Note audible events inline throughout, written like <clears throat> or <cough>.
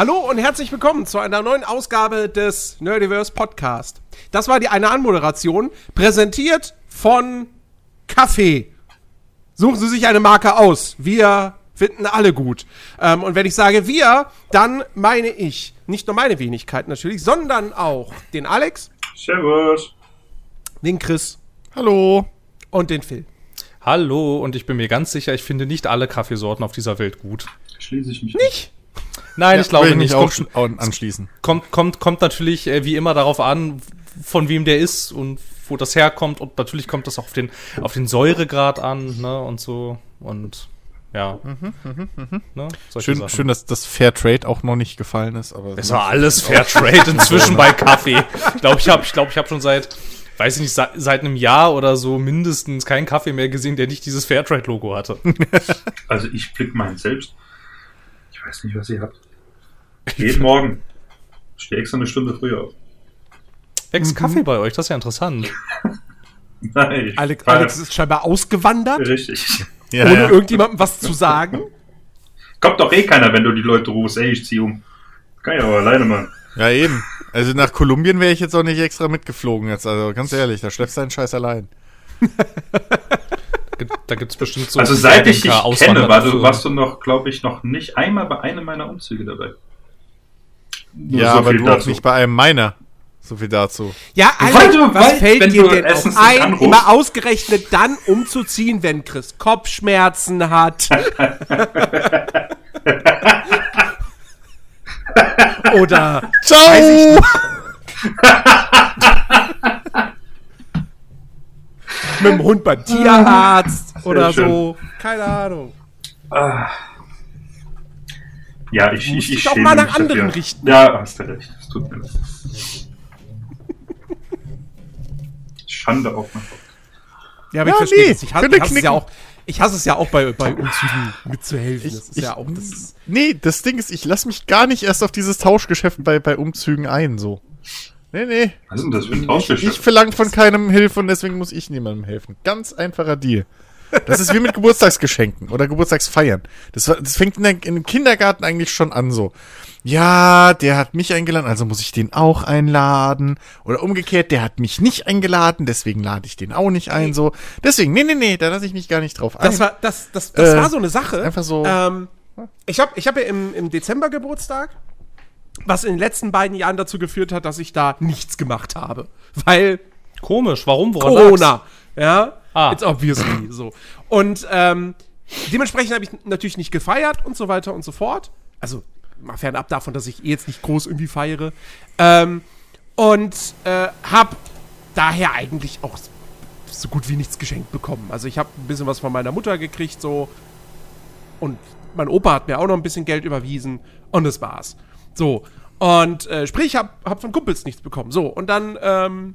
Hallo und herzlich willkommen zu einer neuen Ausgabe des Nerdiverse Podcast. Das war die eine Anmoderation, präsentiert von Kaffee. Suchen Sie sich eine Marke aus. Wir finden alle gut. Ähm, und wenn ich sage wir, dann meine ich nicht nur meine Wenigkeit natürlich, sondern auch den Alex, Servus. den Chris Hallo. und den Phil. Hallo, und ich bin mir ganz sicher, ich finde nicht alle Kaffeesorten auf dieser Welt gut. Schließe ich mich Nicht? Nein, ich glaube Will nicht. auch Kommt, anschließen. kommt, kommt, kommt natürlich äh, wie immer darauf an, von wem der ist und wo das herkommt. Und natürlich kommt das auch auf den, auf den Säuregrad an, ne, und so. Und ja. Ne, solche Schön, Sachen. schön, dass das Fair Trade auch noch nicht gefallen ist. Aber Es war alles Fairtrade <laughs> inzwischen bei Kaffee. Ich glaube, ich habe ich glaub, ich hab schon seit, weiß ich nicht, seit, seit einem Jahr oder so mindestens keinen Kaffee mehr gesehen, der nicht dieses Fairtrade-Logo hatte. Also ich blick meinen selbst. Ich weiß nicht, was ihr habt. Jeden Morgen. Ich stehe extra eine Stunde früher auf. Wächst Kaffee bei euch? Das ist ja interessant. <laughs> Nein, Alex, Alex ist scheinbar ausgewandert, Richtig. <laughs> ja, ohne ja. irgendjemandem was zu sagen. <laughs> Kommt doch eh keiner, wenn du die Leute rufst, ey, ich zieh um. Kann ich aber alleine machen. ja, eben. Also nach Kolumbien wäre ich jetzt auch nicht extra mitgeflogen jetzt. Also ganz ehrlich, da schleppst du deinen Scheiß allein. Gibt- Da gibt's bestimmt so. Also seit ich dich kenne, war du, warst du noch, glaube ich, noch nicht einmal bei einem meiner Umzüge dabei. Nur ja, so aber viel du dazu. auch nicht bei einem meiner. So viel dazu. Ja, Weil Alter, du- was weil- fällt dir denn nicht ein, anrufst- immer ausgerechnet dann umzuziehen, wenn Chris Kopfschmerzen hat? <laughs> Oder Ciao! <laughs> mit dem Hund beim Tierarzt oder schön. so. Keine Ahnung. Ah. Ja, ich, ich, ich auch mal nach anderen dafür. richten. Ja, hast du recht. Es tut mir leid. Schande auf mein Kopf. Ja, aber Ja, ich verstehe nee, das. Ich hasse, ich hasse es ja auch. Ich hasse es ja auch bei, bei Umzügen mitzuhelfen. Ich- das ist ich- ja auch das Nee, das Ding ist, ich lasse mich gar nicht erst auf dieses Tauschgeschäft bei, bei Umzügen ein, so. Nee, nee. Was ist denn das für ein Ich Tauschgeschäft? verlange von keinem Hilfe und deswegen muss ich niemandem helfen. Ganz einfacher Deal. Das ist wie mit <laughs> Geburtstagsgeschenken oder Geburtstagsfeiern. Das, das fängt in der, im Kindergarten eigentlich schon an so. Ja, der hat mich eingeladen, also muss ich den auch einladen. Oder umgekehrt, der hat mich nicht eingeladen, deswegen lade ich den auch nicht ein. So, deswegen, nee, nee, nee, da lasse ich mich gar nicht drauf ein. das war, das, das, das Äh, war so eine Sache. einfach so- Ähm, ich habe ich hab ja im, im Dezember Geburtstag, was in den letzten beiden Jahren dazu geführt hat, dass ich da nichts gemacht habe. Weil Komisch, warum? Woran Corona. Ja, Ah. it's obviously so. Und ähm, dementsprechend habe ich natürlich nicht gefeiert und so weiter und so fort. Also mal fernab davon, dass ich eh jetzt nicht groß irgendwie feiere. Ähm, und äh, habe daher eigentlich auch so gut wie nichts geschenkt bekommen. Also ich habe ein bisschen was von meiner Mutter gekriegt so und mein Opa hat mir auch noch ein bisschen Geld überwiesen und das war's. So. Und äh, sprich, ich habe hab von Kumpels nichts bekommen. So. Und dann ähm,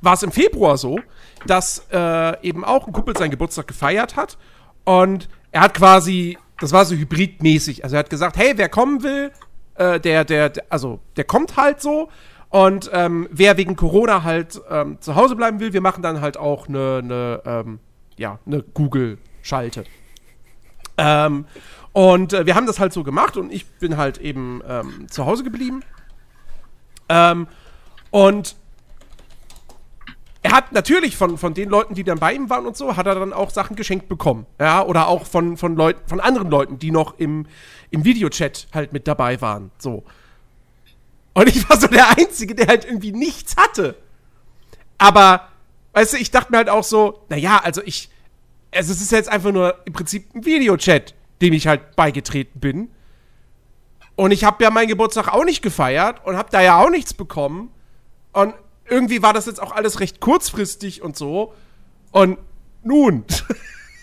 war es im Februar so, dass äh, eben auch ein Kumpel seinen Geburtstag gefeiert hat. Und er hat quasi, das war so hybridmäßig, also er hat gesagt, hey, wer kommen will, äh, der, der, der, also der kommt halt so. Und ähm, wer wegen Corona halt ähm, zu Hause bleiben will, wir machen dann halt auch eine, eine ähm, ja, eine Google-Schalte. Ähm, und äh, wir haben das halt so gemacht und ich bin halt eben ähm, zu Hause geblieben. Ähm, und er hat natürlich von, von den Leuten, die dann bei ihm waren und so, hat er dann auch Sachen geschenkt bekommen. Ja, oder auch von, von Leuten, von anderen Leuten, die noch im, im Videochat halt mit dabei waren. So. Und ich war so der Einzige, der halt irgendwie nichts hatte. Aber, weißt du, ich dachte mir halt auch so, naja, also ich, also es ist jetzt einfach nur im Prinzip ein Videochat, dem ich halt beigetreten bin. Und ich habe ja meinen Geburtstag auch nicht gefeiert und habe da ja auch nichts bekommen. Und irgendwie war das jetzt auch alles recht kurzfristig und so. Und nun.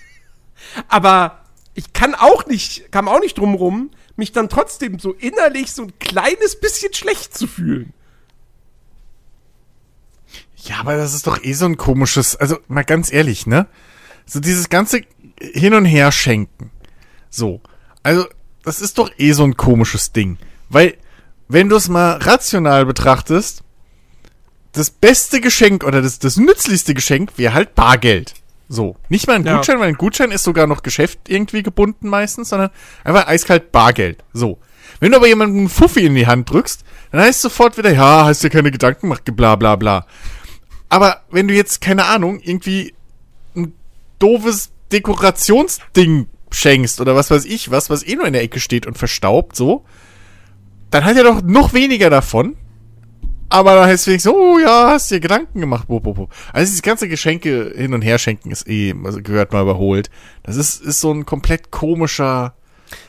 <laughs> Aber ich kann auch nicht, kam auch nicht drum rum, mich dann trotzdem so innerlich so ein kleines bisschen schlecht zu fühlen. Ja, aber das ist doch eh so ein komisches, also mal ganz ehrlich, ne? So dieses ganze Hin- und Her schenken. So. Also, das ist doch eh so ein komisches Ding. Weil, wenn du es mal rational betrachtest, das beste Geschenk oder das, das nützlichste Geschenk wäre halt Bargeld. So. Nicht mal ein Ja. Gutschein, weil ein Gutschein ist sogar noch Geschäft irgendwie gebunden meistens, sondern einfach eiskalt Bargeld. So. Wenn du aber jemandem einen Fuffi in die Hand drückst, dann heißt sofort wieder, ja, hast dir keine Gedanken gemacht, bla bla bla. Aber wenn du jetzt, keine Ahnung, irgendwie doofes Dekorationsding schenkst oder was weiß ich, was, was eh nur in der Ecke steht und verstaubt, so, dann hat er doch noch weniger davon. Aber dann heißt es wenigstens, oh ja, hast dir Gedanken gemacht, bo, bo, bo. Also dieses ganze Geschenke hin und her schenken ist eh, also gehört mal überholt. Das ist, ist so ein komplett komischer,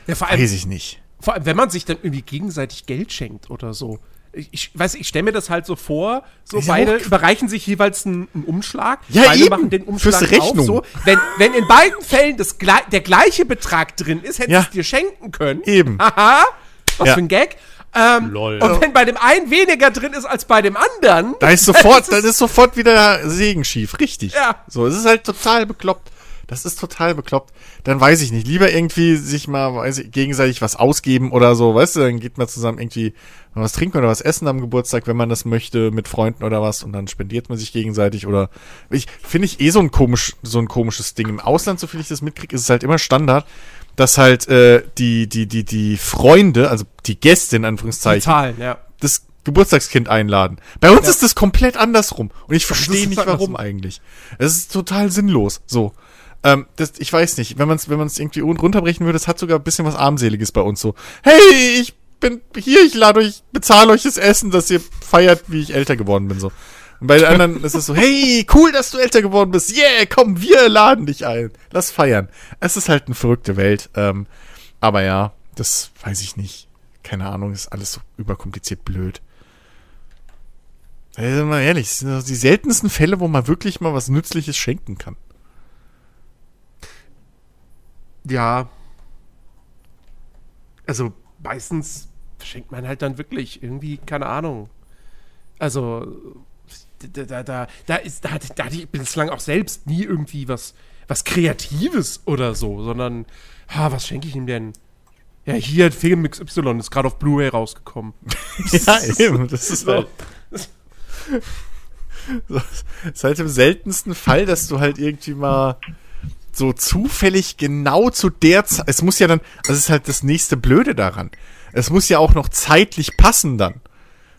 Ja, vor allem, weiß ich nicht. vor allem, wenn man sich dann irgendwie gegenseitig Geld schenkt oder so. Ich, ich weiß, ich stelle mir das halt so vor, so Ist ja beide überreichen sich jeweils einen, einen Umschlag. Ja, beide eben. machen den Umschlag Fürs Rechnung. auf. So. Wenn, wenn in beiden Fällen das, glei- der gleiche Betrag drin ist, hättest Ja. du es dir schenken können. Eben. Haha, was Ja. für ein Gag. Ähm, Lol. Und wenn bei dem einen weniger drin ist als bei dem anderen, Da ist <laughs> sofort, dann ist sofort wieder Segen schief, richtig. Ja. So, es ist halt total bekloppt. Das ist total bekloppt. Dann weiß ich nicht. Lieber irgendwie sich mal, weiß ich, gegenseitig was ausgeben oder so, weißt du, dann geht man zusammen irgendwie mal was trinken oder was essen am Geburtstag, wenn man das möchte, mit Freunden oder was, und dann spendiert man sich gegenseitig oder ich finde ich eh so ein komisch, so ein komisches Ding. Im Ausland, so viel ich das mitkriege, ist es halt immer Standard, dass halt äh, die, die, die, die Freunde, also die Gäste in Anführungszeichen, Zahlen, ja. das Geburtstagskind einladen. Bei uns Ja. ist das komplett andersrum. Und ich verstehe nicht, warum eigentlich. Es ist total sinnlos. So. Ähm, das, ich weiß nicht, wenn man es wenn man's irgendwie un- runterbrechen würde, es hat sogar ein bisschen was Armseliges bei uns so. Hey, ich bin hier, ich lade euch, bezahle euch das Essen, dass ihr feiert, wie ich älter geworden bin. so. Und bei den anderen ist es so, hey, cool, dass du älter geworden bist. Yeah, komm, wir laden dich ein. Lass feiern. Es ist halt eine verrückte Welt. Ähm, aber ja, das weiß ich nicht. Keine Ahnung, ist alles so überkompliziert blöd. Also mal ehrlich, das sind die seltensten Fälle, wo man wirklich mal was Nützliches schenken kann. Ja. Also meistens schenkt man halt dann wirklich irgendwie, keine Ahnung. Also, da, da, da, da ist, da, hatte- da hatte ich bislang auch selbst nie irgendwie was, was Kreatives oder so, sondern, ha, was schenke ich ihm denn? Ja, hier, Film XY ist gerade auf Blu-ray rausgekommen. <laughs> ja, eben. Das ist So. halt. <laughs> So, das ist halt im seltensten Fall, dass du halt irgendwie mal so zufällig genau zu der Zeit. Es muss ja dann, das ist halt das nächste Blöde daran. Es muss ja auch noch zeitlich passen dann.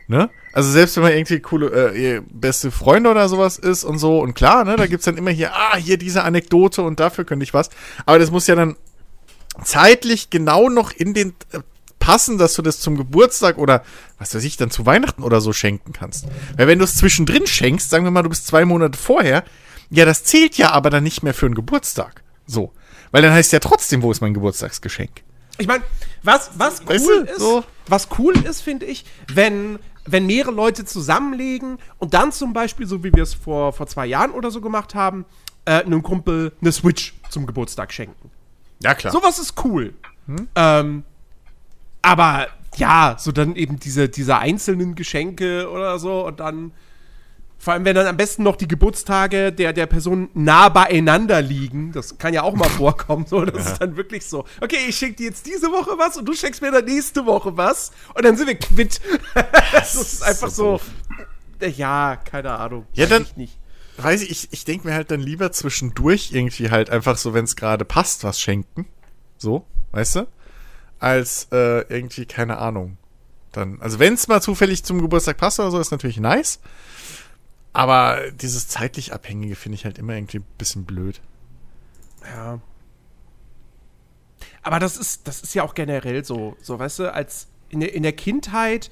Ne? Also selbst wenn man irgendwie coole, äh, beste Freunde oder sowas ist und so, und klar, ne, da gibt's dann immer hier, ah, hier diese Anekdote und dafür könnte ich was. Aber das muss ja dann zeitlich genau noch in den äh, passen, dass du das zum Geburtstag oder was weiß ich, dann zu Weihnachten oder so schenken kannst. Weil wenn du es zwischendrin schenkst, sagen wir mal, du bist zwei Monate vorher, ja, das zählt ja aber dann nicht mehr für einen Geburtstag. So. Weil dann heißt ja trotzdem, wo ist mein Geburtstagsgeschenk? Ich meine, was, was cool Weißt du, ist, so. was cool ist, finde ich, wenn, wenn mehrere Leute zusammenlegen und dann zum Beispiel, so wie wir es vor, vor zwei Jahren oder so gemacht haben, äh, einem Kumpel eine Switch zum Geburtstag schenken. Ja, klar. Sowas ist cool. Ähm, aber ja, so dann eben diese, diese einzelnen Geschenke oder so und dann. Vor allem, wenn dann am besten noch die Geburtstage der, der Person nah beieinander liegen. Das kann ja auch mal vorkommen. So, das ist dann wirklich so. Okay, ich schenke dir jetzt diese Woche was und du schenkst mir dann nächste Woche was. Und dann sind wir quitt. <laughs> das ist einfach so. Ja, keine Ahnung. Ja, dann- ich nicht. Weiß ich, ich, ich denke mir halt dann lieber zwischendurch irgendwie halt einfach so, wenn es gerade passt, was schenken. So, weißt du? Als äh, irgendwie, keine Ahnung. Dann, also wenn es mal zufällig zum Geburtstag passt oder so, ist natürlich nice. Aber dieses zeitlich Abhängige finde ich halt immer irgendwie ein bisschen blöd. Ja. Aber das ist, das ist ja auch generell so, so, weißt du, als in der, in der Kindheit,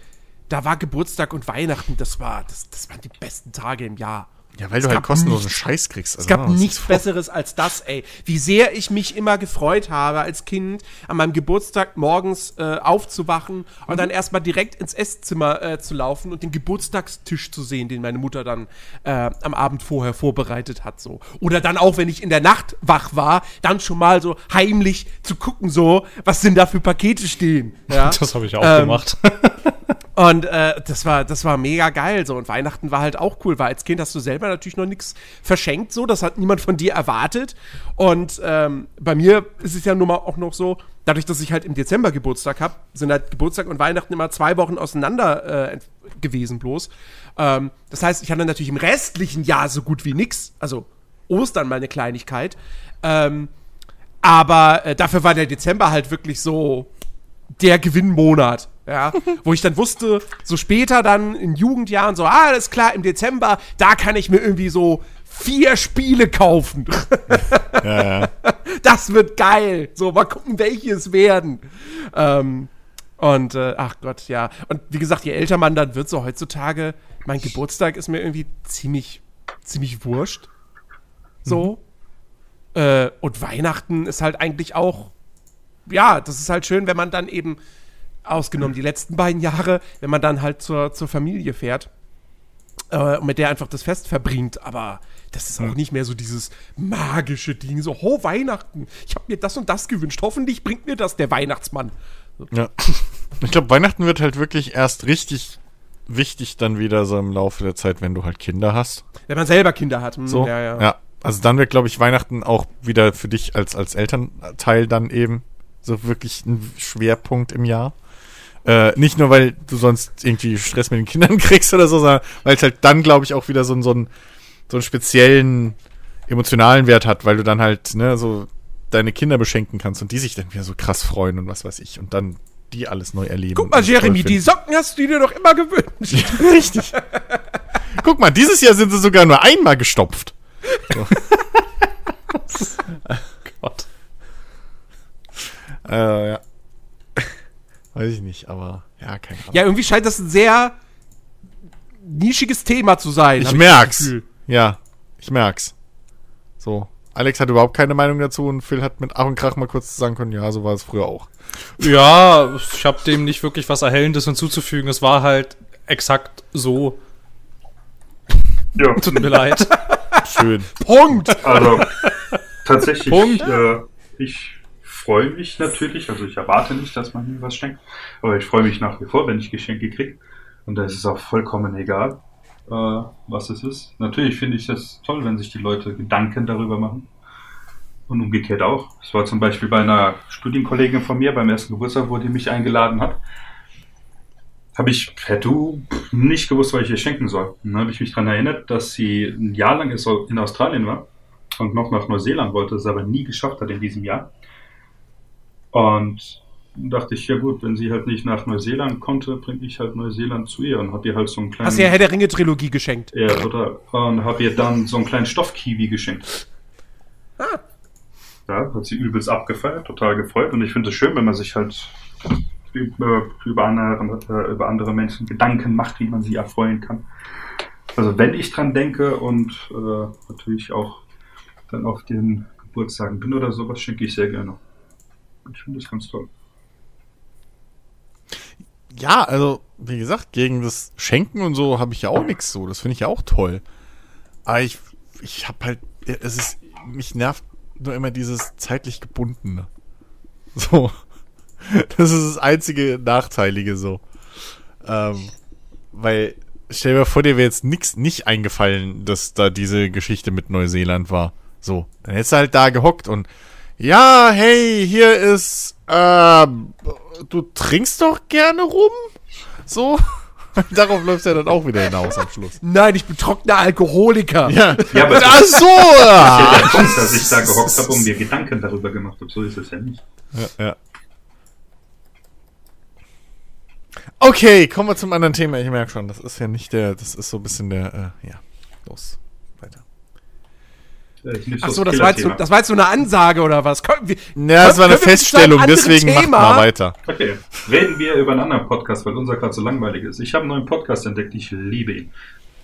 da war Geburtstag und Weihnachten, das war, das, das waren die besten Tage im Jahr. Ja, weil Es du halt kostenlosen nichts- Scheiß kriegst. Also, Es gab was nichts Besseres als das, ey. Wie sehr ich mich immer gefreut habe, als Kind an meinem Geburtstag morgens äh, aufzuwachen und dann erstmal direkt ins Esszimmer äh, zu laufen und den Geburtstagstisch zu sehen, den meine Mutter dann äh, am Abend vorher vorbereitet hat, so. Oder dann auch, wenn ich in der Nacht wach war, dann schon mal so heimlich zu gucken, so, was denn da für Pakete stehen. Ja? <laughs> Das habe ich auch Ähm, gemacht. <laughs> Und äh, das war das war mega geil so. Und Weihnachten war halt auch cool, weil als Kind hast du selber natürlich noch nichts verschenkt so, das hat niemand von dir erwartet. Und ähm, bei mir ist es ja nun mal auch noch so, dadurch, dass ich halt im Dezember Geburtstag habe, sind halt Geburtstag und Weihnachten immer zwei Wochen auseinander äh, gewesen bloß. Ähm, das heißt, ich hatte natürlich im restlichen Jahr so gut wie nix, also Ostern mal eine Kleinigkeit, ähm, aber äh, dafür war der Dezember halt wirklich so der Gewinnmonat. Ja, wo ich dann wusste, so später dann in Jugendjahren, so, ah, alles klar, im Dezember, da kann ich mir irgendwie so vier Spiele kaufen. <laughs> Ja, ja. Das wird geil. So, mal gucken, welche es werden. Ähm, und, äh, ach Gott, ja. Und wie gesagt, je älter man dann wird, so heutzutage, mein Geburtstag ist mir irgendwie ziemlich, ziemlich wurscht. So. Äh, und Weihnachten ist halt eigentlich auch, ja, das ist halt schön, wenn man dann eben, ausgenommen die letzten beiden Jahre, wenn man dann halt zur, zur Familie fährt äh, und mit der einfach das Fest verbringt. Aber das ist auch nicht mehr so dieses magische Ding, so, ho, Weihnachten, ich habe mir das und das gewünscht, hoffentlich bringt mir das der Weihnachtsmann. Ja. <laughs> Ich glaube, Weihnachten wird halt wirklich erst richtig wichtig dann wieder so im Laufe der Zeit, wenn du halt Kinder hast. Wenn man selber Kinder hat. hm, So. Ja, ja. Also dann wird, glaube ich, Weihnachten auch wieder für dich als, als Elternteil dann eben so wirklich ein Schwerpunkt im Jahr. Äh, nicht nur, weil du sonst irgendwie Stress mit den Kindern <laughs> kriegst oder so, sondern weil es halt dann, glaube ich, auch wieder so, so, ein, so einen speziellen emotionalen Wert hat, weil du dann halt, ne, so deine Kinder beschenken kannst und die sich dann wieder so krass freuen und was weiß ich und dann die alles neu erleben. Guck mal, Jeremy, die. Socken hast du dir doch immer gewünscht. <laughs> Richtig. Guck mal, dieses Jahr sind sie sogar nur einmal gestopft. <laughs> Gott. Äh, ja. Ich nicht, aber ja, keine Ahnung. Ja, irgendwie scheint das ein sehr nischiges Thema zu sein. ich merk's. Gefühl. ja, ich merk's. So. Alex hat überhaupt keine Meinung dazu und Phil hat mit Ach und Krach mal kurz sagen können, ja, so war es früher auch. Ja, ich habe dem nicht wirklich was Erhellendes hinzuzufügen. Es war halt exakt so. Ja, Tut mir leid. Schön. Punkt. also tatsächlich, Punkt. äh, ich freue mich natürlich, also ich erwarte nicht, dass man mir was schenkt, aber ich freue mich nach wie vor, wenn ich Geschenke kriege. Und da ist es auch vollkommen egal, äh, was es ist. Natürlich finde ich das toll, wenn sich die Leute Gedanken darüber machen. Und umgekehrt auch. Es war zum Beispiel bei einer Studienkollegin von mir beim ersten Geburtstag, wo die mich eingeladen hat. Habe ich per Du nicht gewusst, was ich ihr schenken soll. Und dann habe ich mich daran erinnert, dass sie ein Jahr lang in Australien war und noch nach Neuseeland wollte, es aber nie geschafft hat in diesem Jahr. Und dachte ich, ja gut, wenn sie halt nicht nach Neuseeland konnte, bringe ich halt Neuseeland zu ihr und habe ihr halt so einen kleinen... Hast du ja Herr der Ringe-Trilogie geschenkt. Ja, total. Und habe ihr dann so einen kleinen Stoffkiwi geschenkt. Ah. Ja, hat sie übelst abgefeiert, total gefreut. Und ich finde es schön, wenn man sich halt über, über, andere, äh, über andere Menschen Gedanken macht, wie man sie erfreuen kann. Also wenn ich dran denke und äh, natürlich auch dann auf den Geburtstagen bin oder sowas, schenke ich sehr gerne. Ich finde das ganz toll. Ja, also, wie gesagt, gegen das Schenken und so habe ich ja auch nichts so. Das finde ich ja auch toll. Aber ich, ich habe halt, es ist, mich nervt nur immer dieses zeitlich gebundene. <laughs> So. Das ist das einzige Nachteilige so. Ähm, weil, stell dir vor, dir wäre jetzt nix nicht eingefallen, dass da diese Geschichte mit Neuseeland war. So. Dann hättest du halt da gehockt und, ja, hey, hier ist, ähm, du trinkst doch gerne rum? So? <laughs> Darauf läuft ja dann auch wieder hinaus am Schluss. Nein, ich bin trockener Alkoholiker. Ja, Ja, aber ach so! ja <laughs> Ja, dass ich da gehockt habe und mir Gedanken darüber gemacht habe. So ist es ja nicht. ja. Okay, kommen wir zum anderen Thema. Ich merke schon, das ist ja nicht der, das ist so ein bisschen der, äh, ja, los. Äh, ist nicht Ach das so, das war, jetzt das war jetzt so eine Ansage oder was? Komm, wir- Ja, das war eine können wir Feststellung, deswegen macht Thema? mal weiter. Okay, reden wir über einen anderen Podcast, weil unser gerade so langweilig ist. Ich habe einen neuen Podcast entdeckt, ich liebe ihn.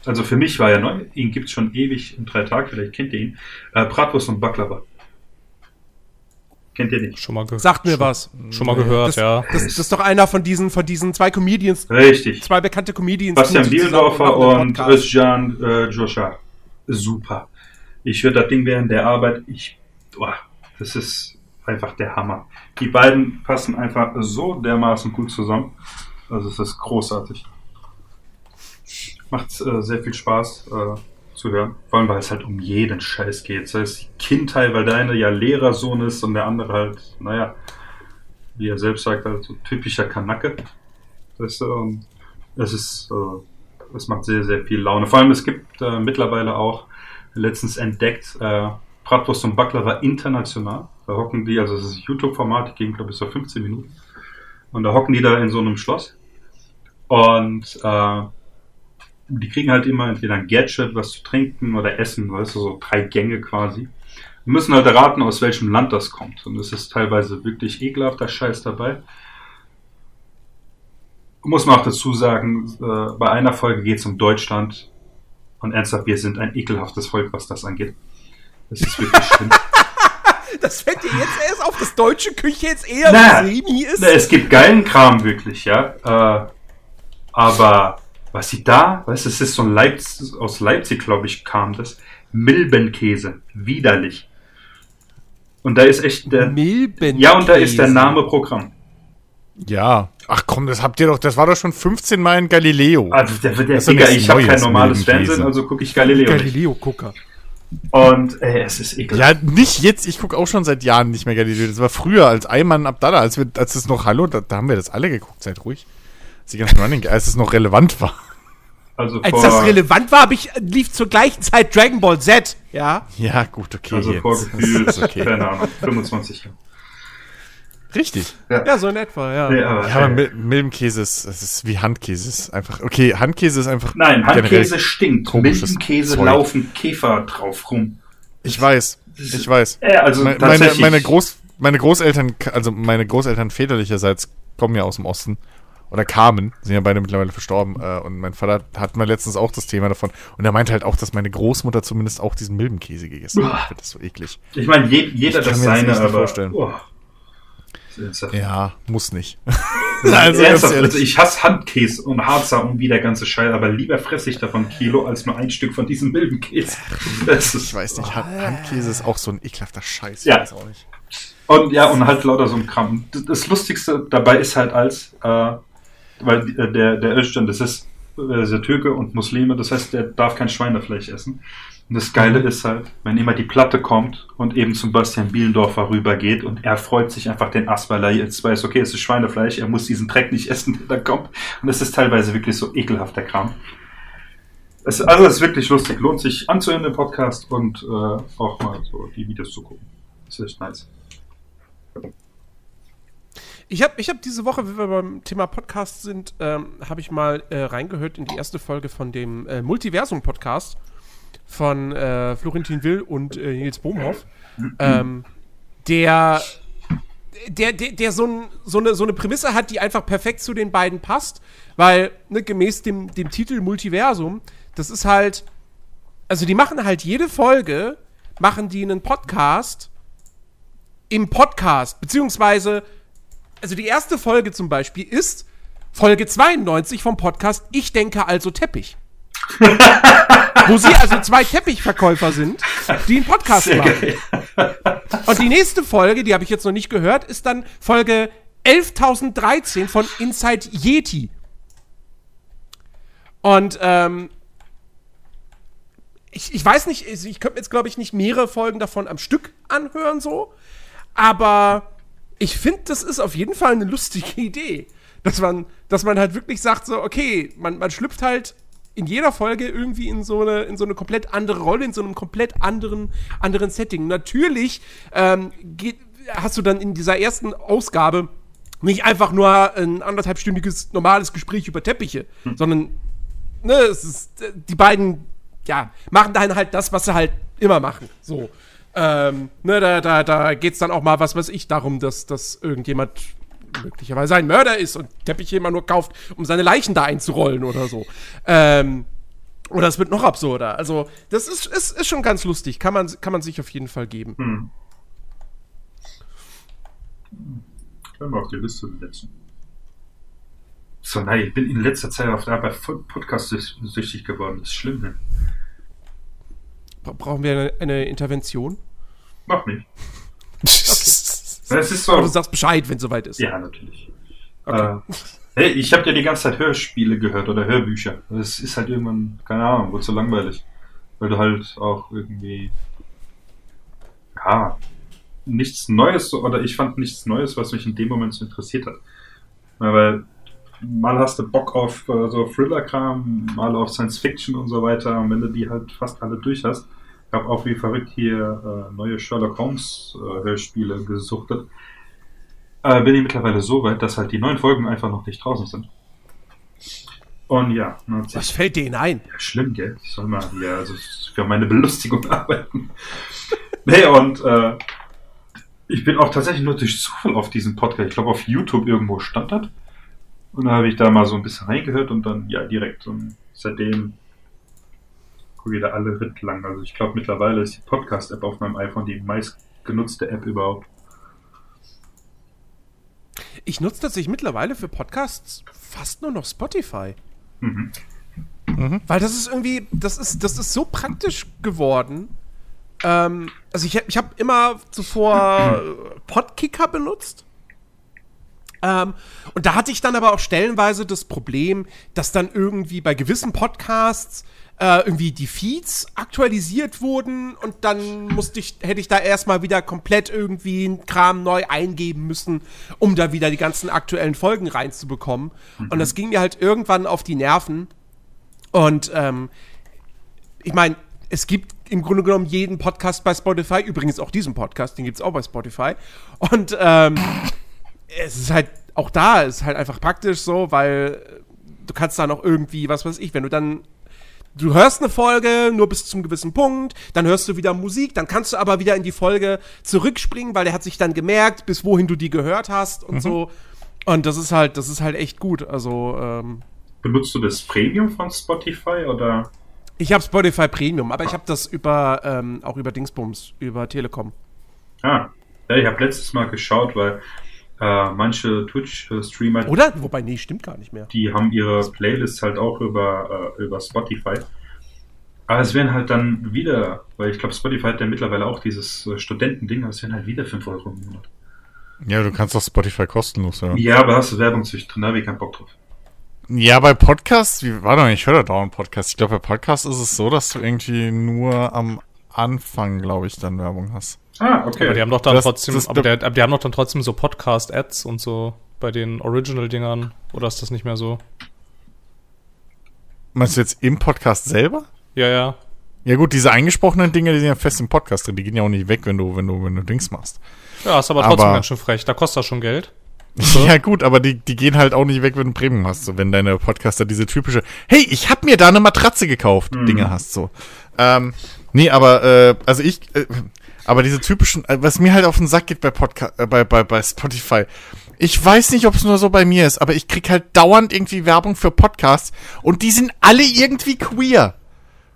Also für mich war er neu, ihn gibt es schon ewig in drei Tagen, vielleicht kennt ihr ihn. Äh, Bratwurst und Baklava. Kennt ihr nicht? Schon mal, ge Sagt mir was. schon mal gehört, Das, ja. das, das ist doch einer von diesen, von diesen zwei Comedians, Richtig. zwei bekannte Comedians. Bastian Bielendorfer machen und. Özcan äh, Joscha. Super. Ich höre das Ding während der Arbeit. Ich, boah, das ist einfach der Hammer. Die beiden passen einfach so dermaßen gut zusammen. Also es ist großartig. Macht äh, sehr viel Spaß äh, zu hören. Vor allem, weil es halt um jeden Scheiß geht. Sei es Kindheit, weil der eine ja Lehrersohn ist und der andere halt, naja, wie er selbst sagt, halt so typischer Kanacke. Das, ähm, es ist, äh, es macht sehr, sehr viel Laune. Vor allem, es gibt äh, mittlerweile auch letztens entdeckt, äh, Bratwurst und Baklava international. Da hocken die, also es ist ein YouTube-Format, die gehen, glaube ich, so 15 Minuten. Und da hocken die da in so einem Schloss. Und äh, die kriegen halt immer entweder ein Gadget, was zu trinken oder Essen, weißt du, so drei Gänge quasi. Wir müssen halt erraten, aus welchem Land das kommt. Und es ist teilweise wirklich ekelhafter Scheiß dabei. Muss man auch dazu sagen, äh, bei einer Folge geht es um Deutschland. Und ernsthaft, wir sind ein ekelhaftes Volk, was das angeht. Das ist wirklich schlimm. <laughs> Das fällt dir jetzt erst auf, dass deutsche Küche jetzt eher Na, semi ist. Na, es gibt geilen Kram wirklich, ja. Äh, aber was sie da, weißt du, es ist so ein Leipzig, aus Leipzig, glaube ich, kam das. Milbenkäse. Widerlich. Und da ist echt der. Milben. Ja, und da ist der Name Programm. Ja. Ach komm, das habt ihr doch, das war doch schon 15 Mal in Galileo. Also der, ist doch Digga, ich habe kein normales. Fernsehen, also gucke ich Galileo nicht. Galileo-Gucker. Und äh, es ist ekelhaft. Ja, nicht jetzt, ich gucke auch schon seit Jahren nicht mehr Galileo. Das war früher als Ayman Abdallah, als wir, als es noch Hallo, da, da haben wir das alle geguckt, seid ruhig. Als die ganzen Running, als es noch relevant war. Also Als das relevant war, ich, lief zur gleichen Zeit Dragon Ball Z. Ja. Ja, gut, okay. also jetzt. vor <laughs> okay. keine Ahnung, 25 Jahren. Richtig. Ja, so in etwa, ja. Nee, aber, Ja, aber äh, Mil Milbenkäse ist, das ist wie Handkäse. Ist einfach, okay, Handkäse ist einfach. nein, Handkäse stinkt. Milbenkäse Zeug. laufen Käfer drauf rum. Ich weiß, ich weiß. Äh, also Me- meine, tatsächlich. meine, Groß, meine Großeltern, also meine Großeltern väterlicherseits kommen ja aus dem Osten. Oder kamen, sind ja beide mittlerweile verstorben. Äh, und mein Vater hat mal letztens auch das Thema davon. Und er meinte halt auch, dass meine Großmutter zumindest auch diesen Milbenkäse gegessen hat. Ich finde das so eklig. Ich meine, je, jeder Ich kann das mir das seine, aber. vorstellen. Oh. Das Ja, muss nicht. <laughs> Also, also, ich hasse Handkäse und Harzer und wie der ganze Scheiß, aber lieber fresse ich davon Kilo als nur ein Stück von diesem Milbenkäse. Das ist, Ich weiß nicht, Hand, Handkäse ist auch so ein ekelhafter Scheiß. Ja. Ich weiß auch nicht. Und ja, und halt lauter so ein Kram. Das, das Lustigste dabei ist halt als, äh, weil äh, der, der Özcan, das ist, äh, ist der Türke und Muslime, das heißt, der darf kein Schweinefleisch essen. Und das Geile ist halt, wenn immer die Platte kommt und eben zum Bastian Bielendorfer rübergeht und er freut sich einfach den Ass, weil er jetzt weiß, okay, es ist Schweinefleisch, er muss diesen Dreck nicht essen, der da kommt. Und es ist teilweise wirklich so ekelhafter Kram. Es, also es ist wirklich lustig, lohnt sich anzuhören den Podcast und äh, auch mal so die Videos zu gucken. Das ist echt nice. Ich habe ich hab diese Woche, wenn wir beim Thema Podcast sind, ähm, habe ich mal äh, reingehört in die erste Folge von dem äh, Multiversum-Podcast von äh, Florentin Will und äh, Nils Bohmhoff, ähm, der, der, der, der so, ein, so, eine, so eine Prämisse hat, die einfach perfekt zu den beiden passt, weil ne, gemäß dem, dem Titel Multiversum, das ist halt, also die machen halt jede Folge, machen die einen Podcast im Podcast, beziehungsweise also die erste Folge zum Beispiel ist Folge 92 vom Podcast Ich denke also Teppich. Wo sie also zwei Teppichverkäufer sind, die einen Podcast Sehr machen. geil. Und die nächste Folge, die habe ich jetzt noch nicht gehört, ist dann Folge 11.013 von Inside Yeti. Und ähm, ich, ich weiß nicht, ich, könnte jetzt, glaube ich, nicht mehrere Folgen davon am Stück anhören, so. Aber ich finde, das ist auf jeden Fall eine lustige <laughs> Idee. Dass man, dass man halt wirklich sagt, so, okay, man, man schlüpft halt in jeder Folge irgendwie in so eine, in so eine komplett andere Rolle, in so einem komplett anderen, anderen Setting. Natürlich ähm, geht, hast du dann in dieser ersten Ausgabe nicht einfach nur ein anderthalbstündiges normales Gespräch über Teppiche, sondern ne, es ist, äh, die beiden, ja, machen dann halt das, was sie halt immer machen. So. Ähm, ne, da, da, da geht es dann auch mal, was weiß ich, darum, dass, dass irgendjemand möglicherweise ein Mörder ist und Teppiche immer nur kauft, um seine Leichen da einzurollen oder so. Ähm, oder es wird noch absurder. Also, das ist, ist, ist schon ganz lustig. Kann man, kann man sich auf jeden Fall geben. Hm. Können wir auf die Liste setzen. So, nein, ich bin in letzter Zeit auf der Arbeit Podcast-süchtig geworden. Das ist schlimm, ne? Bra- Brauchen wir eine, eine Intervention? Mach nicht. <laughs> Es ist Aber du so. sagst Bescheid, wenn soweit ist. Ja, natürlich. Äh, hey, ich habe ja die ganze Zeit Hörspiele gehört oder Hörbücher. Es ist halt irgendwann, keine Ahnung, wird so langweilig. Weil du halt auch irgendwie. Ja, nichts Neues, so- oder ich fand nichts Neues, was mich in dem Moment so interessiert hat. Weil mal hast du Bock auf äh, so Thriller-Kram, mal auf Science-Fiction und so weiter. Und wenn du die halt fast alle durch hast, habe auch wie verrückt hier äh, neue Sherlock Holmes äh, Hörspiele gesuchtet. äh, bin ich mittlerweile so weit, dass halt die neuen Folgen einfach noch nicht draußen sind. Und ja, ne, Was fällt denen ein? ja, schlimm, gell? Ich soll mal hier also für meine Belustigung <laughs> arbeiten. nee, und äh, ich bin auch tatsächlich nur durch Zufall auf diesen Podcast. Ich glaube, auf YouTube irgendwo stand das. Und da habe ich da mal so ein bisschen reingehört und dann, ja, direkt. Und seitdem gucke da alle Ritt lang. Also ich glaube, mittlerweile ist die Podcast-App auf meinem iPhone die meistgenutzte App überhaupt. Ich nutze tatsächlich mittlerweile für Podcasts fast nur noch Spotify. Mhm. Weil das ist irgendwie, das ist, das ist so praktisch geworden. Ähm, also ich, hab- ich habe immer zuvor <clears throat> Podkicker benutzt. Ähm, und da hatte ich dann aber auch stellenweise das Problem, dass dann irgendwie bei gewissen Podcasts äh, irgendwie die Feeds aktualisiert wurden und dann musste ich, hätte ich da erstmal wieder komplett irgendwie einen Kram neu eingeben müssen, um da wieder die ganzen aktuellen Folgen reinzubekommen. Und das ging mir halt irgendwann auf die Nerven. Und ähm, ich meine, es gibt im Grunde genommen jeden Podcast bei Spotify, übrigens auch diesen Podcast, den gibt es auch bei Spotify. Und ähm, es ist halt, auch da ist halt einfach praktisch so, weil du kannst da noch irgendwie, was weiß ich, wenn du dann, du hörst eine Folge nur bis zum gewissen Punkt, dann hörst du wieder Musik, dann kannst du aber wieder in die Folge zurückspringen, weil der hat sich dann gemerkt, bis wohin du die gehört hast und so. Und das ist halt, das ist halt echt gut. Also, ähm, Benutzt du das Premium von Spotify oder? ich habe Spotify Premium, aber ich habe das über, ähm, auch über Dingsbums, über Telekom. Ah, ja, ich habe letztes Mal geschaut, weil äh, manche Twitch-Streamer, Oder? Wobei, nee, stimmt gar nicht mehr. die haben ihre Playlists halt auch über, äh, über Spotify. Aber es werden halt dann wieder, weil ich glaube, Spotify hat ja mittlerweile auch dieses äh, Studentending, aber es werden halt wieder 5 Euro im Monat. Ja, du kannst doch Spotify kostenlos hören. Ja, aber hast du Werbungspflicht drin, da habe ich keinen Bock drauf. Ja, bei Podcasts, wie, warte mal, ich höre da dauernd Podcasts. Ich glaube, bei Podcasts ist es so, dass du irgendwie nur am Anfang, glaube ich, dann Werbung hast. Ah, okay. Aber die haben doch dann Das- trotzdem, das- aber, der, aber die haben doch dann trotzdem so Podcast-Ads und so bei den Original-Dingern. Oder ist das nicht mehr so? Meinst du jetzt im Podcast selber? Ja, ja. Ja gut, diese eingesprochenen Dinge, die sind ja fest im Podcast drin. Die gehen ja auch nicht weg, wenn du, wenn du, wenn du Dings machst. Ja, ist aber trotzdem Aber- ganz schön frech. Da kostet das schon Geld. <laughs> Ja gut, aber die, die gehen halt auch nicht weg, wenn du Premium hast. So, wenn deine Podcaster diese typische, hey, ich hab mir da eine Matratze gekauft, Dinge hast. So. Ähm, nee, aber äh, also ich, äh, aber diese typischen, äh, was mir halt auf den Sack geht bei Podcast, äh, bei, bei, bei Spotify. Ich weiß nicht, ob es nur so bei mir ist, aber ich krieg halt dauernd irgendwie Werbung für Podcasts und die sind alle irgendwie queer.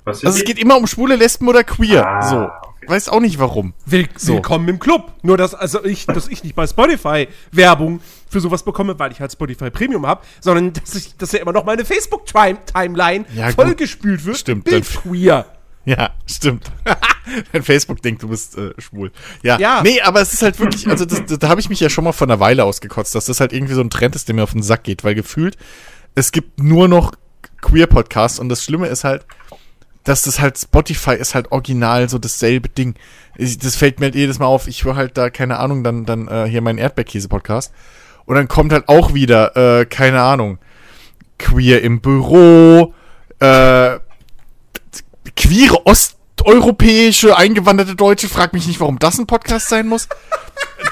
Was Also es geht immer um schwule Lesben oder queer. Ah, so. okay. Weiß auch nicht warum. Will So. Willkommen im Club. Nur dass also ich, dass ich nicht bei Spotify Werbung für sowas bekomme, weil ich halt Spotify Premium habe, sondern dass ich, dass ja immer noch meine Facebook Timeline Ja, vollgespült wird. Stimmt, Bild queer. Ja, stimmt. <laughs> Dein Facebook denkt, du bist äh, schwul. Ja. Ja. Nee, aber es ist halt wirklich, also das, das, da habe ich mich ja schon mal von einer Weile ausgekotzt, dass das halt irgendwie so ein Trend ist, der mir auf den Sack geht, weil gefühlt, es gibt nur noch Queer-Podcasts und das Schlimme ist halt, dass das halt, Spotify ist halt original so dasselbe Ding. Ich, das fällt mir halt jedes Mal auf, ich höre halt da, keine Ahnung, dann, dann äh, hier meinen Erdbeerkäse-Podcast und dann kommt halt auch wieder, äh, keine Ahnung, Queer im Büro, äh, queere osteuropäische eingewanderte Deutsche, frag mich nicht, warum das ein Podcast sein muss.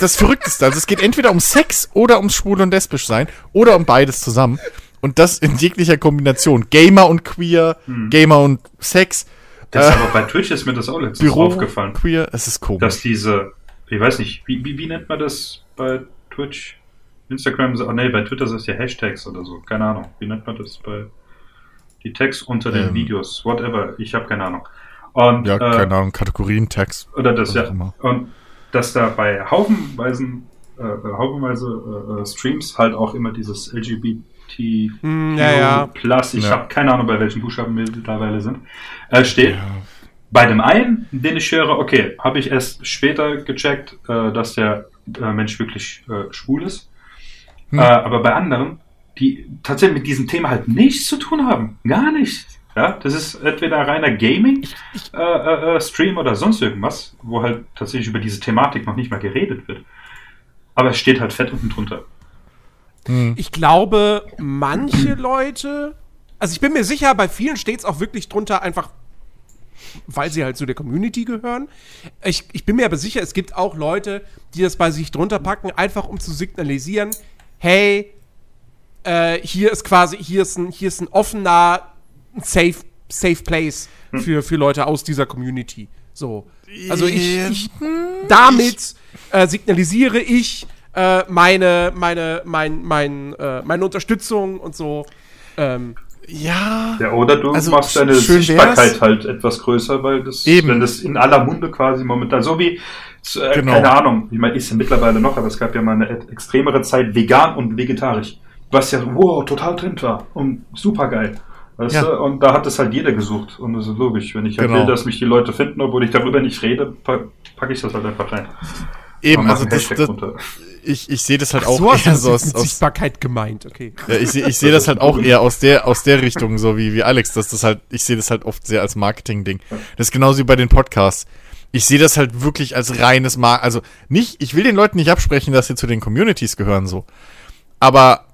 Das Verrückteste, also es geht entweder um Sex oder ums Schwul und Lesbisch sein oder um beides zusammen. Und das in jeglicher Kombination. Gamer und Queer, Gamer und Sex, Das äh, aber bei Twitch ist mir das auch letztens Büro, aufgefallen. Queer, es ist komisch. dass diese, ich weiß nicht, wie, wie, wie nennt man das bei Twitch? Instagram, oh nee, bei Twitter sind es ja Hashtags oder so, keine Ahnung. Wie nennt man das bei die Tags unter den Ähm. Videos, whatever, ich habe keine Ahnung. Und, ja, äh, keine Ahnung, Kategorien, Tags. Oder das, ja. immer. Und dass da bei haufenweisen, äh, haufenweise äh, äh, Streams halt auch immer dieses LGBT Hm, ja, ja. Plus, ich Ja. habe keine Ahnung, bei welchen Buchstaben wir mittlerweile sind, äh, steht. Ja. Bei dem einen, den ich höre, okay, habe ich erst später gecheckt, äh, dass der äh, Mensch wirklich äh, schwul ist. Hm. Äh, aber bei anderen, die tatsächlich mit diesem Thema halt nichts zu tun haben. Gar nichts. Ja, das ist entweder reiner Gaming-Stream äh, äh, Stream oder sonst irgendwas, wo halt tatsächlich über diese Thematik noch nicht mal geredet wird. Aber es steht halt fett unten drunter. Hm. Ich glaube, manche Leute, also ich bin mir sicher, bei vielen steht es auch wirklich drunter einfach weil sie halt zu der Community gehören. Ich, ich bin mir aber sicher, es gibt auch Leute, die das bei sich drunter packen, einfach um zu signalisieren, hey, äh, hier ist quasi, hier ist ein, hier ist ein offener, ein safe, safe place für, für Leute aus dieser Community. So. Also ich, ich damit äh, signalisiere ich äh, meine, meine, mein, mein, äh, meine Unterstützung und so. Ähm, Ja. Ja, oder du Also, machst deine wär's. Sichtbarkeit halt etwas größer, weil das, Eben. wenn das in aller Munde quasi momentan, so wie, äh, Genau. keine Ahnung, ich meine, ist ja mittlerweile noch, aber es gab ja mal eine extremere Zeit vegan und vegetarisch, was ja, wow, total Trend war und super geil. Weißt Ja. du? Und da hat es halt jeder gesucht. Und das ist logisch. Wenn ich halt Genau. will, dass mich die Leute finden, obwohl ich darüber nicht rede, pa packe ich das halt einfach rein. Eben, also das, das, ich, ich sehe das halt ach, auch so hast du eher so aus, mit aus Sichtbarkeit gemeint, okay. Ja, ich sehe ich seh das halt auch eher aus der, aus der Richtung, so wie, wie Alex, dass das halt, ich sehe das halt oft sehr als Marketing-Ding. Das ist genauso wie bei den Podcasts. Ich sehe das halt wirklich als reines Mar also nicht, ich will den Leuten nicht absprechen, dass sie zu den Communities gehören, so. Aber,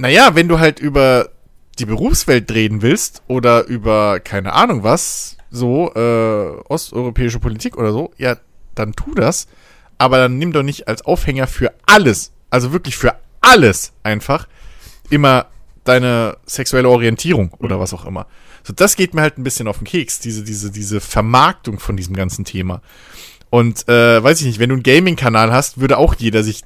naja, wenn du halt über die Berufswelt reden willst oder über, keine Ahnung was, so, äh, osteuropäische Politik oder so, ja, dann tu das. Aber dann nimm doch nicht als Aufhänger für alles, also wirklich für alles einfach, immer deine sexuelle Orientierung oder was auch immer. So, das geht mir halt ein bisschen auf den Keks, diese, diese, diese Vermarktung von diesem ganzen Thema. Und äh, weiß ich nicht, wenn du einen Gaming-Kanal hast, würde auch jeder sich,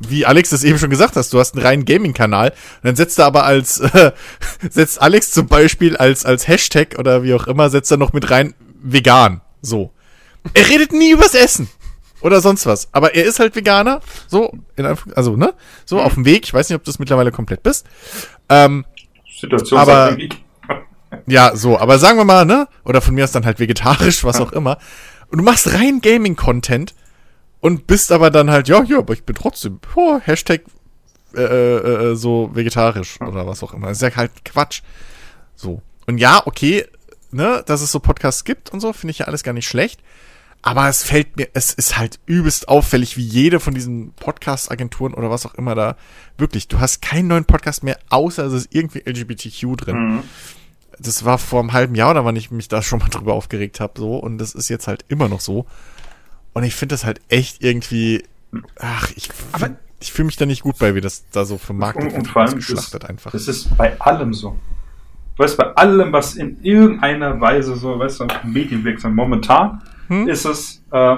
wie- Alex das eben schon gesagt hast, du hast einen reinen Gaming-Kanal und dann setzt er aber als, äh, <laughs> setzt Alex zum Beispiel als, als Hashtag oder wie auch immer, setzt er noch mit rein vegan. So. Er redet nie übers Essen. Oder sonst was. Aber er ist halt Veganer. So, in Anführungs- also, ne? So, auf dem Weg. Ich weiß nicht, ob du das mittlerweile komplett bist. Ähm, Situationsabhängig. ja, so, aber sagen wir mal, ne? Oder von mir aus dann halt vegetarisch, was <laughs> auch immer. Und du machst rein Gaming-Content und bist aber dann halt, ja, ja, aber ich bin trotzdem, oh, Hashtag äh, äh, äh, so vegetarisch oder was auch immer. Das ist ja halt Quatsch. So. Und ja, okay, ne, dass es so Podcasts gibt und so, finde ich ja alles gar nicht schlecht. Aber es fällt mir, es ist halt übelst auffällig, wie jede von diesen Podcast-Agenturen oder was auch immer da, wirklich, du hast keinen neuen Podcast mehr, außer es ist irgendwie LGBTQ drin Mhm. das war vor einem halben Jahr, da wann ich mich da schon mal drüber aufgeregt habe, so, und das ist jetzt halt immer noch so. Und ich finde das halt echt irgendwie, ach, ich, Aber- find- ich fühle mich da nicht gut bei, wie das da so vermarktet Und, und wird, vor allem, ausgeschlachtet das, einfach. das ist bei allem so. Weißt du, bei allem, was in irgendeiner Weise so, weißt du, medienwirksam momentan Hm? ist es äh,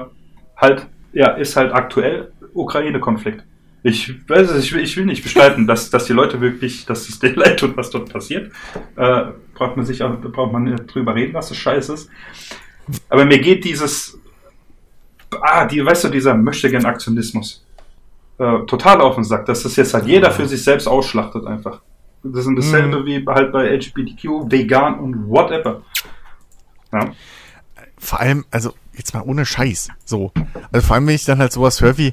halt, ja, ist halt aktuell Ukraine-Konflikt. Ich weiß es, ich will, ich will nicht bestreiten, dass, dass die Leute wirklich, dass es denen <laughs> leid tut, was dort passiert. Äh, braucht man sich auch, braucht man nicht drüber reden, was das Scheiß ist. Aber mir geht dieses, ah, die, weißt du, dieser möchtegern Aktionismus äh, total auf den Sack, dass das jetzt halt jeder für sich selbst ausschlachtet einfach. Das ist dasselbe wie halt bei LGBTQ, vegan und whatever. Ja. vor allem, also jetzt mal ohne Scheiß, so. Also vor allem, wenn ich dann halt sowas höre wie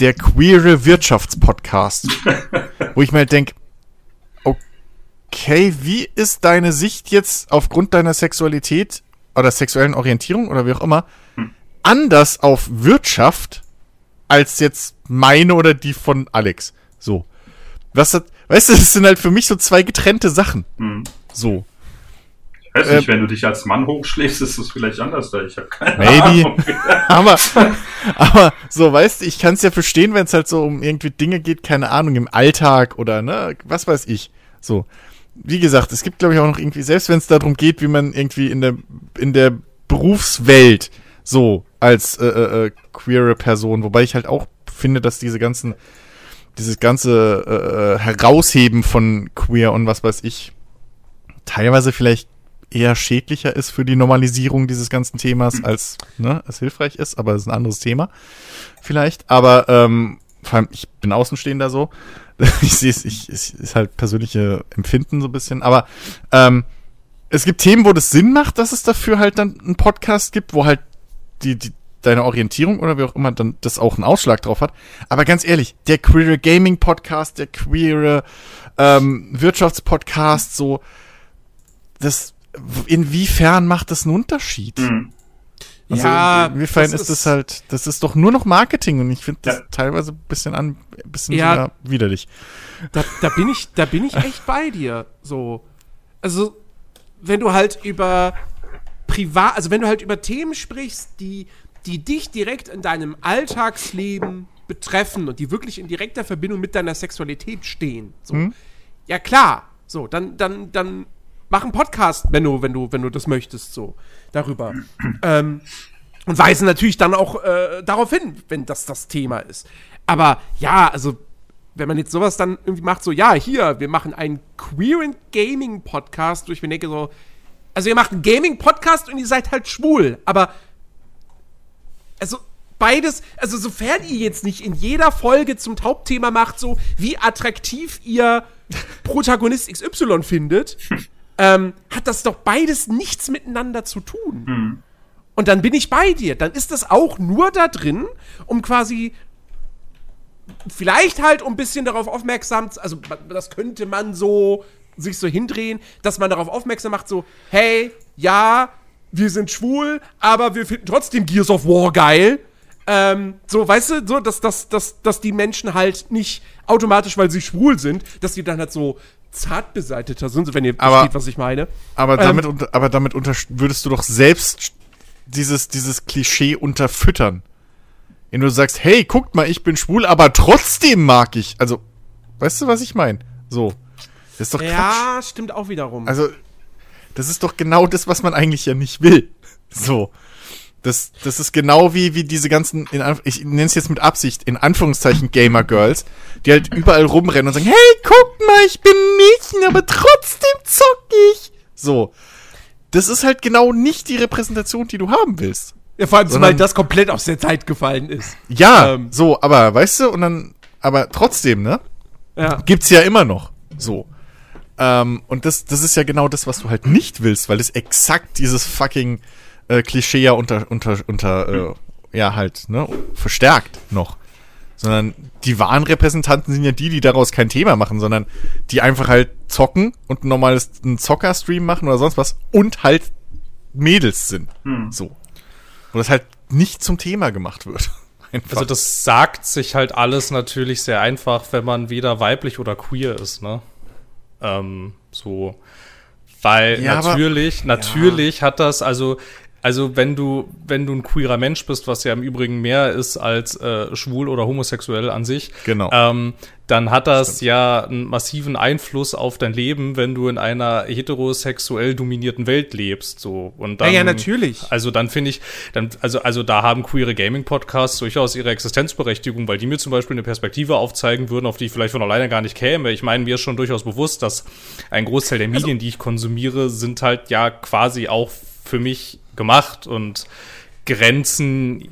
der queere Wirtschaftspodcast, <laughs> wo ich mir halt denke, okay, wie ist deine Sicht jetzt aufgrund deiner Sexualität oder sexuellen Orientierung oder wie auch immer anders auf Wirtschaft als jetzt meine oder die von Alex? So. Was hat, weißt du, <laughs> das sind halt für mich so zwei getrennte Sachen. Hm. So. Ich weiß nicht, Ähm, wenn du dich als Mann hochschläfst, ist das vielleicht anders da. Ich habe keine Maybe. Ahnung. <laughs> aber, aber so, weißt du, ich kann es ja verstehen, wenn es halt so um irgendwie Dinge geht, keine Ahnung, im Alltag oder, ne, was weiß ich. So. Wie gesagt, es gibt, glaube ich, auch noch irgendwie, selbst wenn es darum geht, wie man irgendwie in der, in der Berufswelt so als äh, äh, äh, queere Person, wobei ich halt auch finde, dass diese ganzen, dieses ganze äh, äh, Herausheben von queer und was weiß ich, teilweise vielleicht eher schädlicher ist für die Normalisierung dieses ganzen Themas, als ne, es hilfreich ist, aber es ist ein anderes Thema vielleicht. Aber ähm, vor allem, ich bin Außenstehender so. <laughs> Ich sehe es, ich, es ist halt persönliche Empfinden so ein bisschen, aber ähm, es gibt Themen, wo das Sinn macht, dass es dafür halt dann einen Podcast gibt, wo halt die, die deine Orientierung oder wie auch immer dann das auch einen Ausschlag drauf hat. Aber ganz ehrlich, der queere Gaming Podcast, der queere ähm, Wirtschaftspodcast, so das inwiefern macht das einen Unterschied? Hm. Also Ja, inwiefern das ist das halt, das ist doch nur noch Marketing und ich finde das Ja. teilweise ein bisschen an, ein bisschen Ja. widerlich. Da, da bin ich, da bin ich <laughs> echt bei dir. So. Also, wenn du halt über privat, also wenn du halt über Themen sprichst, die, die dich direkt in deinem Alltagsleben betreffen und die wirklich in direkter Verbindung mit deiner Sexualität stehen. So. Ja klar, so, dann, dann, dann mach einen Podcast, wenn du, wenn du, wenn du das möchtest, so, darüber. <clears throat> ähm, und weisen natürlich dann auch äh, darauf hin, wenn das das Thema ist. Aber ja, also wenn man jetzt sowas dann irgendwie macht, so, ja, hier, wir machen einen queeren Gaming-Podcast, wo ich mir denke, so, also ihr macht einen Gaming-Podcast und ihr seid halt schwul, aber also beides, also sofern ihr jetzt nicht in jeder Folge zum Hauptthema macht, so wie attraktiv ihr <laughs> Protagonist XY findet, ähm, hat das doch beides nichts miteinander zu tun. Und dann bin ich bei dir. Dann ist das auch nur da drin, um quasi vielleicht halt um ein bisschen darauf aufmerksam, zu- also das könnte man so sich so hindrehen, dass man darauf aufmerksam macht, so, hey, ja, wir sind schwul, aber wir finden trotzdem Gears of War geil. Ähm, so, weißt du, so, dass, dass, dass, dass die Menschen halt nicht automatisch, weil sie schwul sind, dass die dann halt so zart beseiteter sind, wenn ihr Aber- versteht, was ich meine. Aber Ähm, damit, aber damit unter, würdest du doch selbst dieses, dieses Klischee unterfüttern. Wenn du sagst, hey, guckt mal, ich bin schwul, aber trotzdem mag ich. Also, weißt du, was ich meine? So. Das ist doch Quatsch. Ja, stimmt auch wiederum. Also, das ist doch genau das, was man eigentlich ja nicht will. So. Das, das ist genau wie, wie diese ganzen, in, ich nenne es jetzt mit Absicht, in Anführungszeichen Gamer Girls, die halt überall rumrennen und sagen, hey, guck mal, ich bin Mädchen, aber trotzdem zock ich. So. Das ist halt genau nicht die Repräsentation, die du haben willst. ja, vor allem, weil das komplett aus der Zeit gefallen ist. Ja, Ähm. so, aber weißt du, und dann, aber trotzdem, ne? Ja. Gibt's ja immer noch. So. Ähm, und das, das ist ja genau das, was du halt nicht willst, weil das exakt dieses fucking äh, Klischee ja unter, unter, unter, äh, ja, halt, ne, verstärkt noch. Sondern die wahren Repräsentanten sind ja die, die daraus kein Thema machen, sondern die einfach halt zocken und ein normales einen Zocker-Stream machen oder sonst was und halt Mädels sind. So. Wo das halt nicht zum Thema gemacht wird. <laughs> Einfach. Also das sagt sich halt alles natürlich sehr einfach, wenn man weder weiblich oder queer ist, ne? Ähm, so. Weil Ja, aber- natürlich, natürlich hat das, also, also wenn du, wenn du ein queerer Mensch bist, was ja im Übrigen mehr ist als äh, schwul oder homosexuell an sich, Genau. ähm, dann hat das ja einen massiven Einfluss auf dein Leben, wenn du in einer heterosexuell dominierten Welt lebst, so. Und dann, Ja, ja, natürlich. also dann finde ich, dann, also, also da haben queere Gaming-Podcasts durchaus ihre Existenzberechtigung, weil die mir zum Beispiel eine Perspektive aufzeigen würden, auf die ich vielleicht von alleine gar nicht käme. Ich meine, mir ist schon durchaus bewusst, dass ein Großteil der Medien, die ich konsumiere, sind halt ja quasi auch für mich gemacht und grenzen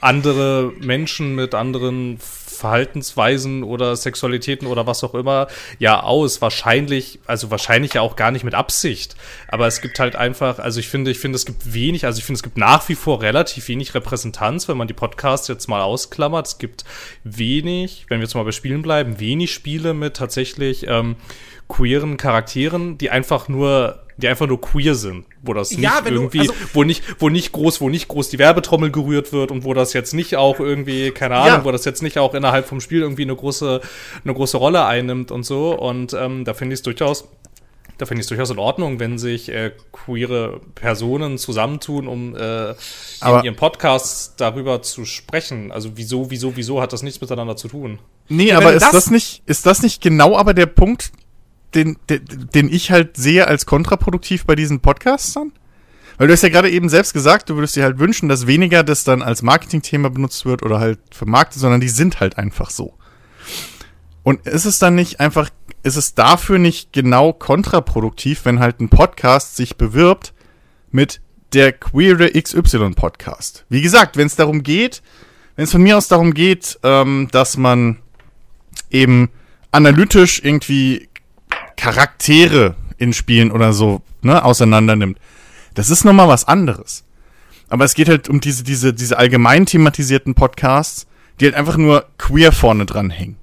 andere Menschen mit anderen Verhaltensweisen oder Sexualitäten oder was auch immer ja aus. Wahrscheinlich, also wahrscheinlich ja auch gar nicht mit Absicht. Aber es gibt halt einfach, also ich finde, ich finde, es gibt wenig, also ich finde, es gibt nach wie vor relativ wenig Repräsentanz, wenn man die Podcasts jetzt mal ausklammert. Es gibt wenig, wenn wir jetzt mal bei Spielen bleiben, wenig Spiele mit tatsächlich ähm, queeren Charakteren, die einfach nur die einfach nur queer sind, wo das nicht Ja, wenn du- irgendwie, also- wo nicht, wo nicht groß, wo nicht groß die Werbetrommel gerührt wird und wo das jetzt nicht auch irgendwie, keine Ahnung, Ja. wo das jetzt nicht auch innerhalb vom Spiel irgendwie eine große, eine große Rolle einnimmt und so. Und ähm, da finde ich es durchaus, da finde ich es durchaus in Ordnung, wenn sich äh, queere Personen zusammentun, um äh, in Aber- ihren Podcasts darüber zu sprechen. Also wieso, wieso, wieso hat das nichts miteinander zu tun? Nee, Ja, aber ist das- das, nicht, ist das nicht genau aber der Punkt, den, den, den ich halt sehe als kontraproduktiv bei diesen Podcasts dann? Weil du hast ja gerade eben selbst gesagt, du würdest dir halt wünschen, dass weniger das dann als Marketingthema benutzt wird oder halt vermarktet, sondern die sind halt einfach so. Und ist es dann nicht einfach, ist es dafür nicht genau kontraproduktiv, wenn halt ein Podcast sich bewirbt mit der Queere XY Podcast? Wie gesagt, wenn es darum geht, wenn es von mir aus darum geht, ähm, dass man eben analytisch irgendwie Charaktere in Spielen oder so ne, auseinander nimmt. Das ist nochmal was anderes. Aber es geht halt um diese, diese, diese allgemein thematisierten Podcasts, die halt einfach nur queer vorne dran hängen.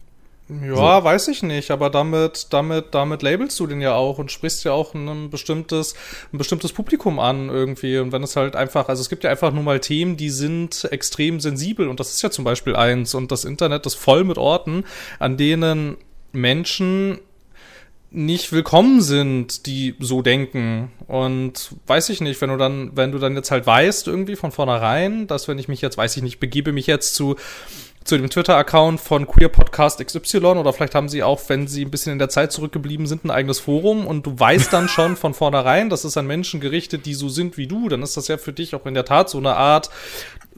Ja, weiß ich nicht, aber damit, damit, damit labelst du den ja auch und sprichst ja auch ein bestimmtes, ein bestimmtes Publikum an irgendwie. Und wenn es halt einfach, also es gibt ja einfach nur mal Themen, die sind extrem sensibel und das ist ja zum Beispiel eins. Und das Internet ist voll mit Orten, an denen Menschen nicht willkommen sind, die so denken. Und weiß ich nicht, wenn du dann, wenn du dann jetzt halt weißt, irgendwie von vornherein, dass wenn ich mich jetzt, weiß ich nicht, begebe mich jetzt zu zu dem Twitter-Account von Queer Podcast XY oder vielleicht haben sie auch, wenn sie ein bisschen in der Zeit zurückgeblieben sind, ein eigenes Forum und du weißt dann schon von vornherein, das ist an Menschen gerichtet, die so sind wie du, dann ist das ja für dich auch in der Tat so eine Art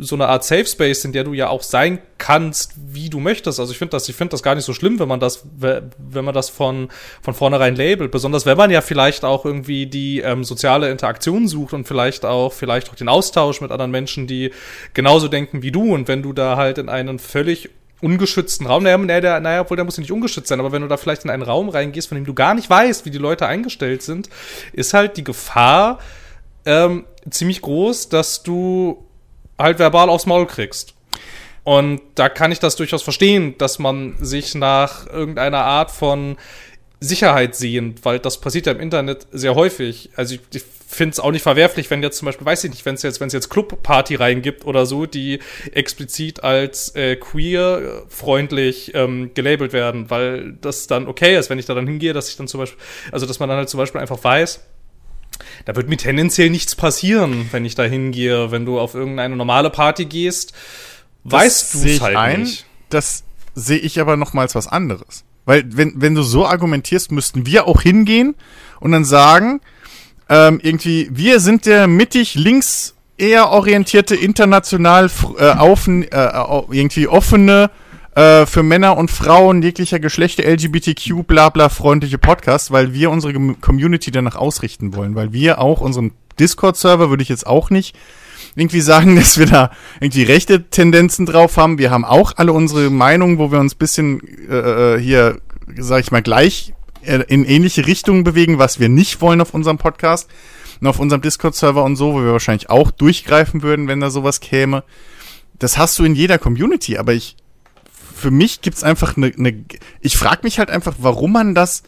so eine Art Safe Space, in der du ja auch sein kannst, wie du möchtest. Also ich finde das, ich finde das gar nicht so schlimm, wenn man das, wenn man das von von vornherein labelt. Besonders wenn man ja vielleicht auch irgendwie die ähm, soziale Interaktion sucht und vielleicht auch vielleicht auch den Austausch mit anderen Menschen, die genauso denken wie du. Und wenn du da halt in einen völlig ungeschützten Raum, naja, naja, naja, obwohl der muss ja nicht ungeschützt sein, aber wenn du da vielleicht in einen Raum reingehst, von dem du gar nicht weißt, wie die Leute eingestellt sind, ist halt die Gefahr ähm, ziemlich groß, dass du halt verbal aufs Maul kriegst. Und da kann ich das durchaus verstehen, dass man sich nach irgendeiner Art von Sicherheit sehnt, weil das passiert ja im Internet sehr häufig. Also ich, ich finde es auch nicht verwerflich, wenn jetzt zum Beispiel, weiß ich nicht, wenn es jetzt, wenn es jetzt Clubparty reingibt oder so, die explizit als äh, queer freundlich ähm, gelabelt werden, weil das dann okay ist, wenn ich da dann hingehe, dass ich dann zum Beispiel, also dass man dann halt zum Beispiel einfach weiß, da wird mir tendenziell nichts passieren, wenn ich da hingehe. Wenn du auf irgendeine normale Party gehst, Das weißt du es halt ein. nicht. Das sehe ich aber nochmals was anderes. Weil, wenn, wenn du so argumentierst, müssten wir auch hingehen und dann sagen, ähm, irgendwie, wir sind der mittig links eher orientierte, international äh, aufen, äh, irgendwie offene, äh, für Männer und Frauen jeglicher Geschlechter LGBTQ bla bla freundliche Podcast, weil wir unsere Community danach ausrichten wollen, weil wir auch unseren Discord-Server würde ich jetzt auch nicht irgendwie sagen, <laughs> dass wir da irgendwie rechte Tendenzen drauf haben. Wir haben auch alle unsere Meinungen, wo wir uns bisschen äh, äh, hier, sag ich mal, gleich äh, in ähnliche Richtungen bewegen, was wir nicht wollen auf unserem Podcast und auf unserem Discord-Server und so, wo wir wahrscheinlich auch durchgreifen würden, wenn da sowas käme. Das hast du in jeder Community, aber ich, für mich gibt's einfach eine, eine ich frage mich halt einfach, warum man das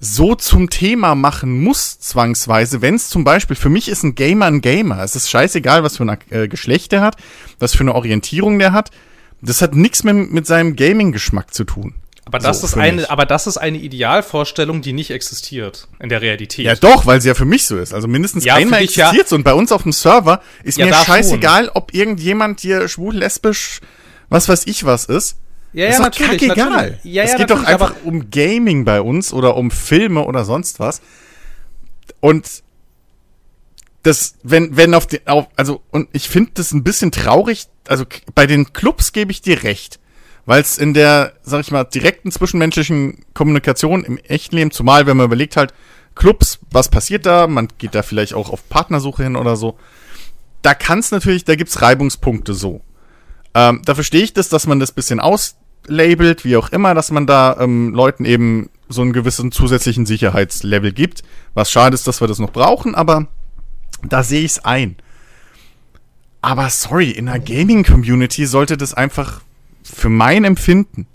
so zum Thema machen muss, zwangsweise, wenn es zum Beispiel, für mich ist ein Gamer ein Gamer. Es ist scheißegal, was für ein äh, Geschlecht der hat, was für eine Orientierung der hat. Das hat nichts mehr mit seinem Gaming-Geschmack zu tun. Aber das So, ist eine, mich. aber das ist eine Idealvorstellung, die nicht existiert in der Realität. Ja, doch, weil sie ja für mich so ist. Also mindestens Ja, einmal ja. existiert so. Und bei uns auf dem Server ist Ja, mir scheißegal, ob irgendjemand hier schwul, lesbisch, was weiß ich was ist. Ja, ist ja doch kackegal. natürlich. Ja, es ja, geht doch natürlich, einfach um Gaming bei uns oder um Filme oder sonst was. Und das, wenn, wenn auf den, auf, also, und ich finde das ein bisschen traurig, also bei den Clubs gebe ich dir recht. Weil es in der, sag ich mal, direkten zwischenmenschlichen Kommunikation im echten Leben, zumal wenn man überlegt halt, Clubs, was passiert da? Man geht da vielleicht auch auf Partnersuche hin oder so. Da kann es natürlich, da gibt's Reibungspunkte so. Ähm, da verstehe ich das, dass man das bisschen auslabelt, wie auch immer, dass man da ähm, Leuten eben so einen gewissen zusätzlichen Sicherheitslevel gibt. Was schade ist, dass wir das noch brauchen, aber da sehe ich es ein. Aber sorry, in einer Gaming-Community sollte das einfach für mein Empfinden,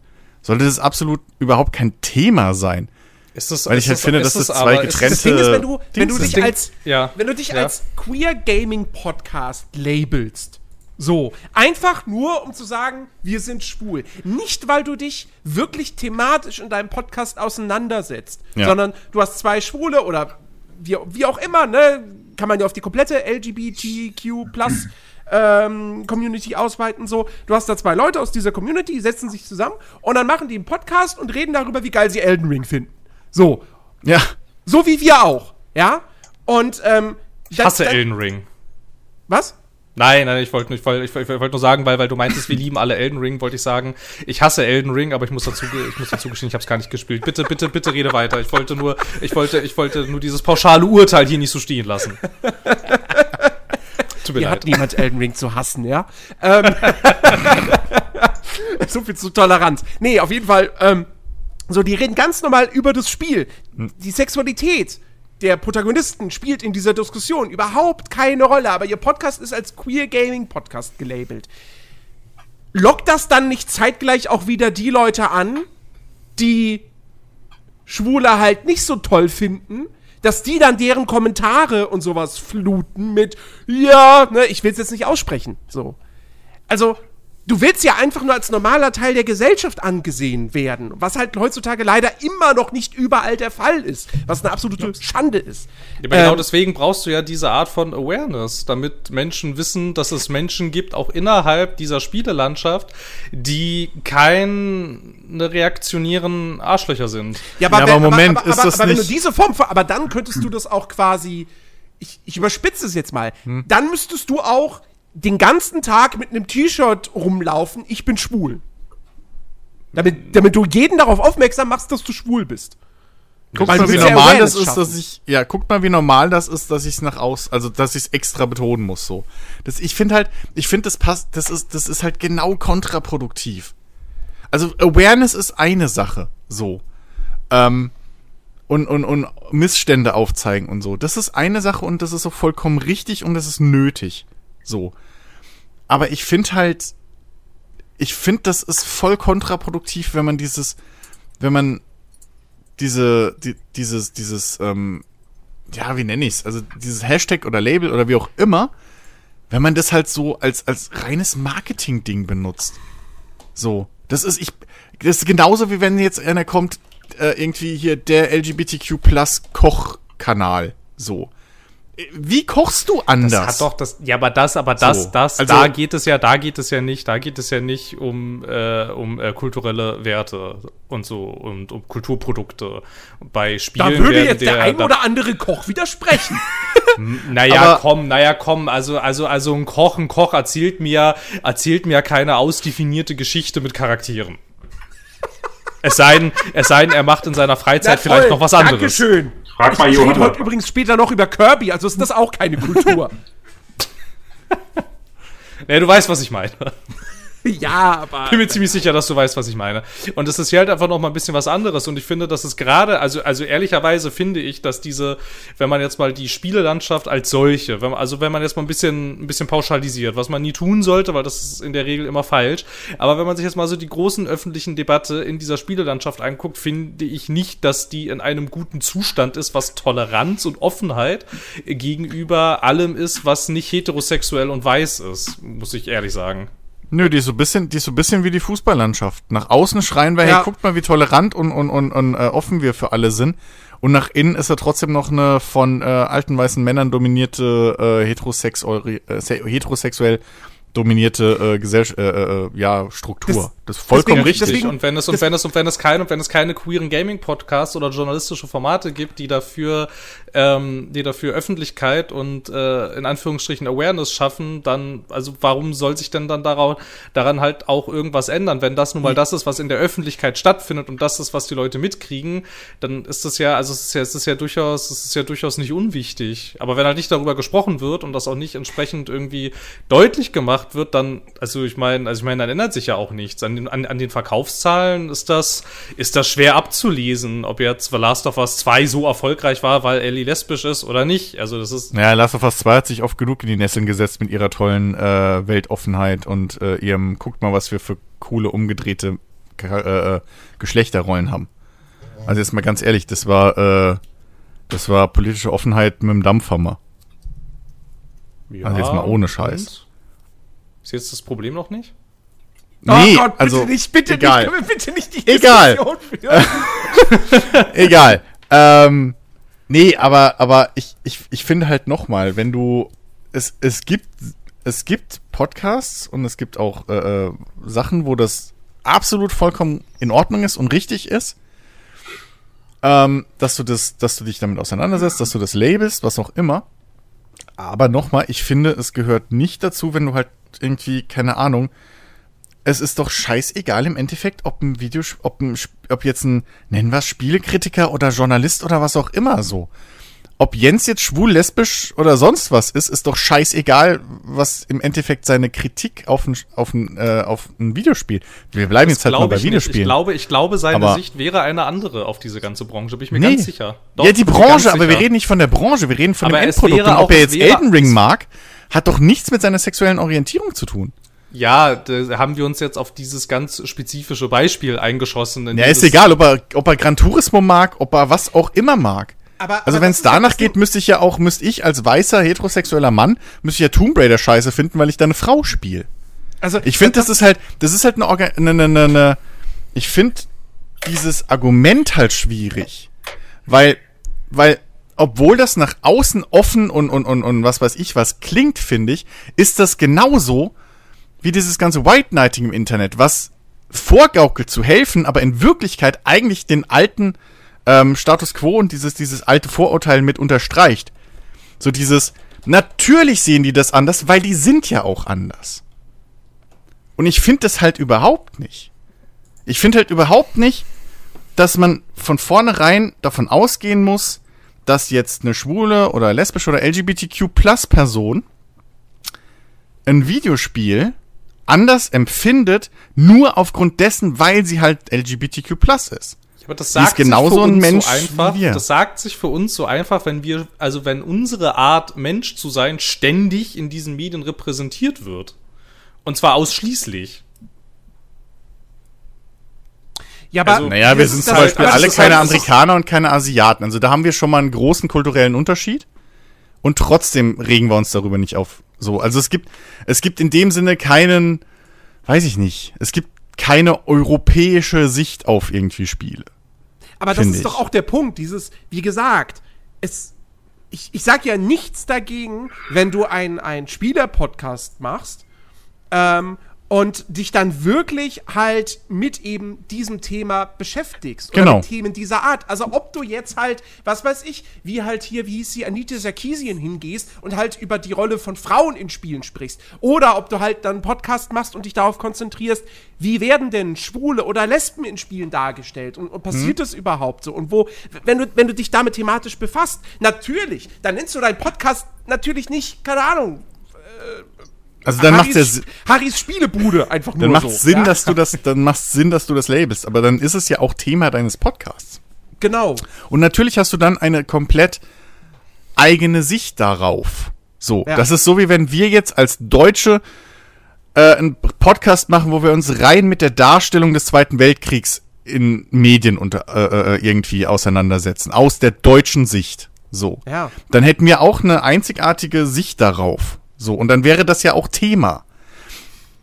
sollte das absolut überhaupt kein Thema sein. Ist das, Weil ich ist halt finde, dass das aber- zwei ist getrennte- Das Ding ist, wenn du, wenn du dich sind. als, Ja. wenn du dich Ja. als Queer Gaming Podcast labelst, so, einfach nur, um zu sagen, wir sind schwul. Nicht, weil du dich wirklich thematisch in deinem Podcast auseinandersetzt, Ja. sondern du hast zwei Schwule oder wie, wie auch immer, ne, kann man ja auf die komplette LGBTQ plus ähm, Community ausweiten, so. Du hast da zwei Leute aus dieser Community, die setzen sich zusammen und dann machen die einen Podcast und reden darüber, wie geil sie Elden Ring finden. So. Ja, So wie wir auch, ja? Und, ähm. Ich hasse Elden Ring. Was? Nein, nein, ich wollte nicht, weil ich, ich wollte nur sagen, weil, weil du meintest, wir lieben alle Elden Ring, wollte ich sagen, ich hasse Elden Ring, aber ich muss dazu, ich muss dazu gestehen, ich habe es gar nicht gespielt. Bitte, bitte, bitte rede weiter. Ich wollte nur, ich wollte, ich wollte nur dieses pauschale Urteil hier nicht so stehen lassen. Tut mir Hier leid. hat niemand Elden Ring zu hassen, ja? Ähm, <laughs> so viel zu Toleranz. Nee, auf jeden Fall, ähm, so, die reden ganz normal über das Spiel. Die Sexualität der Protagonisten spielt in dieser Diskussion überhaupt keine Rolle, aber ihr Podcast ist als Queer Gaming Podcast gelabelt. Lockt das dann nicht zeitgleich auch wieder die Leute an, die Schwule halt nicht so toll finden, dass die dann deren Kommentare und sowas fluten mit, ja, ne, ich will es jetzt nicht aussprechen, so. Also, du willst ja einfach nur als normaler Teil der Gesellschaft angesehen werden, was halt heutzutage leider immer noch nicht überall der Fall ist, was eine absolute Schande ist. Ja, aber genau Ähm, deswegen brauchst du ja diese Art von Awareness, damit Menschen wissen, dass es Menschen gibt, auch innerhalb dieser Spielelandschaft, die keine reaktionären Arschlöcher sind. Ja, aber, Ja, wenn, aber Moment, aber, ist aber, das aber wenn du nicht- diese Form von, aber dann könntest du das auch quasi, ich, ich überspitze es jetzt mal, Hm. dann müsstest du auch den ganzen Tag mit einem T-Shirt rumlaufen, ich bin schwul. Damit, damit du jeden darauf aufmerksam machst, dass du schwul bist. Guckt mal, wie normal das ist, schaffen. dass ich, ja, guckt mal, wie normal das ist, dass ich es nach aus, also, dass ich es extra betonen muss, so. Das, ich finde halt, ich finde, das passt, das ist, das ist halt genau kontraproduktiv. Also, Awareness ist eine Sache, so. Ähm, und, und, und Missstände aufzeigen und so. Das ist eine Sache und das ist so vollkommen richtig und das ist nötig, so. Aber ich finde halt, ich finde, das ist voll kontraproduktiv, wenn man dieses, wenn man diese, die, dieses, dieses, ähm, ja, wie nenne ich's? Also dieses Hashtag oder Label oder wie auch immer, wenn man das halt so als, als reines Marketing-Ding benutzt. So. Das ist, ich, das ist genauso wie wenn jetzt einer kommt, äh, irgendwie hier der LGBTQ Plus Kochkanal. So. Wie kochst du anders? Das hat doch das, ja, aber das, aber das, So, das, also- da geht es ja, da geht es ja nicht, da geht es ja nicht um, äh, um äh, kulturelle Werte und so und um Kulturprodukte. Bei Da Spielen würde werden jetzt der, ein da- oder andere Koch widersprechen. <laughs> Naja, Aber- komm, naja, komm, also, also, also ein Koch, ein Koch erzählt mir, erzählt mir keine ausdefinierte Geschichte mit Charakteren. Es sei denn, es sei denn, er macht in seiner Freizeit vielleicht noch was anderes. Dankeschön. Frag mal Ich rede heute übrigens später noch über Kirby, also ist das auch keine Kultur. <laughs> Nee, du weißt, was ich meine. <laughs> ja, aber. bin mir ziemlich sicher, dass du weißt, was ich meine. Und es ist hier halt einfach noch mal ein bisschen was anderes. Und ich finde, dass es gerade, also, also ehrlicherweise finde ich, dass diese, wenn man jetzt mal die Spielelandschaft als solche, wenn man, also wenn man jetzt mal ein bisschen, ein bisschen pauschalisiert, was man nie tun sollte, weil das ist in der Regel immer falsch. Aber wenn man sich jetzt mal so die großen öffentlichen Debatte in dieser Spielelandschaft anguckt, finde ich nicht, dass die in einem guten Zustand ist, was Toleranz und Offenheit gegenüber allem ist, was nicht heterosexuell und weiß ist, muss ich ehrlich sagen. Nö, die ist so ein bisschen, die ist so ein bisschen wie die Fußballlandschaft. Nach außen schreien wir, Ja. hey, guckt mal, wie tolerant und, und, und, und äh, offen wir für alle sind. Und nach innen ist er trotzdem noch eine von äh, alten weißen Männern dominierte, äh, heterosexuell, äh, se- heterosexuell dominierte äh, Gesell äh, äh, ja, Struktur. Das- Das, ist vollkommen deswegen- richtig. deswegen- und wenn es und wenn es und wenn es keine und wenn es keine queeren Gaming Podcasts oder journalistische Formate gibt, die dafür ähm, die dafür Öffentlichkeit und äh, in Anführungsstrichen Awareness schaffen, dann also warum soll sich denn dann daran daran halt auch irgendwas ändern, wenn das nun mal das ist, was in der Öffentlichkeit stattfindet und das ist, was die Leute mitkriegen, dann ist das ja also es ist ja es ist ja durchaus es ist ja durchaus nicht unwichtig, aber wenn halt nicht darüber gesprochen wird und das auch nicht entsprechend irgendwie deutlich gemacht wird, dann also ich meine, also ich meine, dann ändert sich ja auch nichts. An den, an, an den Verkaufszahlen ist das, ist das schwer abzulesen, ob jetzt The Last of Us 2 so erfolgreich war, weil Ellie lesbisch ist oder nicht. Also das ist. Ja, Last of Us 2 hat sich oft genug in die Nesseln gesetzt mit ihrer tollen äh, Weltoffenheit und äh, ihrem, guckt mal, was wir für coole, umgedrehte äh, äh, Geschlechterrollen haben. Also jetzt mal ganz ehrlich, das war, äh, das war politische Offenheit mit dem Dampfhammer. Also jetzt mal ohne Scheiß. Ist jetzt das Problem noch nicht? Nee, oh Gott, bitte also nicht, bitte egal. nicht, können wir bitte nicht die Egal. <laughs> <laughs> Egal. Ähm, nee, aber, aber ich, ich, ich finde halt nochmal, wenn du, es, es gibt, es gibt Podcasts und es gibt auch äh, äh, Sachen, wo das absolut vollkommen in Ordnung ist und richtig ist, ähm, dass du das, dass du dich damit auseinandersetzt, dass du das labelst, was auch immer. Aber nochmal, ich finde, es gehört nicht dazu, wenn du halt irgendwie, keine Ahnung, es ist doch scheißegal im Endeffekt, ob ein Video, ob, ein, ob jetzt ein, nennen wir es Spielekritiker oder Journalist oder was auch immer so. Ob Jens jetzt schwul, lesbisch oder sonst was ist, ist doch scheißegal, was im Endeffekt seine Kritik auf ein, auf ein, äh, auf ein Videospiel. Wir bleiben jetzt halt mal glaube bei nicht. Videospielen. Ich glaube, ich glaube, seine Aber- Sicht wäre eine andere auf diese ganze Branche, bin ich mir Nee. ganz sicher. Doch, ja, die Branche, aber wir reden nicht von der Branche, wir reden von Aber dem Endprodukt. Und ob er jetzt Elden Ring mag, hat doch nichts mit seiner sexuellen Orientierung zu tun. Ja, da haben wir uns jetzt auf dieses ganz spezifische Beispiel eingeschossen. in Ja, ist egal, ob er, ob er Gran Turismo mag, ob er was auch immer mag. Aber- also wenn das es danach das geht, müsste ich ja auch, müsste ich als weißer heterosexueller Mann, müsste ich ja Tomb Raider scheiße finden, weil ich da eine Frau spiele. Also, Ich finde, das ist halt, das ist halt eine, Orga eine, eine, eine, eine ich finde dieses Argument halt schwierig, weil, weil, obwohl das nach außen offen und, und, und, und was weiß ich was klingt, finde ich, ist das genauso wie dieses ganze White Knighting im Internet, was vorgaukelt zu helfen, aber in Wirklichkeit eigentlich den alten ähm, Status quo und dieses, dieses alte Vorurteil mit unterstreicht. So dieses, natürlich sehen die das anders, weil die sind ja auch anders. Und ich finde das halt überhaupt nicht. Ich finde halt überhaupt nicht, dass man von vornherein davon ausgehen muss, dass jetzt eine schwule oder lesbische oder LGBTQ Plus Person ein Videospiel anders empfindet, nur aufgrund dessen, weil sie halt LGBTQ Plus ist. Aber das sagt sich genauso für ein uns Mensch so einfach. wie wir. Das sagt sich für uns so einfach, wenn wir, also wenn unsere Art, Mensch zu sein, ständig in diesen Medien repräsentiert wird. Und zwar ausschließlich. Ja, aber also- Naja, wir sind zum Beispiel alle keine halt- Amerikaner und keine Asiaten. Also da haben wir schon mal einen großen kulturellen Unterschied. Und trotzdem regen wir uns darüber nicht auf. So, also es gibt, es gibt in dem Sinne keinen, weiß ich nicht, es gibt keine europäische Sicht auf irgendwie Spiele. Aber das ist doch ich. auch der Punkt, dieses, wie gesagt, es, ich, ich sag ja nichts dagegen, wenn du einen ein Spieler-Podcast machst ähm, und dich dann wirklich halt mit eben diesem Thema beschäftigst. Oder Genau. mit Themen dieser Art. Also ob du jetzt halt, was weiß ich, wie halt hier, wie hieß sie, Anita Sarkeesian hingehst und halt über die Rolle von Frauen in Spielen sprichst. Oder ob du halt dann einen Podcast machst und dich darauf konzentrierst, wie werden denn Schwule oder Lesben in Spielen dargestellt und, und passiert das überhaupt so? Und wo, wenn du, wenn du dich damit thematisch befasst, natürlich, dann nennst du deinen Podcast natürlich nicht, keine Ahnung, Also dann macht es Harrys Spielebude einfach nur dann macht so. Sinn, ja? dass du das, dann macht Sinn, dass du das labelst. Aber dann ist es ja auch Thema deines Podcasts. Genau. Und natürlich hast du dann eine komplett eigene Sicht darauf. So, Ja. das ist so wie wenn wir jetzt als Deutsche äh, einen Podcast machen, wo wir uns rein mit der Darstellung des Zweiten Weltkriegs in Medien unter, äh, äh, irgendwie auseinandersetzen, aus der deutschen Sicht. So. Ja. Dann hätten wir auch eine einzigartige Sicht darauf. So, und dann wäre das ja auch Thema.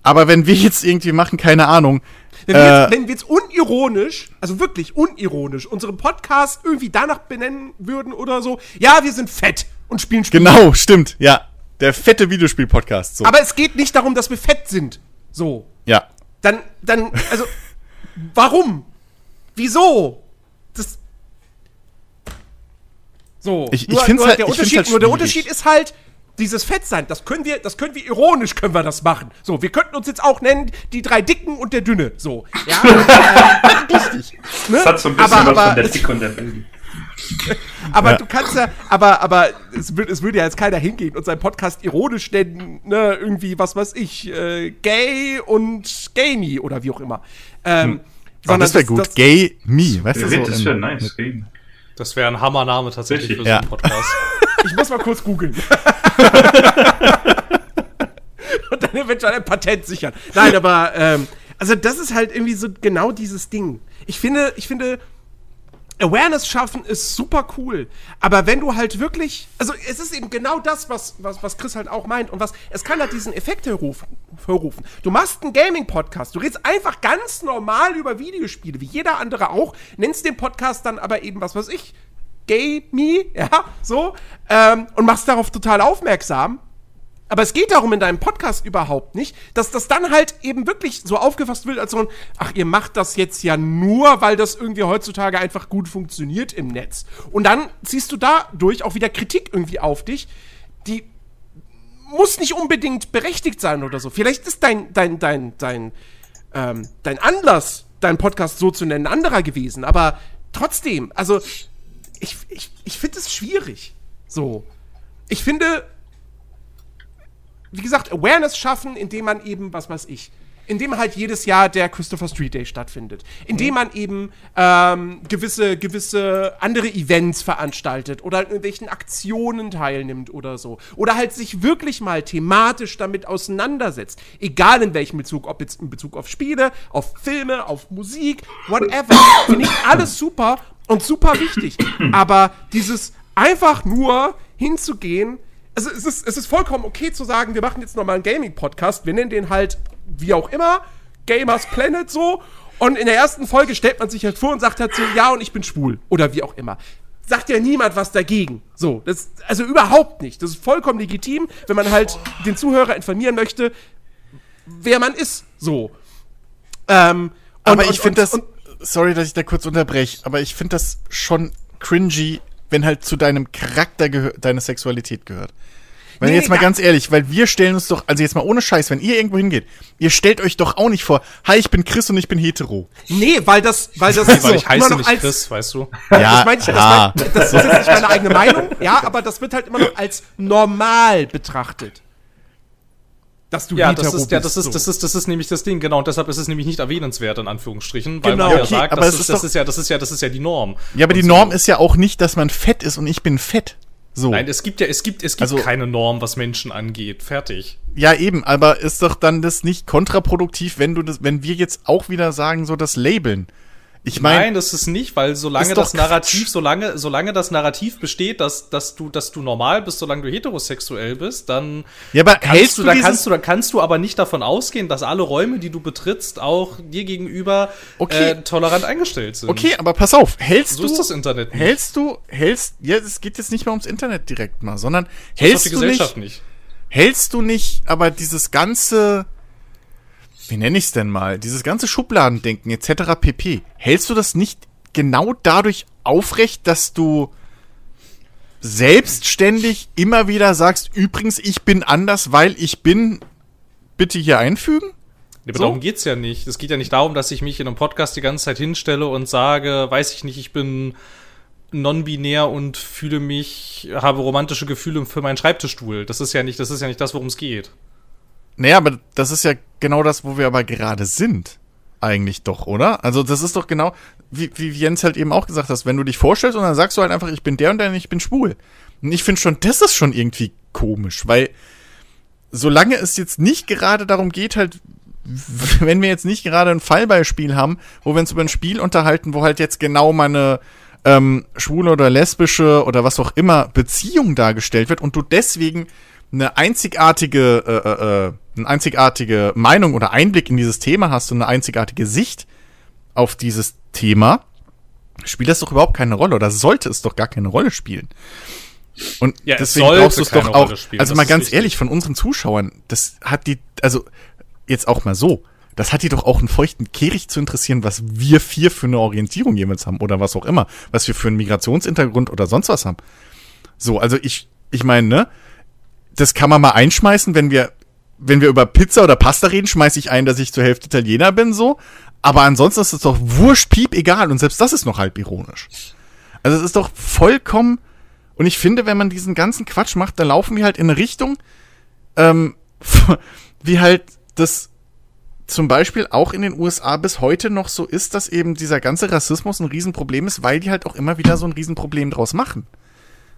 Aber wenn wir jetzt irgendwie machen, keine Ahnung, Wenn wir, Äh, jetzt, wenn wir jetzt unironisch, also wirklich unironisch, unseren Podcast irgendwie danach benennen würden oder so, ja, wir sind fett und spielen Spiele. genau, stimmt, ja. Der fette Videospiel-Podcast. So. Aber es geht nicht darum, dass wir fett sind. So. ja. Dann, dann, also, <laughs> warum? Wieso? Das. So. Ich- ich nur, halt- der Unterschied, halt nur der. Unterschied ist halt, dieses Fettsein, das können wir, das können wir ironisch, können wir das machen. So, wir könnten uns jetzt auch nennen, die drei Dicken und der Dünne. So. Ja. <laughs> äh, richtig. Ne? Das hat so ein bisschen aber, was aber, von der Dick und der Baby. <laughs> aber Ja. du kannst ja, aber, aber es, würde, es würde ja jetzt keiner hingehen und seinen Podcast ironisch nennen, ne, irgendwie, was weiß ich, äh, gay und gamey oder wie auch immer. Ähm, Oh, das wäre gut. Gay Me, weißt du so. ist in- schon nice. Game. Das wäre ein Hammername tatsächlich Richtig. für so Ja. einen Podcast. <laughs> Ich muss mal kurz googeln. <laughs> und dann eventuell ein Patent sichern. Nein, aber, ähm, also das ist halt irgendwie so genau dieses Ding. Ich finde, ich finde, Awareness schaffen ist super cool. Aber wenn du halt wirklich, also es ist eben genau das, was, was, was Chris halt auch meint und was, es kann halt diesen Effekt herrufen. Du machst einen Gaming-Podcast, du redest einfach ganz normal über Videospiele, wie jeder andere auch, nennst den Podcast dann aber eben, was weiß ich, Gay Me, ja, so, ähm, und machst darauf total aufmerksam. Aber es geht darum in deinem Podcast überhaupt nicht, dass das dann halt eben wirklich so aufgefasst wird als so ein, ach, ihr macht das jetzt ja nur, weil das irgendwie heutzutage einfach gut funktioniert im Netz. Und dann ziehst du dadurch auch wieder Kritik irgendwie auf dich, die muss nicht unbedingt berechtigt sein oder so. Vielleicht ist dein, dein, dein, dein, ähm, dein Anlass, deinen Podcast so zu nennen, anderer gewesen. Aber trotzdem, also, ich, ich, ich finde es schwierig. So. Ich finde, wie gesagt, Awareness schaffen, indem man eben, was weiß ich, indem halt jedes Jahr der Christopher Street Day stattfindet. Indem man eben ähm, gewisse, gewisse andere Events veranstaltet oder an irgendwelchen Aktionen teilnimmt oder so. Oder halt sich wirklich mal thematisch damit auseinandersetzt. Egal in welchem Bezug, ob jetzt in Bezug auf Spiele, auf Filme, auf Musik, whatever. Finde ich alles super und super wichtig. <clears throat> Aber dieses einfach nur hinzugehen, also es ist, es ist vollkommen okay zu sagen, wir machen jetzt nochmal einen Gaming-Podcast, wir nennen den halt wie auch immer, Gamers Planet so. Und in der ersten Folge stellt man sich halt vor und sagt halt so, ja, und ich bin schwul. Oder wie auch immer. Sagt ja niemand was dagegen. So, das, also überhaupt nicht. Das ist vollkommen legitim, wenn man halt den Zuhörer informieren möchte, wer man ist. So. Ähm, Aber und- ich und- finde das, sorry, dass ich da kurz unterbreche, aber ich finde das schon cringy, wenn halt zu deinem Charakter gehö- deine Sexualität gehört. Weil Nee, jetzt mal ganz ehrlich, weil wir stellen uns doch, also jetzt mal ohne Scheiß, wenn ihr irgendwo hingeht, ihr stellt euch doch auch nicht vor, hi, ich bin Chris und ich bin hetero. Nee, weil das, weil das Weil so ich heiße immer noch nicht als, Chris, weißt du? das meine ich, das, mein, das ist jetzt nicht meine eigene Meinung, ja, aber das wird halt immer noch als normal betrachtet. Dass du Ja, hetero das ist, ja, das bist, ist, so. das ist, das ist nämlich das Ding, genau. Und deshalb ist es nämlich nicht erwähnenswert, in Anführungsstrichen, weil Genau. man ja Okay, sagt, aber das ist, das ist ja, das ist ja, das ist ja die Norm. Ja, aber die Und Norm so. ist ja auch nicht, dass man fett ist und ich bin fett. So. Nein, es gibt ja, es gibt, es gibt Also- keine Norm, was Menschen angeht. Fertig. Ja, eben, aber ist doch dann das nicht kontraproduktiv, wenn du das, wenn wir jetzt auch wieder sagen, so das Labeln. Ich meine, Nein, das ist nicht, weil solange das Narrativ, Quatsch. solange, solange das Narrativ besteht, dass, dass du, dass du normal bist, solange du heterosexuell bist, dann ja, aber kannst hältst du, du, da kannst du, da kannst du aber nicht davon ausgehen, dass alle Räume, die du betrittst, auch dir gegenüber Okay. äh, tolerant eingestellt sind. Okay, aber pass auf, hältst So du ist das Internet nicht. Hältst du, hältst, ja, es geht jetzt nicht mehr ums Internet direkt mal, sondern hältst die du Gesellschaft nicht, nicht. hältst du nicht, aber dieses ganze, wie nenne ich es denn mal, dieses ganze Schubladendenken etc. pp. Hältst du das nicht genau dadurch aufrecht, dass du selbstständig immer wieder sagst, übrigens, ich bin anders, weil ich bin, bitte hier einfügen? Aber So? darum geht's ja nicht. Es geht ja nicht darum, dass ich mich in einem Podcast die ganze Zeit hinstelle und sage, weiß ich nicht, ich bin non-binär und fühle mich, habe romantische Gefühle für meinen Schreibtischstuhl. Das ist ja nicht, das ist ja nicht das, worum es geht. Naja, aber das ist ja genau das, wo wir aber gerade sind. Eigentlich doch, oder? Also das ist doch genau, wie, wie Jens halt eben auch gesagt hast, wenn du dich vorstellst und dann sagst du halt einfach, ich bin der und der und ich bin schwul. Und ich finde schon, das ist schon irgendwie komisch, weil solange es jetzt nicht gerade darum geht, halt, <laughs> wenn wir jetzt nicht gerade ein Fallbeispiel haben, wo wir uns über ein Spiel unterhalten, wo halt jetzt genau mal eine ähm, schwule oder lesbische oder was auch immer Beziehung dargestellt wird und du deswegen eine einzigartige, äh, äh, äh, eine einzigartige Meinung oder Einblick in dieses Thema hast und eine einzigartige Sicht auf dieses Thema, spielt das doch überhaupt keine Rolle oder sollte es doch gar keine Rolle spielen. Und Ja, es deswegen brauchst du es doch auch. Also mal ganz richtig. ehrlich, von unseren Zuschauern, das hat die, also jetzt auch mal so, das hat die doch auch einen feuchten Kehricht zu interessieren, was wir vier für eine Orientierung jeweils haben oder was auch immer, was wir für einen Migrationshintergrund oder sonst was haben. So, also ich, ich meine, ne, das kann man mal einschmeißen, wenn wir, wenn wir über Pizza oder Pasta reden, schmeiße ich ein, dass ich zur Hälfte Italiener bin, so. Aber ansonsten ist es doch wurscht, piep, egal. Und selbst das ist noch halb ironisch. Also es ist doch vollkommen, und ich finde, wenn man diesen ganzen Quatsch macht, dann laufen wir halt in eine Richtung, ähm, <laughs> wie halt das zum Beispiel auch in den USA bis heute noch so ist, dass eben dieser ganze Rassismus ein Riesenproblem ist, weil die halt auch immer wieder so ein Riesenproblem draus machen.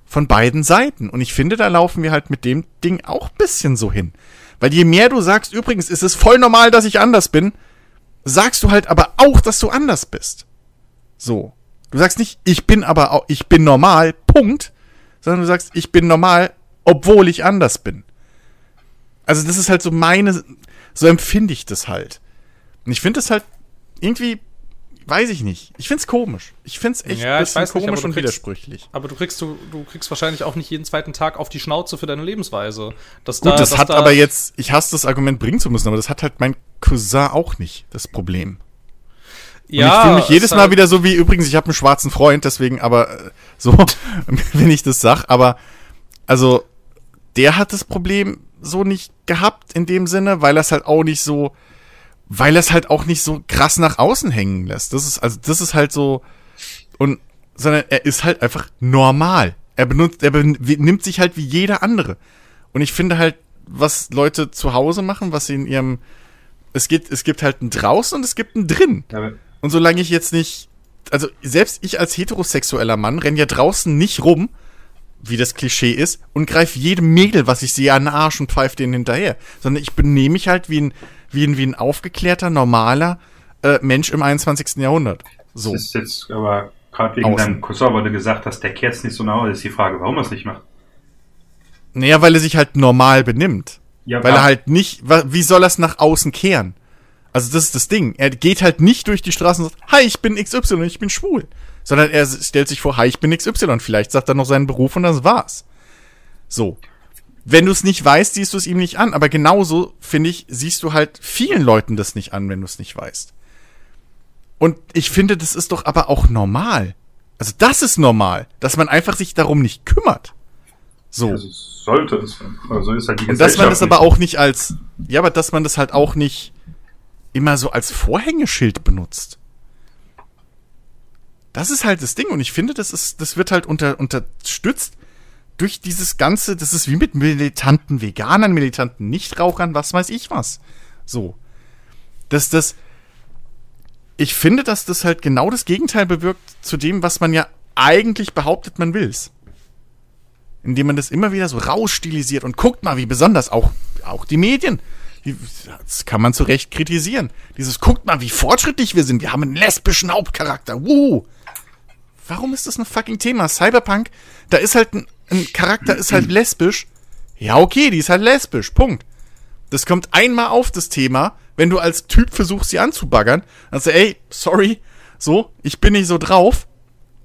Von beiden Seiten. Und ich finde, da laufen wir halt mit dem Ding auch ein bisschen so hin. Weil je mehr du sagst, übrigens, ist es voll normal, dass ich anders bin, sagst du halt aber auch, dass du anders bist. So. Du sagst nicht, ich bin aber auch, ich bin normal, Punkt, sondern du sagst, ich bin normal, obwohl ich anders bin. Also das ist halt so meine, so empfinde ich das halt. Und ich finde das halt irgendwie, weiß ich nicht. Ich finde es komisch. Ich finde es echt Ja, bisschen nicht, komisch du und kriegst- widersprüchlich. Aber du kriegst, du, du kriegst wahrscheinlich auch nicht jeden zweiten Tag auf die Schnauze für deine Lebensweise. Dass Gut, da, das hat da, aber jetzt, ich hasse das Argument bringen zu müssen, aber das hat halt mein Cousin auch nicht, das Problem. Und ja, ich fühle mich es jedes Mal halt- wieder so wie, übrigens, ich habe einen schwarzen Freund, deswegen aber äh, so, <laughs> wenn ich das sag, aber also der hat das Problem so nicht gehabt in dem Sinne, weil er es halt auch nicht so, weil er es halt auch nicht so krass nach außen hängen lässt. Das ist, also das ist halt so, und, sondern er ist halt einfach normal. Er benutzt, er nimmt sich halt wie jeder andere. Und ich finde halt, was Leute zu Hause machen, was sie in ihrem, es gibt, es gibt halt ein draußen und es gibt ein drin. Und solange ich jetzt nicht, also selbst ich als heterosexueller Mann renn ja draußen nicht rum, wie das Klischee ist, und greif jedem Mädel, was ich sehe, an den Arsch und pfeif denen hinterher. Sondern ich benehme mich halt wie ein, wie ein, wie ein aufgeklärter, normaler äh, Mensch im 21. Jahrhundert. So. das ist jetzt aber gerade wegen Außen. deinem Cousin, weil du gesagt hast, der kehrt nicht so Hause, ist die Frage, warum er es nicht macht. Naja, weil er sich halt normal benimmt. Ja, Weil er halt nicht, wie soll er es nach außen kehren? Also das ist das Ding. Er geht halt nicht durch die Straßen und sagt, hi, ich bin XY, ich bin schwul. Sondern er stellt sich vor, hi, ich bin XY. Vielleicht sagt er noch seinen Beruf und das war's. So. Wenn du es nicht weißt, siehst du es ihm nicht an. Aber genauso, finde ich, siehst du halt vielen Leuten das nicht an, wenn du es nicht weißt. Und ich finde, das ist doch aber auch normal. Also das ist normal, dass man einfach sich darum nicht kümmert. So. Also sollte es. Also ist halt die Und dass man das aber auch nicht als, ja, aber dass man das halt auch nicht immer so als Vorhängeschild benutzt. Das ist halt das Ding und ich finde, das ist, das wird halt unter, unterstützt durch dieses ganze, das ist wie mit militanten Veganern, militanten Nichtrauchern, was weiß ich was. So. Dass das, ich finde, dass das halt genau das Gegenteil bewirkt zu dem, was man ja eigentlich behauptet, man will's indem man das immer wieder so rausstilisiert und guckt mal, wie besonders auch, auch die Medien. Die, das kann man zu Recht kritisieren. Dieses, guckt mal, wie fortschrittlich wir sind. Wir haben einen lesbischen Hauptcharakter. Wuhu. Warum ist das ein fucking Thema? Cyberpunk, da ist halt ein, ein Charakter, ist halt lesbisch. Ja, okay, die ist halt lesbisch. Punkt. Das kommt einmal auf, das Thema, wenn du als Typ versuchst, sie anzubaggern. Dann sagst du, ey, sorry, so, ich bin nicht so drauf.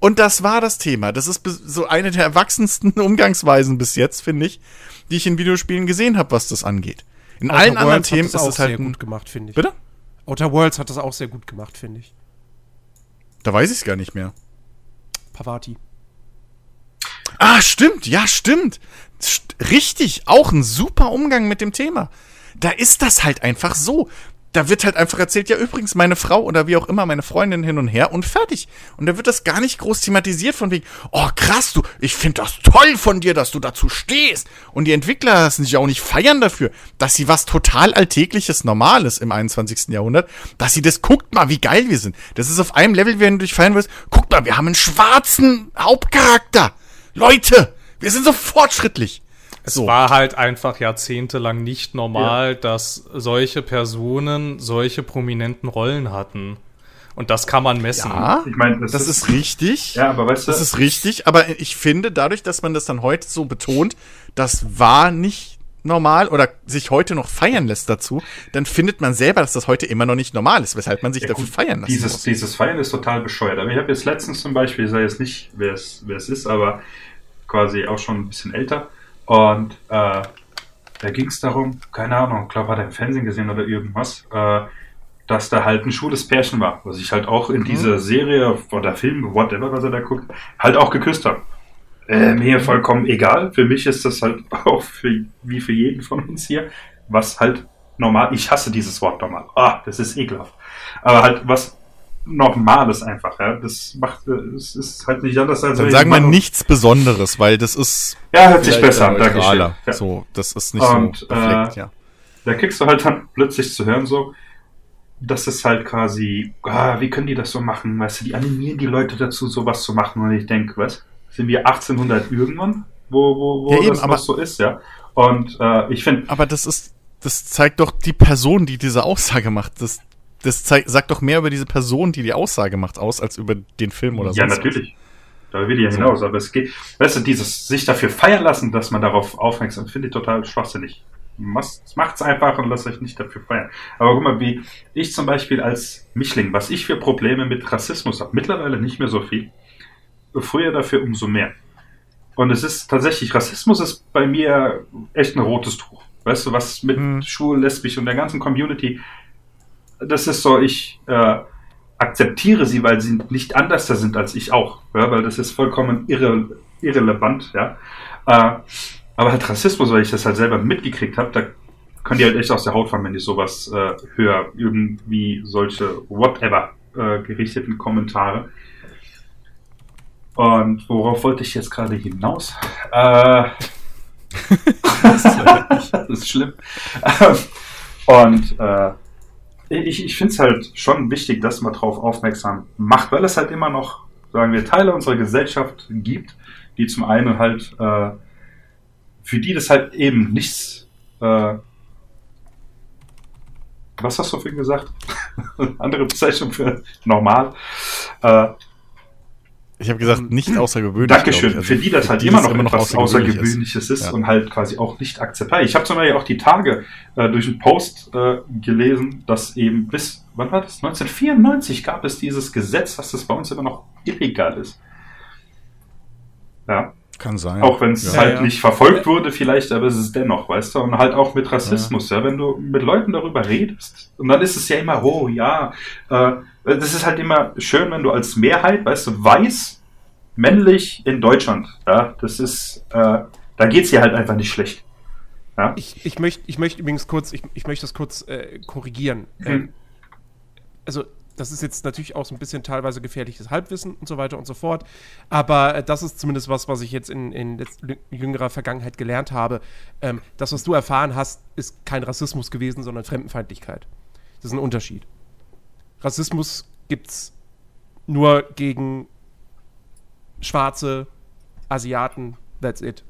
Und das war das Thema. Das ist so eine der erwachsensten <laughs> Umgangsweisen bis jetzt, finde ich, die ich in Videospielen gesehen habe, was das angeht. In allen Outer anderen Worlds hat Themen ist das auch es halt. sehr gut gemacht, finde ich. Bitte? Outer Worlds hat das auch sehr gut gemacht, finde ich. Da weiß ich es gar nicht mehr. Pavati. Ah, stimmt, ja, stimmt. St richtig, auch ein super Umgang mit dem Thema. Da ist das halt einfach so. Da wird halt einfach erzählt, ja, übrigens, meine Frau oder wie auch immer, meine Freundin hin und her und fertig. Und da wird das gar nicht groß thematisiert von wegen, oh krass, du, ich finde das toll von dir, dass du dazu stehst. Und die Entwickler lassen sich auch nicht feiern dafür, dass sie was total Alltägliches, Normales im 21. Jahrhundert, dass sie das, guckt mal, wie geil wir sind. Das ist auf einem Level, wenn du dich feiern willst, guckt mal, wir haben einen schwarzen Hauptcharakter. Leute, wir sind so fortschrittlich. Es So. war halt einfach jahrzehntelang nicht normal, dass solche Personen solche prominenten Rollen hatten. Und das kann man messen. Ja, Ich meine, das, das ist richtig. Ja, aber weißt du, Das ist richtig, aber ich finde, dadurch, dass man das dann heute so betont, das war nicht normal oder sich heute noch feiern lässt dazu, dann findet man selber, dass das heute immer noch nicht normal ist, weshalb man sich Ja, dafür gut, feiern lassen dieses, muss. dieses Feiern ist total bescheuert. Aber ich habe jetzt letztens zum Beispiel, ich sage jetzt nicht, wer es, wer es ist, aber quasi auch schon ein bisschen älter. Und äh, da ging es darum, keine Ahnung, ich glaube, hat er im Fernsehen gesehen oder irgendwas, äh, dass da halt ein schwules Pärchen war, was ich halt auch in dieser Serie oder Film, whatever, was er da guckt, halt auch geküsst habe. Äh, mir vollkommen egal. Für mich ist das halt <laughs> auch für, wie für jeden von uns hier, was halt normal, ich hasse dieses Wort normal. Ah, das ist ekelhaft. Aber halt was Normales einfach, ja. Das macht, äh, es ist halt nicht anders als Dann sagen wir nichts Besonderes, weil das ist Ja, hört sich besser an, danke neutraler. Ja. So, das ist nicht Und, so perfekt, äh, ja. Da kriegst du halt dann plötzlich zu hören, so, das ist halt quasi, ah, wie können die das so machen? Weißt du, die animieren die Leute dazu, sowas zu machen. Und ich denke, was? Sind wir 1800 irgendwann, wo, wo, wo Ja, eben, das aber- so ist, ja? Und äh, ich finde, Aber das ist, das zeigt doch die Person, die diese Aussage macht. Das, das zeigt, sagt doch mehr über diese Person, die die Aussage macht, aus, als über den Film oder so. ja, natürlich. Da will ich ja hinaus, aber es geht, weißt du, dieses sich dafür feiern lassen, dass man darauf aufmerksam finde ich total schwachsinnig. Macht's macht's einfach und lasst euch nicht dafür feiern. Aber guck mal, wie ich zum Beispiel als Mischling, was ich für Probleme mit Rassismus habe, mittlerweile nicht mehr so viel, früher dafür umso mehr. Und es ist tatsächlich, Rassismus ist bei mir echt ein rotes Tuch. Weißt du, was mit Hm. schwul, lesbisch und der ganzen Community, das ist so, ich äh, akzeptiere sie, weil sie nicht anders da sind als ich auch. Ja, weil das ist vollkommen irre, irrelevant, ja. Äh, aber halt Rassismus, weil ich das halt selber mitgekriegt habe, da können die halt echt aus der Haut fahren, wenn ich sowas äh, höre. Irgendwie solche whatever äh, gerichteten Kommentare. Und worauf wollte ich jetzt gerade hinaus? Äh, <laughs> das ist schlimm. Und äh, ich, ich finde es halt schon wichtig, dass man darauf aufmerksam macht, weil es halt immer noch, sagen wir, Teile unserer Gesellschaft gibt, die zum einen halt, äh, für die das halt eben nichts, äh, was hast du vorhin gesagt? <laughs> Andere Bezeichnung für normal. Äh, Ich habe gesagt, nicht außergewöhnlich. Dankeschön. ich. Für Also die das halt die immer noch etwas Außergewöhnliches ist, Ja. und halt quasi auch nicht akzeptabel. Ich habe zum Beispiel auch die Tage äh, durch einen Post äh, gelesen, dass eben bis, wann war das? 1994 gab es dieses Gesetz, dass das bei uns immer noch illegal ist. Ja, Kann sein. auch wenn es Ja, halt ja. nicht verfolgt wurde, vielleicht, aber es ist dennoch, weißt du, und halt auch mit Rassismus, ja, wenn du mit Leuten darüber redest, und dann ist es ja immer, oh ja, äh, das ist halt immer schön, wenn du als Mehrheit, weißt du, weiß, männlich in Deutschland, ja, das ist, äh, da geht's dir halt einfach nicht schlecht. Ja, Ich, ich möchte ich möcht übrigens kurz, ich, ich möchte das kurz äh, korrigieren. Ähm, also, das ist jetzt natürlich auch so ein bisschen teilweise gefährliches Halbwissen und so weiter und so fort. Aber äh, das ist zumindest was, was ich jetzt in, in jüngerer Vergangenheit gelernt habe. Ähm, das, was du erfahren hast, ist kein Rassismus gewesen, sondern Fremdenfeindlichkeit. Das ist ein Unterschied. Rassismus gibt's nur gegen Schwarze, Asiaten, that's it.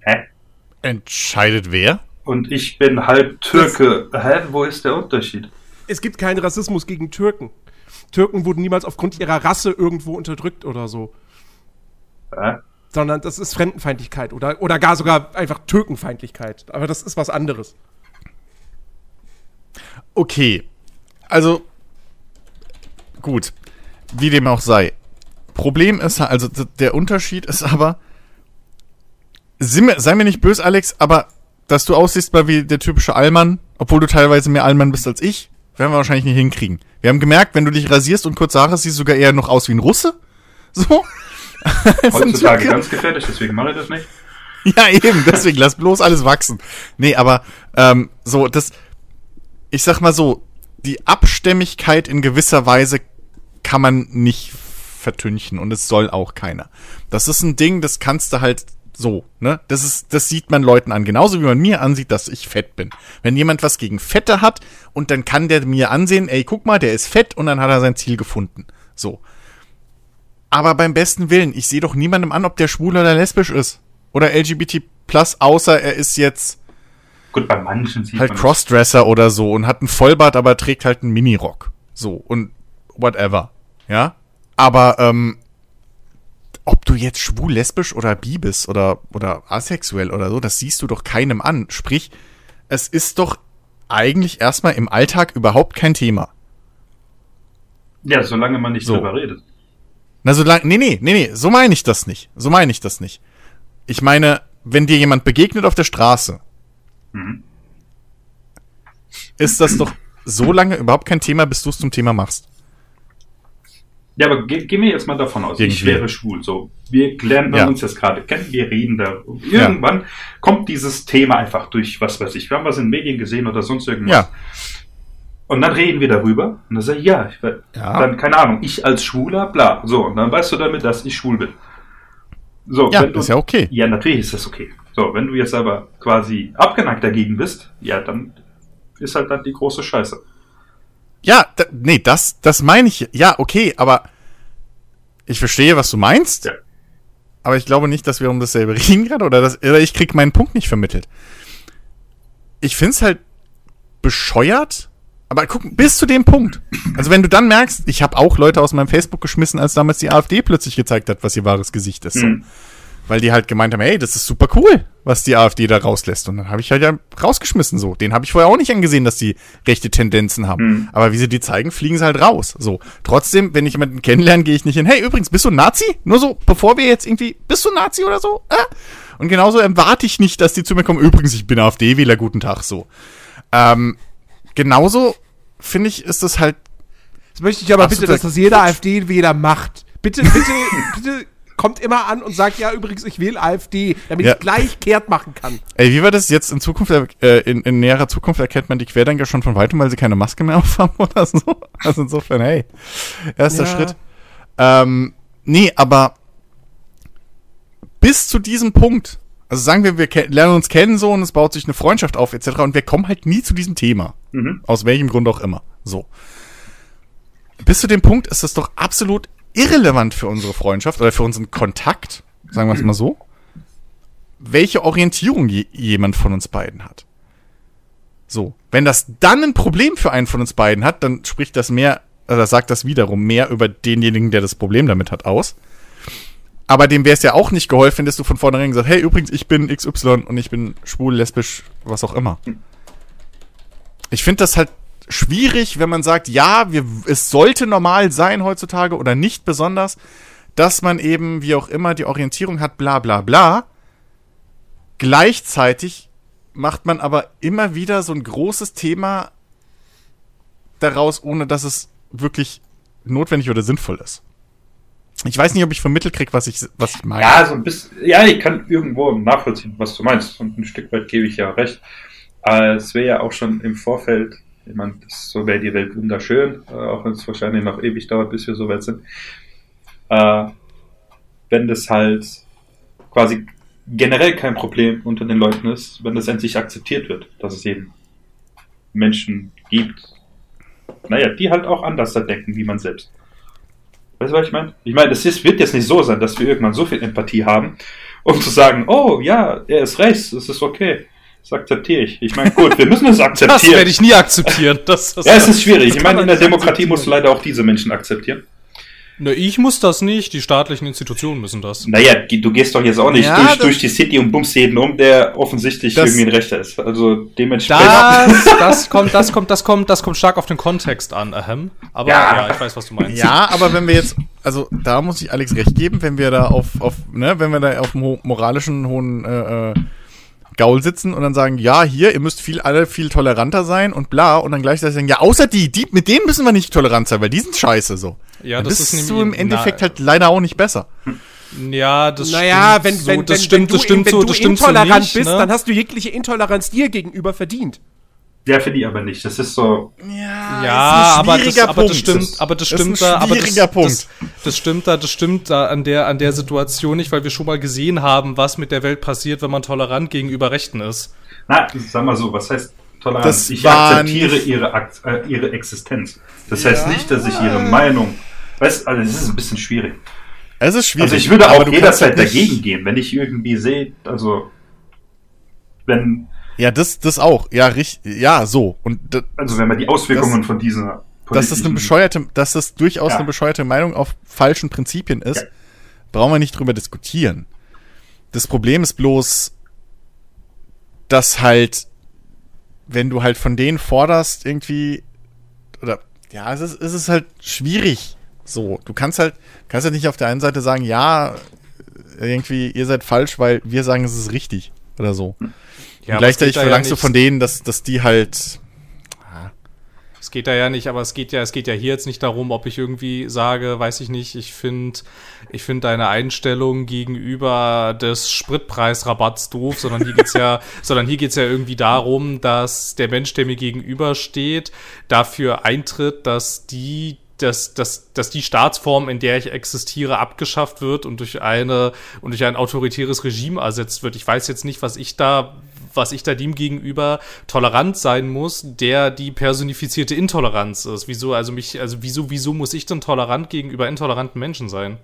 hä? Entscheidet wer? Und ich bin halb Türke. Hä, wo ist der Unterschied? es gibt keinen Rassismus gegen Türken. Türken wurden niemals aufgrund ihrer Rasse irgendwo unterdrückt oder so. Hä? Sondern das ist Fremdenfeindlichkeit oder, oder gar sogar einfach Türkenfeindlichkeit. Aber das ist was anderes. Okay. Also, gut. Wie dem auch sei. Problem ist, also der Unterschied ist aber, sei mir, nicht böse, Alex, aber dass du aussiehst mal wie der typische Allmann, obwohl du teilweise mehr Allmann bist als ich, werden wir wahrscheinlich nicht hinkriegen. Wir haben gemerkt, wenn du dich rasierst und kurze Haare hast, siehst du sogar eher noch aus wie ein Russe. <laughs> So. <laughs> Heutzutage ganz gefährlich, deswegen mache ich das nicht. Ja, eben, deswegen lass bloß alles wachsen. Nee, aber ähm, so, das, ich sag mal so, die Abstämmigkeit in gewisser Weise kann man nicht vertünchen und es soll auch keiner. Das ist ein Ding, das kannst du halt so, ne? Das ist, das sieht man Leuten an, genauso wie man mir ansieht, dass ich fett bin. Wenn jemand was gegen Fette hat und dann kann der mir ansehen, ey, guck mal, der ist fett und dann hat er sein Ziel gefunden. So. Aber beim besten Willen, ich sehe doch niemandem an, ob der schwul oder lesbisch ist. Oder LGBT plus, außer er ist jetzt Gut, bei manchen sieht halt man Crossdresser oder so und hat einen Vollbart, aber trägt halt einen Minirock. So, und whatever. Ja? Aber, ähm, ob du jetzt schwul, lesbisch oder bi bist oder, oder asexuell oder so, das siehst du doch keinem an. Sprich, es ist doch eigentlich erstmal im Alltag überhaupt kein Thema. Ja, solange man nicht So. drüber redet. Na, so lang, nee, nee, nee, nee, so meine ich das nicht. So meine ich das nicht. Ich meine, wenn dir jemand begegnet auf der Straße, Mhm. ist das doch so lange überhaupt kein Thema, bis du es zum Thema machst. Ja, aber ge gehen wir jetzt mal davon aus, ich Irgendwie. wäre schwul. So, wir lernen Ja. uns jetzt gerade kennen, wir reden da. Irgendwann kommt dieses Thema einfach durch, was weiß ich. Wir haben was in den Medien gesehen oder sonst irgendwas. Ja, Und dann reden wir darüber. Und dann sage ich, ja, ich, we- Ja. dann, keine Ahnung, ich als Schwuler, bla. So, und dann weißt du damit, dass ich schwul bin. So, ja, du, ist ja okay. Ja, natürlich ist das okay. So, wenn du jetzt aber quasi abgeneigt dagegen bist, ja, dann ist halt dann die große Scheiße. Ja, nee, das, das meine ich. Ja, okay, aber ich verstehe, was du meinst. Ja. Aber ich glaube nicht, dass wir um dasselbe <laughs> reden gerade oder, das, oder ich krieg meinen Punkt nicht vermittelt. Ich find's halt bescheuert, aber guck, bis zu dem Punkt. Also wenn du dann merkst, ich habe auch Leute aus meinem Facebook geschmissen, als damals die AfD plötzlich gezeigt hat, was ihr wahres Gesicht ist. So. Weil die halt gemeint haben, hey, das ist super cool, was die AfD da rauslässt. Und dann habe ich halt ja rausgeschmissen so. Den habe ich vorher auch nicht angesehen, dass die rechte Tendenzen haben. Mhm. Aber wie sie die zeigen, fliegen sie halt raus. So. Trotzdem, wenn ich jemanden kennenlerne, gehe ich nicht hin, hey, übrigens, bist du ein Nazi? Nur so, bevor wir jetzt irgendwie, bist du ein Nazi oder so? Äh? Und genauso erwarte ich nicht, dass die zu mir kommen, übrigens, ich bin AfD-Wähler, guten Tag, so. Ähm, genauso, finde ich, ist das halt Das möchte ich aber bitte, dass das jeder AfD-Wähler macht. Bitte, bitte, <laughs> bitte kommt immer an und sagt, ja, übrigens, ich wähle AfD, damit Ja. ich gleich kehrt machen kann. Ey, wie war das jetzt in Zukunft, äh, in, in näherer Zukunft erkennt man die Querdenker schon von weitem, weil sie keine Maske mehr <laughs> aufhaben oder so? Also insofern, hey, erster Ja. Schritt. Ähm, nee, aber bis zu diesem Punkt, also sagen wir, wir lernen uns kennen so und es baut sich eine Freundschaft auf etc. und wir kommen halt nie zu diesem Thema. Mhm. Aus welchem Grund auch immer. So. Bis zu dem Punkt ist das doch absolut irrelevant für unsere Freundschaft oder für unseren Kontakt, sagen wir es mal so, welche Orientierung je, jemand von uns beiden hat. So. Wenn das dann ein Problem für einen von uns beiden hat, dann spricht das mehr oder sagt das wiederum mehr über denjenigen, der das Problem damit hat, aus. Aber dem wäre es ja auch nicht geholfen, wenn du von vornherein gesagt, hey, übrigens, ich bin XY und ich bin schwul, lesbisch, was auch immer. Ich finde das halt schwierig, wenn man sagt, ja, wir, es sollte normal sein heutzutage oder nicht besonders, dass man eben, wie auch immer, die Orientierung hat, bla bla bla. Gleichzeitig macht man aber immer wieder so ein großes Thema daraus, ohne dass es wirklich notwendig oder sinnvoll ist. Ich weiß nicht, ob ich vermittelt kriege, was ich, was ich meine. Ja, so ein bisschen, ja, ich kann irgendwo nachvollziehen, was du meinst. Und ein Stück weit gebe ich ja recht. Aber es wäre ja auch schon im Vorfeld, ich meine, das- so wäre die Welt wunderschön, äh, auch wenn es wahrscheinlich noch ewig dauert, bis wir so weit sind. Äh, wenn das halt quasi generell kein Problem unter den Leuten ist, wenn das endlich akzeptiert wird, dass es eben Menschen gibt, naja, die halt auch anders da denken wie man selbst. Weißt du, was ich meine? Ich meine, ist, wird jetzt nicht so sein, dass wir irgendwann so viel Empathie haben, um zu sagen, oh ja, er ist rechts, es ist okay. Das akzeptiere ich. Ich meine, gut, wir müssen es <laughs> Das akzeptieren. werde ich nie akzeptieren. Das, das, ja, es ist <laughs> schwierig. Das Ich meine, in der Demokratie musst du leider auch diese Menschen akzeptieren. Ne, ich muss das nicht, die staatlichen Institutionen müssen das. Naja, du gehst doch jetzt auch nicht Ja, durch, das- durch die City und bummst jeden um, der offensichtlich Das- irgendwie ein Rechter ist. Also dementsprechend. Das, <laughs> das kommt, das kommt, das kommt, das kommt stark auf den Kontext an, ahem. Aber Ja. ja, ich weiß, was du meinst. Ja, aber wenn wir jetzt, also da muss ich Alex recht geben, wenn wir da auf, auf ne, wenn wir da auf dem ho moralischen hohen äh, äh, Gaul sitzen und dann sagen, ja, hier, ihr müsst viel alle viel toleranter sein und bla, und dann gleichzeitig sagen, ja, außer die, die, mit denen müssen wir nicht tolerant sein, weil die sind scheiße so. Ja, Dann das bist ist du im Endeffekt na- halt leider auch nicht besser. Ja, das Naja, stimmt wenn, so, wenn, das wenn, stimmt, wenn du, das stimmt wenn so, du stimmt so intolerant nicht, bist, ne? dann hast du jegliche Intoleranz dir gegenüber verdient. Ja, finde ich aber nicht. Das ist so. Ja, Ja, aber das, aber das stimmt, aber das Das ist ein stimmt da, aber das, schwieriger Punkt. das, das stimmt da, das stimmt da an der, an der Situation nicht, weil wir schon mal gesehen haben, was mit der Welt passiert, wenn man tolerant gegenüber Rechten ist. Na, sag mal so, was heißt Toleranz? Das ich akzeptiere ihre, äh, ihre Existenz. Das heißt nicht, dass ich ihre Meinung. Weißt also das ist ein bisschen schwierig. Es ist schwierig. Also ich würde auch jederzeit halt dagegen gehen, wenn ich irgendwie sehe, also wenn, Ja, das, das auch. Ja, richtig. Ja, so. Und da- also wenn man die Auswirkungen von dieser dass das eine bescheuerte, dass das durchaus Ja. eine bescheuerte Meinung auf falschen Prinzipien ist, Ja. brauchen wir nicht drüber diskutieren. Das Problem ist bloß, dass halt, wenn du halt von denen forderst, irgendwie, oder, ja, es ist, es ist halt schwierig. So, du kannst halt, kannst halt nicht auf der einen Seite sagen, ja, irgendwie, ihr seid falsch, weil wir sagen, es ist richtig. Oder so. Ja, gleichzeitig da ja verlangst du von denen, dass, dass die halt, Es geht da ja nicht, aber es geht ja, es geht ja hier jetzt nicht darum, ob ich irgendwie sage, weiß ich nicht, ich finde, ich finde deine Einstellung gegenüber des Spritpreisrabatts doof, sondern hier geht's ja, <laughs> sondern hier geht's ja irgendwie darum, dass der Mensch, der mir gegenübersteht, dafür eintritt, dass die dass, dass, dass die Staatsform, in der ich existiere, abgeschafft wird und durch eine und durch ein autoritäres Regime ersetzt wird. Ich weiß jetzt nicht, was ich da, was ich da dem gegenüber tolerant sein muss, der die personifizierte Intoleranz ist. Wieso, also mich, also wieso, wieso muss ich denn tolerant gegenüber intoleranten Menschen sein?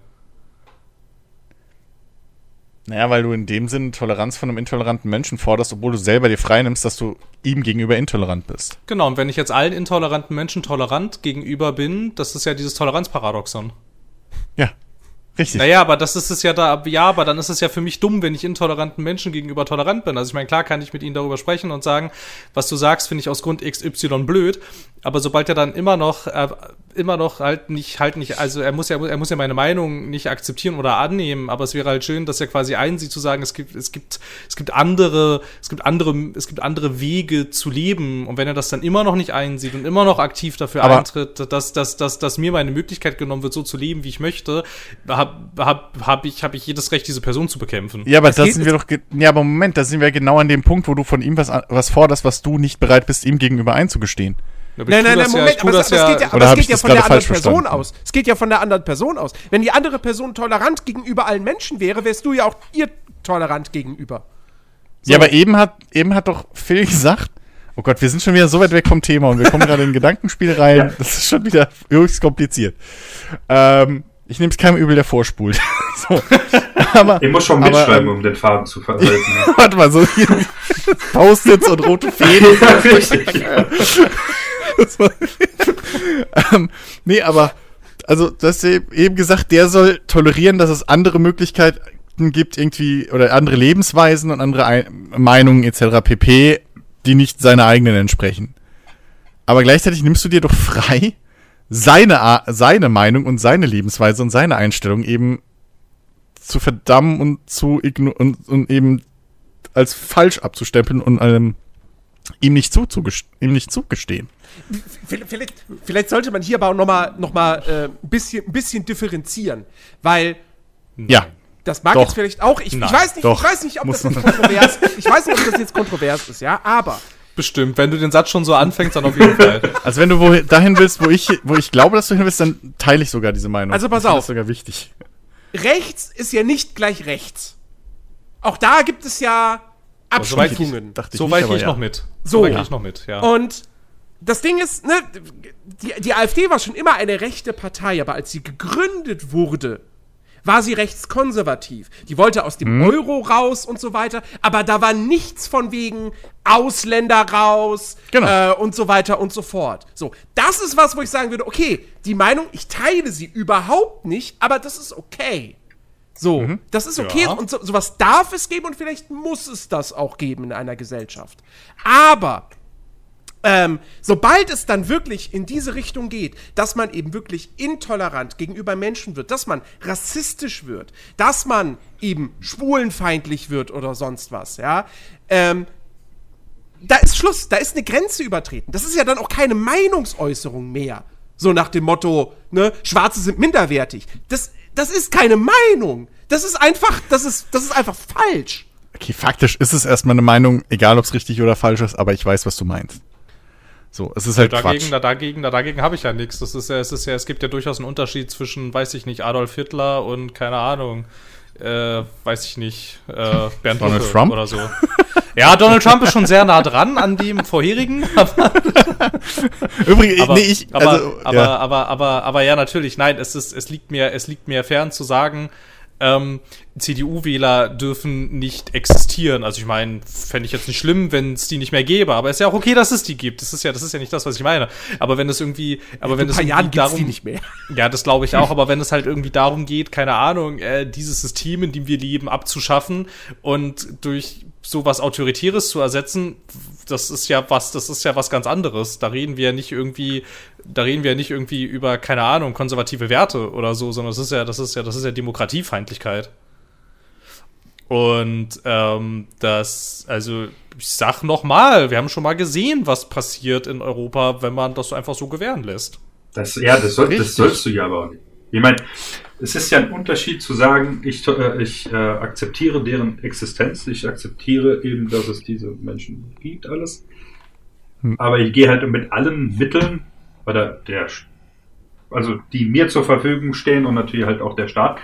Naja, weil du in dem Sinn Toleranz von einem intoleranten Menschen forderst, obwohl du selber dir frei nimmst, dass du ihm gegenüber intolerant bist. Genau, und wenn ich jetzt allen intoleranten Menschen tolerant gegenüber bin, das ist ja dieses Toleranzparadoxon. Ja, richtig. Naja, aber das ist es ja da, ja, aber dann ist es ja für mich dumm, wenn ich intoleranten Menschen gegenüber tolerant bin. Also ich meine, klar kann ich mit ihnen darüber sprechen und sagen, was du sagst, finde ich aus Grund XY blöd, aber sobald er dann immer noch, äh, immer noch halt nicht, halt nicht, also er muss ja, er muss ja meine Meinung nicht akzeptieren oder annehmen, aber es wäre halt schön, dass er quasi einsieht zu sagen, es gibt, es gibt, es gibt andere, es gibt andere, es gibt andere Wege zu leben und wenn er das dann immer noch nicht einsieht und immer noch aktiv dafür Aber- eintritt, dass, dass, dass, dass mir meine Möglichkeit genommen wird, so zu leben, wie ich möchte, habe hab, hab ich, hab ich jedes Recht, diese Person zu bekämpfen. Ja, aber da geht- sind wir doch, ja, aber Moment, da sind wir genau an dem Punkt, wo du von ihm was, was forderst, was du nicht bereit bist, ihm gegenüber einzugestehen. Nein, nein, das nein, ja- Moment, tu aber, das es ja- geht ja, aber es geht ja das von der anderen Person verstanden? aus. Es geht ja von der anderen Person aus. Wenn die andere Person tolerant gegenüber allen Menschen wäre, wärst du ja auch ihr tolerant gegenüber. Ja, aber eben hat, eben hat doch Phil gesagt, oh Gott, wir sind schon wieder so weit weg vom Thema und wir kommen gerade in ein Gedankenspiel <laughs> rein. Ja. Das ist schon wieder höchst kompliziert. Ähm, ich nehme es keinem übel, der vorspult. <laughs> so. aber, Ich muss schon aber, mitschreiben, ähm, um den Faden zu verhalten. <laughs> Warte mal, so hier Post-its und rote Fäden. ja, richtig. Ähm, nee, aber, also, du hast eben gesagt, der soll tolerieren, dass es andere Möglichkeiten gibt, irgendwie, oder andere Lebensweisen und andere Ein Meinungen etc. pp., die nicht seine eigenen entsprechen. Aber gleichzeitig nimmst du dir doch frei, seine, A- seine Meinung und seine Lebensweise und seine Einstellung eben zu verdammen und zu und, und eben als falsch abzustempeln und ähm, ihm nicht zuzugest- ihm nicht zugestehen. Vielleicht, vielleicht, sollte man hier aber auch nochmal noch mal, äh, ein, bisschen, ein bisschen differenzieren, weil Ja. das mag Doch. jetzt vielleicht auch, ich, ich Nein, weiß nicht, doch. ich weiß nicht, ob Muss das kontrovers ist. Ich weiß nicht, ob das jetzt kontrovers ist, ja, aber Bestimmt. Wenn du den Satz schon so anfängst, dann auf jeden Fall. <laughs> Also wenn du wo, dahin willst, wo ich, wo ich glaube, dass du hin willst, dann teile ich sogar diese Meinung. Also pass ich auf. Das sogar wichtig. rechts ist ja nicht gleich rechts. Auch da gibt es ja ich- Abstufungen. Dachte ich So nicht, weit gehe ich ja. noch mit. So. weit gehe ich noch mit, ja. Und das Ding ist, ne, die, die AfD war schon immer eine rechte Partei, aber als sie gegründet wurde, war sie rechtskonservativ. Die wollte aus dem Mhm. Euro raus und so weiter, aber da war nichts von wegen Ausländer raus Genau. äh, und so weiter und so fort. So, das ist was, wo ich sagen würde, okay, die Meinung, ich teile sie überhaupt nicht, aber das ist okay. So, Mhm. das ist okay Ja. und so, sowas darf es geben und vielleicht muss es das auch geben in einer Gesellschaft. Aber ähm, sobald es dann wirklich in diese Richtung geht, dass man eben wirklich intolerant gegenüber Menschen wird, dass man rassistisch wird, dass man eben schwulenfeindlich wird oder sonst was, ja, ähm, da ist Schluss, da ist eine Grenze übertreten. Das ist ja dann auch keine Meinungsäußerung mehr. So nach dem Motto, ne, Schwarze sind minderwertig. Das, das ist keine Meinung. Das ist einfach, das ist, das ist einfach falsch. Okay, faktisch ist es erstmal eine Meinung, egal ob es richtig oder falsch ist, aber ich weiß, was du meinst. So, es ist halt dagegen, Quatsch. da, dagegen, da, dagegen habe ich ja nichts. Das ist ja, es ist ja, es gibt ja durchaus einen Unterschied zwischen, weiß ich nicht, Adolf Hitler und keine Ahnung, äh, weiß ich nicht, äh, Bernd Donald Trump? oder so. <laughs> Ja, Donald Trump ist schon sehr nah dran an dem vorherigen, <laughs> aber, Übrigens, aber, nee, ich, aber, also, aber, ja. aber, aber, aber, ja, natürlich, nein, es ist, es liegt mir, es liegt mir fern zu sagen, ähm, CDU-Wähler dürfen nicht existieren. Also ich meine, fände ich jetzt nicht schlimm, wenn es die nicht mehr gäbe, aber ist ja auch okay, dass es die gibt. Das ist ja, das ist ja nicht das, was ich meine. Aber wenn es irgendwie, aber wenn In ein es irgendwie darum, die nicht mehr. <laughs> ja, das glaube ich auch, aber wenn es halt irgendwie darum geht, keine Ahnung, äh, dieses System, in dem wir leben, abzuschaffen und durch sowas Autoritäres zu ersetzen, das ist ja was, das ist ja was ganz anderes. Da reden wir ja nicht irgendwie, da reden wir ja nicht irgendwie über, keine Ahnung, konservative Werte oder so, sondern das ist ja, das ist ja, das ist ja Demokratiefeindlichkeit. Und ähm, das, also ich sag noch mal, wir haben schon mal gesehen, was passiert in Europa, wenn man das einfach so gewähren lässt. Das, ja, das, soll, das sollst du ja aber auch nicht. Ich meine, es ist ja ein Unterschied zu sagen, ich, äh, ich äh, akzeptiere deren Existenz, ich akzeptiere eben, dass es diese Menschen gibt, alles. Aber ich gehe halt mit allen Mitteln, oder der, also die mir zur Verfügung stehen und natürlich halt auch der Staat,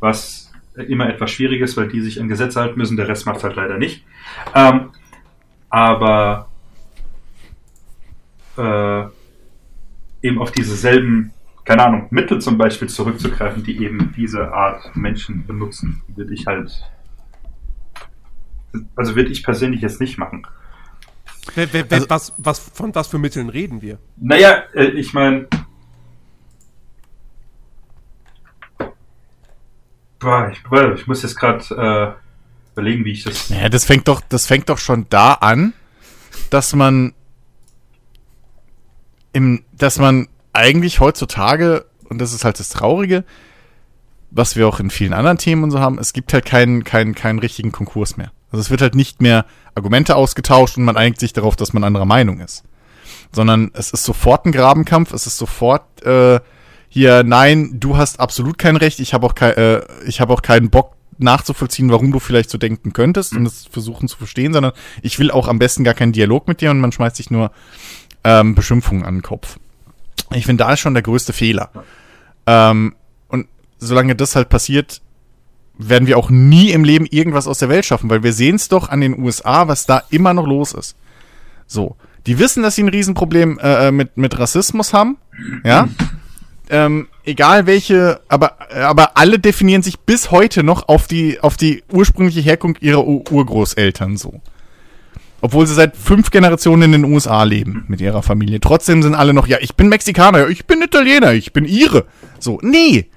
was immer etwas schwierig ist, weil die sich an Gesetze halten müssen, der Rest macht halt leider nicht. Ähm, aber äh, eben auf diese selben, keine Ahnung, Mittel zum Beispiel zurückzugreifen, die eben diese Art Menschen benutzen, würde ich halt, also würde ich persönlich jetzt nicht machen. Wer, wer, wer, was, was, von was für Mitteln reden wir? Naja, äh, ich meine, ich, ich muss jetzt gerade äh, überlegen, wie ich das. Ja, das fängt doch, das fängt doch schon da an, dass man im, dass man eigentlich heutzutage, und das ist halt das Traurige, was wir auch in vielen anderen Themen und so haben, es gibt halt keinen, keinen, keinen richtigen Konkurs mehr. Also es wird halt nicht mehr Argumente ausgetauscht und man einigt sich darauf, dass man anderer Meinung ist. Sondern es ist sofort ein Grabenkampf, es ist sofort äh, hier, nein, du hast absolut kein Recht, ich habe auch, kei äh, ich hab auch keinen Bock nachzuvollziehen, warum du vielleicht so denken könntest und es versuchen zu verstehen, sondern ich will auch am besten gar keinen Dialog mit dir und man schmeißt sich nur ähm, Beschimpfungen an den Kopf. Ich finde, da ist schon der größte Fehler. Ähm, und solange das halt passiert, werden wir auch nie im Leben irgendwas aus der Welt schaffen, weil wir sehen es doch an den USA, was da immer noch los ist. So, die wissen, dass sie ein Riesenproblem äh, mit, mit Rassismus haben, ja. Ähm, egal welche, aber, aber alle definieren sich bis heute noch auf die, auf die ursprüngliche Herkunft ihrer Ur Urgroßeltern so. Obwohl sie seit fünf Generationen in den USA leben mit ihrer Familie. Trotzdem sind alle noch, ja, ich bin Mexikaner, ja, ich bin Italiener, ich bin Ire. So, nee,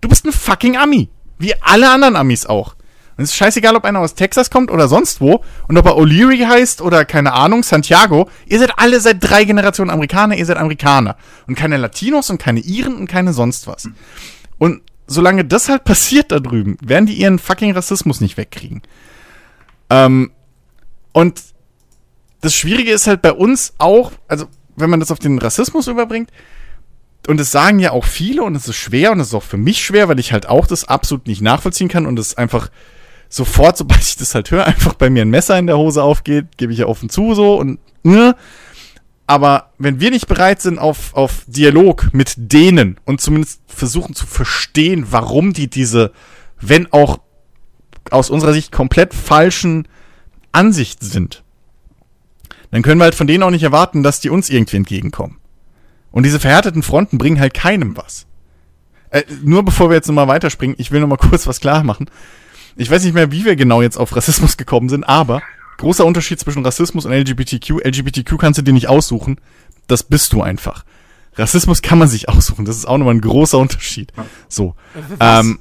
du bist ein fucking Ami. Wie alle anderen Amis auch. Und es ist scheißegal, ob einer aus Texas kommt oder sonst wo und ob er O'Leary heißt oder keine Ahnung, Santiago. Ihr seid alle seit drei Generationen Amerikaner, ihr seid Amerikaner. Und keine Latinos und keine Iren und keine sonst was. Und solange das halt passiert da drüben, werden die ihren fucking Rassismus nicht wegkriegen. Ähm, und das Schwierige ist halt bei uns auch, also wenn man das auf den Rassismus überbringt, und es sagen ja auch viele und es ist schwer und es ist auch für mich schwer, weil ich halt auch das absolut nicht nachvollziehen kann und es einfach sofort, <laughs> sobald ich das halt höre, einfach bei mir ein Messer in der Hose aufgeht, gebe ich ja offen zu so und ne. Aber wenn wir nicht bereit sind auf, auf Dialog mit denen und zumindest versuchen zu verstehen, warum die diese, wenn auch aus unserer Sicht komplett falschen Ansicht sind, dann können wir halt von denen auch nicht erwarten, dass die uns irgendwie entgegenkommen. Und diese verhärteten Fronten bringen halt keinem was. Äh, nur bevor wir jetzt nochmal weiterspringen, ich will nochmal <laughs> kurz was klar machen. Ich weiß nicht mehr, wie wir genau jetzt auf Rassismus <laughs> gekommen sind, aber großer Unterschied zwischen Rassismus und LGBTQ. LGBTQ kannst du dir nicht aussuchen. Das bist du einfach. Rassismus kann man sich <laughs> aussuchen. Das ist auch nochmal ein großer Unterschied. So. Ähm,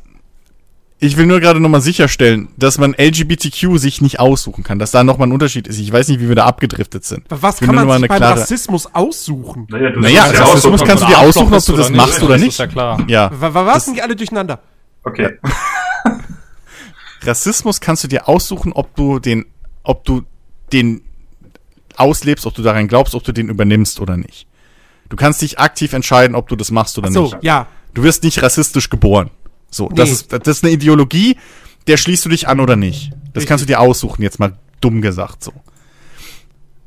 ich will nur gerade nochmal sicherstellen, dass man LGBTQ sich nicht aussuchen kann, dass da nochmal ein Unterschied ist. Ich weiß nicht, wie wir da abgedriftet sind. Was kann man sich beim klare- Rassismus aussuchen? Naja, du Naja, ja Rassismus aussuchen, kannst du dir aussuchen, ob du das machst oder Das nicht. ist ja klar. Ja. Wa- wa- Was sind die alle durcheinander? Okay. <laughs> Rassismus kannst du dir aussuchen, ob du den, ob du den auslebst, ob du daran glaubst, ob du den übernimmst oder nicht. Du kannst dich aktiv entscheiden, ob du das machst oder So, nicht. ja. Du wirst nicht rassistisch geboren. So, das Nee. ist, das ist eine Ideologie, der schließt du dich an oder nicht. Das Richtig. kannst du dir aussuchen, jetzt mal dumm gesagt so.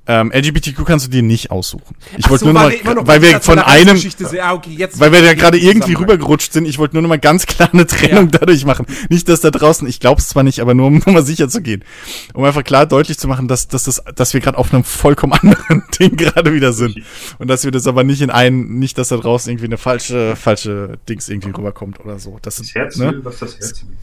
Ähm, LGBTQ kannst du dir nicht aussuchen. Ich Ach wollte so, nur mal, noch weil wir von einem. Ah, okay, jetzt weil wir da gerade irgendwie rübergerutscht sind, ich wollte nur noch mal ganz klar eine Trennung Ja. dadurch machen. Nicht, dass da draußen, ich glaube es zwar nicht, aber nur um <laughs> nur mal sicher zu gehen. Um einfach klar deutlich zu machen, dass, dass, das, dass wir gerade auf einem vollkommen anderen <laughs> Ding gerade wieder sind. Und dass wir das aber nicht in einen, nicht, dass da draußen irgendwie eine falsche, falsche Dings irgendwie rüberkommt oder so. Das Das ist, Herz ne? will, was das Herz will.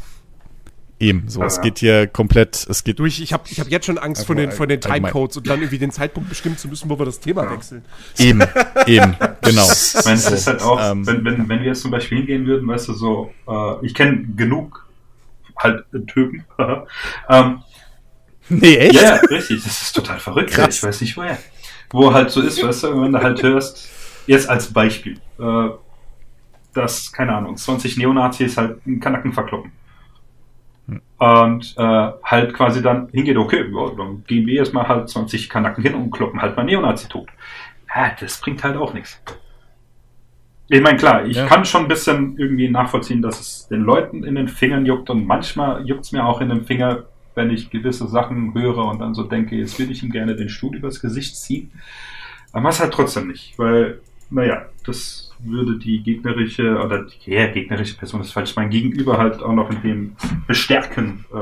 Eben, so. Ja, es ja. geht hier komplelt, es geht Du, ich, habe ich hab jetzt schon Angst vor den, vor den Timecodes und dann irgendwie den Zeitpunkt bestimmen zu müssen, wo wir das Thema wechseln. eben, <laughs> eben, genau. Ich meine, es ist halt auch, Ähm. wenn, wenn, wenn wir jetzt zum Beispiel hingehen würden, weißt du, so, äh, ich kenne genug halt Türken. <laughs> ähm, Nee, echt? ja, richtig, das ist total verrückt. Krass. Ich weiß nicht woher. Wo halt so ist, weißt du, wenn du halt hörst, jetzt als Beispiel, äh, dass, keine Ahnung, 20 Neonazis halt einen Kanaken verkloppen. Und äh, halt quasi dann hingeht, okay, ja, dann gehen wir erstmal halt 20 Kanaken hin und kloppen halt mal Neonazi tot. Ja, das bringt halt auch nichts. Ich meine, klar, ich Ja. kann schon ein bisschen irgendwie nachvollziehen, dass es den Leuten in den Fingern juckt und manchmal juckt es mir auch in den Finger, wenn ich gewisse Sachen höre und dann so denke, jetzt würde ich ihm gerne den Stuhl übers Gesicht ziehen. Aber mach's halt trotzdem nicht, weil, naja, das würde die gegnerische, oder die ja, gegnerische Person ist falsch, mein Gegenüber halt auch noch in dem bestärken, äh,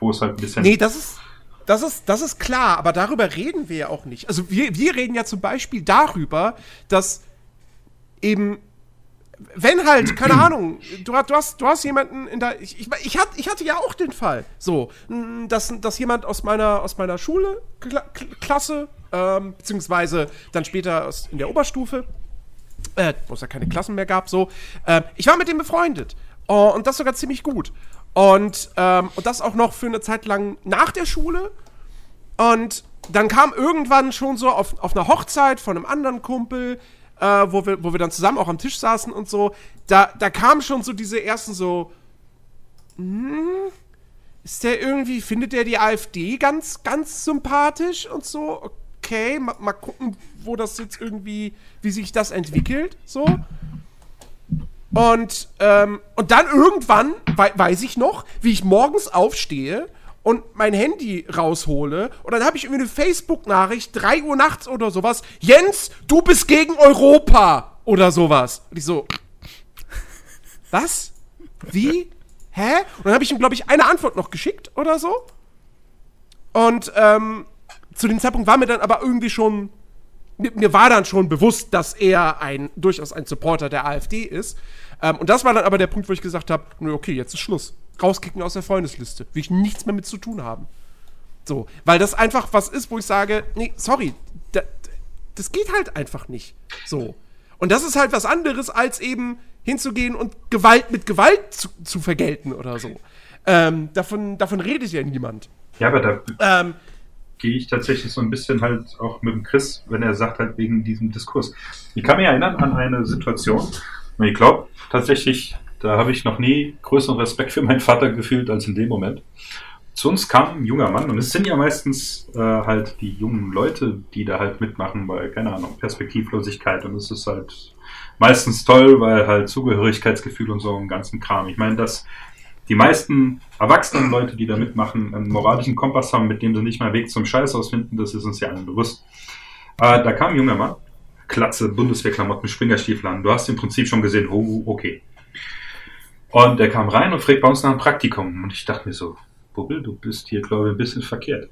wo es halt ein bisschen. Nee, das ist, das ist, das ist klar, aber darüber reden wir ja auch nicht. Also wir, wir reden ja zum Beispiel darüber, dass eben, wenn halt, keine <clears throat> Ahnung, du, hast- du, hast, du hast jemanden in der. Ich, ich, ich, hatte, ich hatte ja auch den Fall, so, mh, dass, dass jemand aus meiner, aus meiner Schule, Kla Kl- Klasse, ähm, beziehungsweise dann später aus, in der Oberstufe, äh, wo es ja keine Klassen mehr gab, so. Äh, ich war mit dem befreundet. Oh, und das sogar ziemlich gut. Und, ähm, und das auch noch für eine Zeit lang nach der Schule. Und dann kam irgendwann schon so auf, auf einer Hochzeit von einem anderen Kumpel, äh, wo, wir, wo wir dann zusammen auch am Tisch saßen und so, da, da kamen schon so diese ersten so, hm, ist der irgendwie, findet der die AfD ganz, ganz sympathisch und so? Okay, mal, mal gucken, wo das jetzt irgendwie, wie sich das entwickelt, so. Und, ähm, und dann irgendwann, wei weiß ich noch, wie ich morgens aufstehe und mein Handy raushole und dann habe ich irgendwie eine Facebook-Nachricht, 3 Uhr nachts oder sowas. Jens, du bist gegen Europa oder sowas. Und ich so, was? Wie? Hä? Und dann habe ich ihm, glaube ich, eine Antwort noch geschickt oder so. Und ähm, zu dem Zeitpunkt war mir dann aber irgendwie schon mir, war dann schon bewusst, dass er ein durchaus ein Supporter der AfD ist. Ähm, und das war dann aber der Punkt, wo ich gesagt habe, okay, jetzt ist Schluss. Rauskicken aus der Freundesliste. Will ich nichts mehr mit zu tun haben. So, weil das einfach was ist, wo ich sage, nee, sorry, da, das geht halt einfach nicht. So. Und das ist halt was anderes, als eben hinzugehen und Gewalt mit Gewalt zu, zu vergelten oder so. Ähm, davon, davon redet ja niemand. Ja, aber da Ähm, gehe ich tatsächlich so ein bisschen halt auch mit dem Chris, wenn er sagt halt wegen diesem Diskurs. Ich kann mich erinnern an eine Situation, und ich glaube tatsächlich, da habe ich noch nie größeren Respekt für meinen Vater gefühlt als in dem Moment. Zu uns kam ein junger Mann und es sind ja meistens äh, halt die jungen Leute, die da halt mitmachen, weil, keine Ahnung, Perspektivlosigkeit und es ist halt meistens toll, weil halt Zugehörigkeitsgefühl und so einen ganzen Kram. Ich meine, dass die meisten erwachsenen Leute, die da mitmachen, einen moralischen Kompass haben, mit dem sie nicht mal Weg zum Scheiß ausfinden, das ist uns ja allen bewusst. Äh, da kam ein junger Mann, Klatze, Bundeswehrklamotten, Springerstiefel an. Du hast im Prinzip schon gesehen, oh, okay. Und der kam rein und fragt bei uns nach einem Praktikum. Und ich dachte mir so, Bubbel, du bist hier, glaube ich, ein bisschen verkehrt.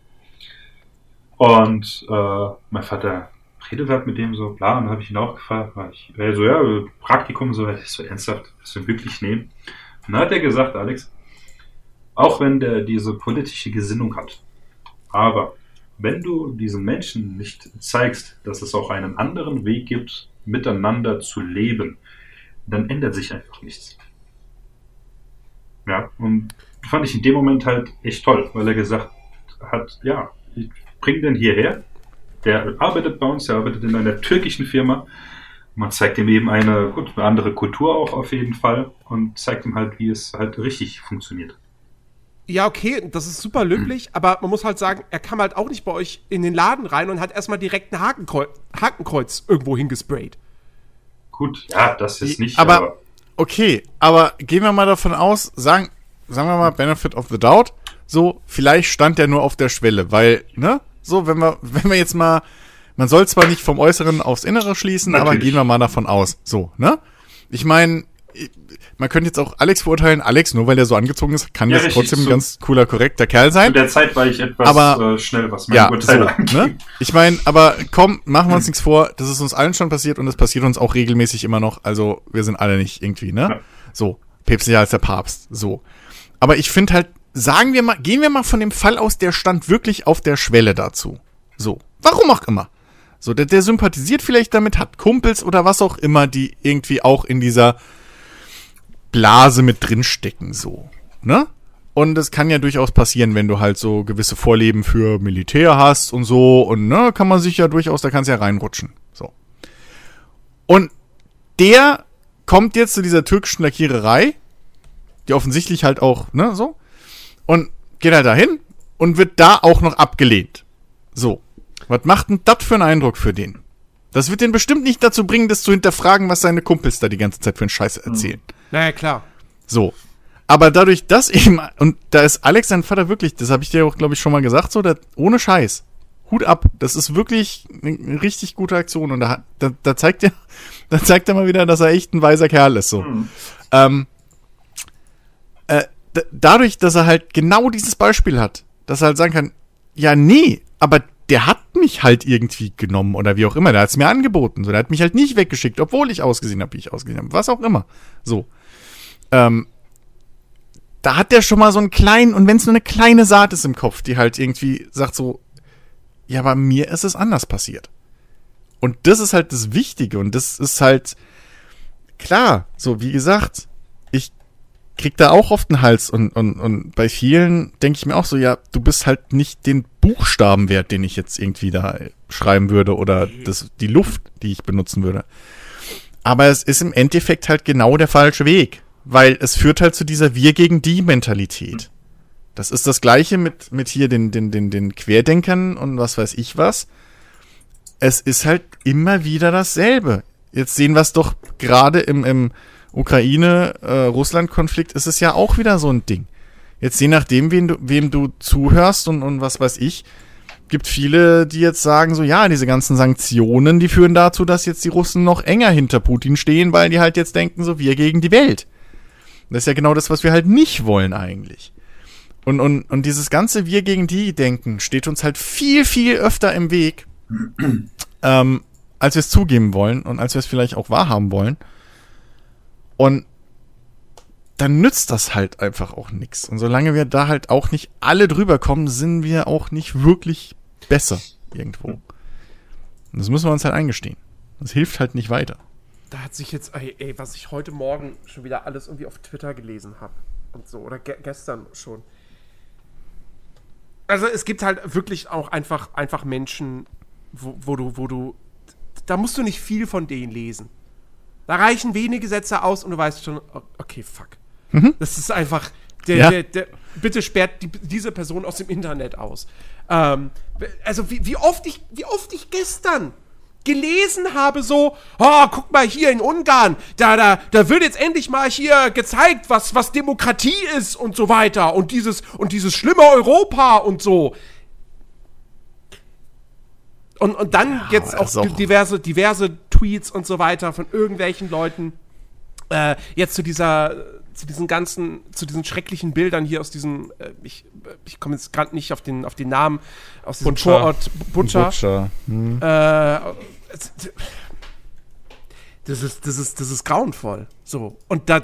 Und äh, mein Vater redet halt mit dem so, bla, und dann habe ich ihn auch gefragt, war ich, er so, ja, Praktikum, so, ich so ernsthaft, das wir wirklich nehmen. Dann hat er gesagt, Alex, auch wenn der diese politische Gesinnung hat, aber wenn du diesen Menschen nicht zeigst, dass es auch einen anderen Weg gibt, miteinander zu leben, dann ändert sich einfach nichts. Ja, und fand ich in dem Moment halt echt toll, weil er gesagt hat, ja, ich bring den hierher, der arbeitet bei uns, der arbeitet in einer türkischen Firma. Man zeigt ihm eben eine, gut, eine andere Kultur auch auf jeden Fall und zeigt ihm halt, wie es halt richtig funktioniert. ja, okay, das ist super löblich, aber man muss halt sagen, er kam halt auch nicht bei euch in den Laden rein und hat erstmal direkt ein Hakenkreuz, Hakenkreuz irgendwo hingesprayt. Gut, ja, das ist nicht, aber, okay, aber gehen wir mal davon aus, sagen, sagen wir mal, Benefit of the Doubt, so, vielleicht stand er nur auf der Schwelle, weil, ne, so, wenn wir, wenn wir jetzt mal, man soll zwar nicht vom Äußeren aufs Innere schließen, aber Natürlich. gehen wir mal davon aus, so, ne? Ich meine, man könnte jetzt auch Alex verurteilen, Alex, nur weil er so angezogen ist, kann Ja, das richtig, trotzdem ein so. ganz cooler, korrekter Kerl Zu sein. der Zeit war ich etwas Aber- äh, schnell, was mein Ja, so, Urteil angeht. ne? Ich meine, aber komm, machen wir uns nichts vor, das ist uns allen schon passiert und das passiert uns auch regelmäßig immer noch. Also wir sind alle nicht irgendwie, ne? Ja. So, päpstlicher als der Papst, so. Aber ich finde halt, sagen wir mal, gehen wir mal von dem Fall aus, der stand wirklich auf der Schwelle dazu. So, warum auch immer. So, der, der sympathisiert vielleicht damit, hat Kumpels oder was auch immer, die irgendwie auch in dieser Blase mit drinstecken, so, ne? Und es kann ja durchaus passieren, wenn du halt so gewisse Vorleben für Militär hast und so. Und ne, kann man sich ja durchaus, da kannst du ja reinrutschen. So. Und der kommt jetzt zu dieser türkischen Lackiererei, die offensichtlich halt auch, ne, so. Und geht halt dahin und wird da auch noch abgelehnt. So. Was macht denn das für einen Eindruck für den? Das wird den bestimmt nicht dazu bringen, das zu hinterfragen, was seine Kumpels da die ganze Zeit für einen Scheiß erzählen. Naja, klar. So. Aber dadurch, dass eben, und da ist Alex sein Vater wirklich, das habe ich dir auch, glaube ich, schon mal gesagt, so, der, ohne Scheiß. Hut ab. Das ist wirklich eine richtig gute Aktion. Und da, hat- da, da zeigt er, <laughs> da zeigt er mal wieder, dass er echt ein weiser Kerl ist, so. Ähm, äh, dadurch, dass er halt genau dieses Beispiel hat, dass er halt sagen kann, ja, nee, aber der hat mich halt irgendwie genommen oder wie auch immer, der hat es mir angeboten, so, der hat mich halt nicht weggeschickt, obwohl ich ausgesehen habe, wie ich ausgesehen habe, was auch immer, so. Ähm, da hat der schon mal so einen kleinen, und wenn es nur eine kleine Saat ist im Kopf, die halt irgendwie sagt so, ja, bei mir ist es anders passiert. Und das ist halt das Wichtige. Und das ist halt, klar, so wie gesagt, krieg da auch oft einen Hals und, und, und bei vielen denke ich mir auch so, ja, du bist halt nicht den Buchstaben wert, den ich jetzt irgendwie da schreiben würde oder das, die Luft, die ich benutzen würde. Aber es ist im Endeffekt halt genau der falsche Weg, weil es führt halt zu dieser Wir gegen die Mentalität. Das ist das gleiche mit, mit hier den, den, den, den Querdenkern und was weiß ich was. Es ist halt immer wieder dasselbe. Jetzt sehen wir es doch gerade im, im Ukraine-Russland-Konflikt ist es ja auch wieder so ein Ding. Jetzt je nachdem, wem du, wem du zuhörst und, und was weiß ich, gibt viele, die jetzt sagen so, ja, diese ganzen Sanktionen, die führen dazu, dass jetzt die Russen noch enger hinter Putin stehen, weil die halt jetzt denken so, wir gegen die Welt. Das ist ja genau das, was wir halt nicht wollen eigentlich. Und, und, und dieses ganze Wir gegen die Denken steht uns halt viel, viel öfter im Weg, <clears throat> ähm, als wir es zugeben wollen und als wir es vielleicht auch wahrhaben wollen. Und dann nützt das halt einfach auch nichts. Und solange wir da halt auch nicht alle drüber kommen, sind wir auch nicht wirklich besser irgendwo. Und das müssen wir uns halt eingestehen. Das hilft halt nicht weiter. Da hat sich jetzt, ey, ey, was ich heute Morgen schon wieder alles irgendwie auf Twitter gelesen habe und so, oder ge gestern schon. Also es gibt halt wirklich auch einfach, einfach Menschen, wo, wo du, wo du, da musst du nicht viel von denen lesen. Da reichen wenige Sätze aus und du weißt schon, o- okay, fuck. Das ist einfach, der, Ja. der, der, bitte sperrt die, diese Person aus dem Internet aus. Ähm, also wie, wie oft ich, wie oft ich gestern gelesen habe, so, oh, guck mal hier in Ungarn, da, da, da wird jetzt endlich mal hier gezeigt, was, was Demokratie ist und so weiter und dieses, und dieses schlimme Europa und so. Und, und dann jetzt aber auch, auch- diverse, diverse Tweets und so weiter von irgendwelchen Leuten, äh, jetzt zu dieser, zu diesen ganzen, zu diesen schrecklichen Bildern hier aus diesem, äh, ich, ich komme jetzt gerade nicht auf den, auf den Namen, aus diesem Butcher. Vorort Butcher. Butcher. Hm. Äh, es- das ist, das ist, das ist grauenvoll. So. Und da,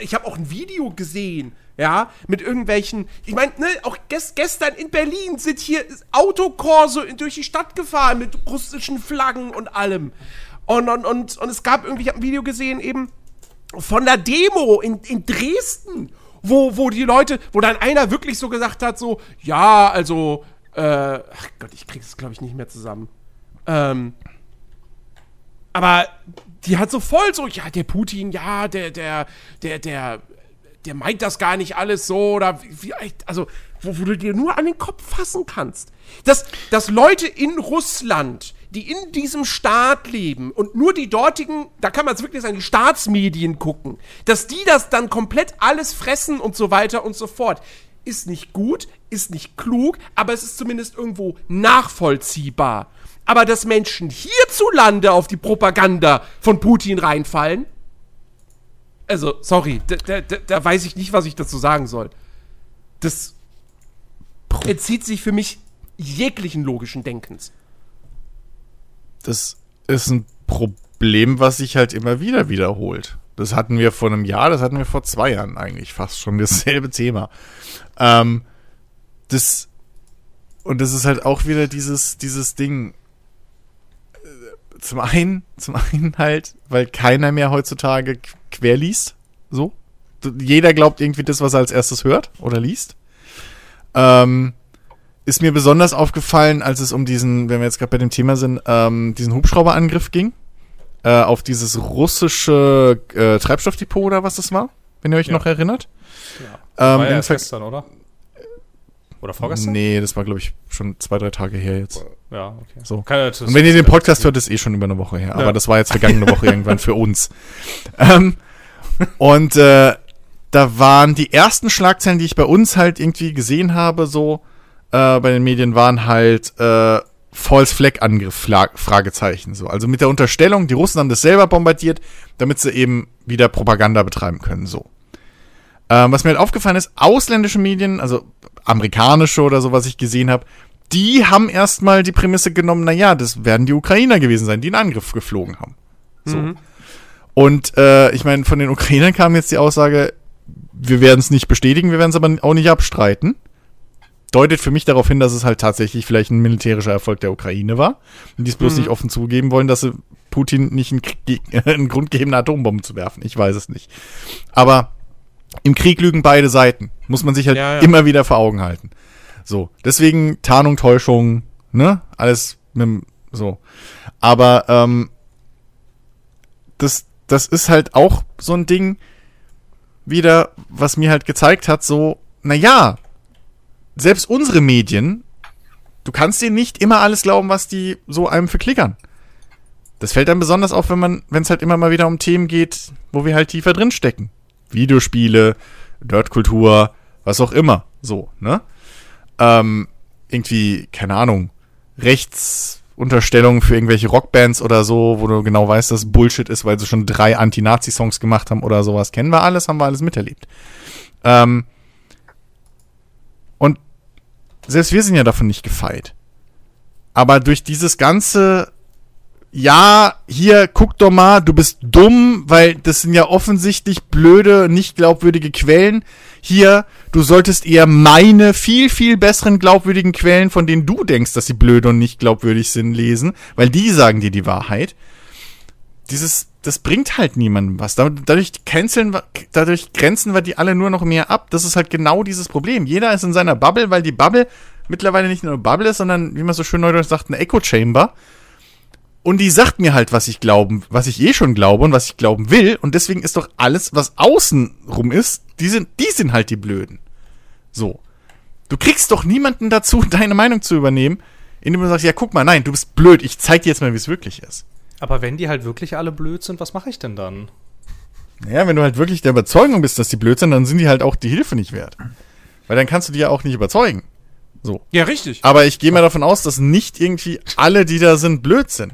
ich habe auch ein Video gesehen, ja, mit irgendwelchen, ich meine, ne, auch ges gestern in Berlin sind hier Autokorso durch die Stadt gefahren mit russischen Flaggen und allem. Und, und, und, und es gab irgendwie, ich habe ein Video gesehen, eben von der Demo in, in Dresden, wo, wo die Leute, wo dann einer wirklich so gesagt hat, so, ja, also, äh, ach Gott, ich krieg das, glaube ich, nicht mehr zusammen. Ähm, aber die hat so voll so, ja, der Putin, ja, der, der, der, der, der meint das gar nicht alles so oder wie also, wo, wo du dir nur an den Kopf fassen kannst. Dass, dass Leute in Russland, die in diesem Staat leben und nur die dortigen, da kann man es wirklich sagen, die Staatsmedien gucken, dass die das dann komplett alles fressen und so weiter und so fort. Ist nicht gut, ist nicht klug, aber es ist zumindest irgendwo nachvollziehbar. Aber dass Menschen hierzulande auf die Propaganda von Putin reinfallen, also, sorry, da, da, da, weiß ich nicht, was ich dazu sagen soll. Das entzieht sich für mich jeglichen logischen Denkens. Das ist ein Problem, was sich halt immer wieder wiederholt. Das hatten wir vor einem Jahr, das hatten wir vor zwei Jahren eigentlich fast schon dasselbe Thema. Ähm, das und das ist halt auch wieder dieses dieses Ding. Äh, Zum einen, zum einen halt, weil keiner mehr heutzutage quer liest. So, jeder glaubt irgendwie das, was er als erstes hört oder liest. Ähm, ist mir besonders aufgefallen, als es um diesen, wenn wir jetzt gerade bei dem Thema sind, ähm, diesen Hubschrauberangriff ging. Äh, auf dieses russische äh, Treibstoffdepot oder was das war, wenn ihr euch Ja. noch erinnert. War Ähm, ja im erst Ver- gestern, oder? Oder vorgestern? Nee, das war, glaube ich, schon zwei, drei Tage her jetzt. Ja, okay. So. Keine, Und wenn ihr den Podcast hört, ist eh schon über eine Woche her. Aber Ja. das war jetzt vergangene Woche <laughs> irgendwann für uns. Ähm, und äh, da waren die ersten Schlagzeilen, die ich bei uns halt irgendwie gesehen habe, so äh, bei den Medien, waren halt äh, False Flag Angriff, Fragezeichen. So. Also mit der Unterstellung, die Russen haben das selber bombardiert, damit sie eben wieder Propaganda betreiben können. So. Ähm, was mir halt aufgefallen ist, ausländische Medien, also amerikanische oder so, was ich gesehen habe, die haben erstmal die Prämisse genommen, naja, das werden die Ukrainer gewesen sein, die einen Angriff geflogen haben. So. Und äh, ich meine, von den Ukrainern kam jetzt die Aussage, wir werden es nicht bestätigen, wir werden es aber auch nicht abstreiten. Deutet für mich darauf hin, dass es halt tatsächlich vielleicht ein militärischer Erfolg der Ukraine war. Und die es bloß nicht offen zugeben wollen, dass sie Putin nicht einen, Krieg, <laughs> einen Grund geben, eine Atombombe zu werfen. Ich weiß es nicht. Aber im Krieg lügen beide Seiten. Muss man sich halt Ja, ja. immer wieder vor Augen halten. So, deswegen Tarnung, Täuschung, ne? Alles mit dem, so. Aber ähm, das, das ist halt auch so ein Ding wieder, was mir halt gezeigt hat, so, naja, selbst unsere Medien, du kannst denen nicht immer alles glauben, was die so einem verklickern. Das fällt dann besonders auf, wenn man, wenn es halt immer mal wieder um Themen geht, wo wir halt tiefer drin stecken. Videospiele, Nerdkultur, was auch immer. So, ne? Ähm, irgendwie, keine Ahnung, Rechtsunterstellungen für irgendwelche Rockbands oder so, wo du genau weißt, dass Bullshit ist, weil sie schon drei Anti-Nazi-Songs gemacht haben oder sowas. Kennen wir alles, haben wir alles miterlebt. Ähm, und selbst wir sind ja davon nicht gefeit. Aber durch dieses ganze, ja, hier, guck doch mal, du bist dumm, weil das sind ja offensichtlich blöde, nicht glaubwürdige Quellen. Hier, du solltest eher meine viel, viel besseren glaubwürdigen Quellen, von denen du denkst, dass sie blöd und nicht glaubwürdig sind, lesen, weil die sagen dir die Wahrheit. Dieses, das bringt halt niemandem was. Dadurch, canceln, dadurch grenzen wir die alle nur noch mehr ab. Das ist halt genau dieses Problem. Jeder ist in seiner Bubble, weil die Bubble mittlerweile nicht nur eine Bubble ist, sondern, wie man so schön neudeutsch sagt, eine Echo Chamber. Und die sagt mir halt, was ich glauben, was ich eh schon glaube und was ich glauben will. Und deswegen ist doch alles, was außen rum ist, die sind, die sind halt die Blöden. So. Du kriegst doch niemanden dazu, <laughs> deine Meinung zu übernehmen, indem du sagst, ja, guck mal, nein, du bist blöd, ich zeig dir jetzt mal, wie es wirklich ist. Aber wenn die halt wirklich alle blöd sind, was mache ich denn dann? Naja, wenn du halt wirklich der Überzeugung bist, dass die blöd sind, dann sind die halt auch die Hilfe nicht wert. Weil dann kannst du die ja auch nicht überzeugen. So. Ja, richtig. Aber ich gehe mal davon aus, dass nicht irgendwie alle, die da sind, blöd sind.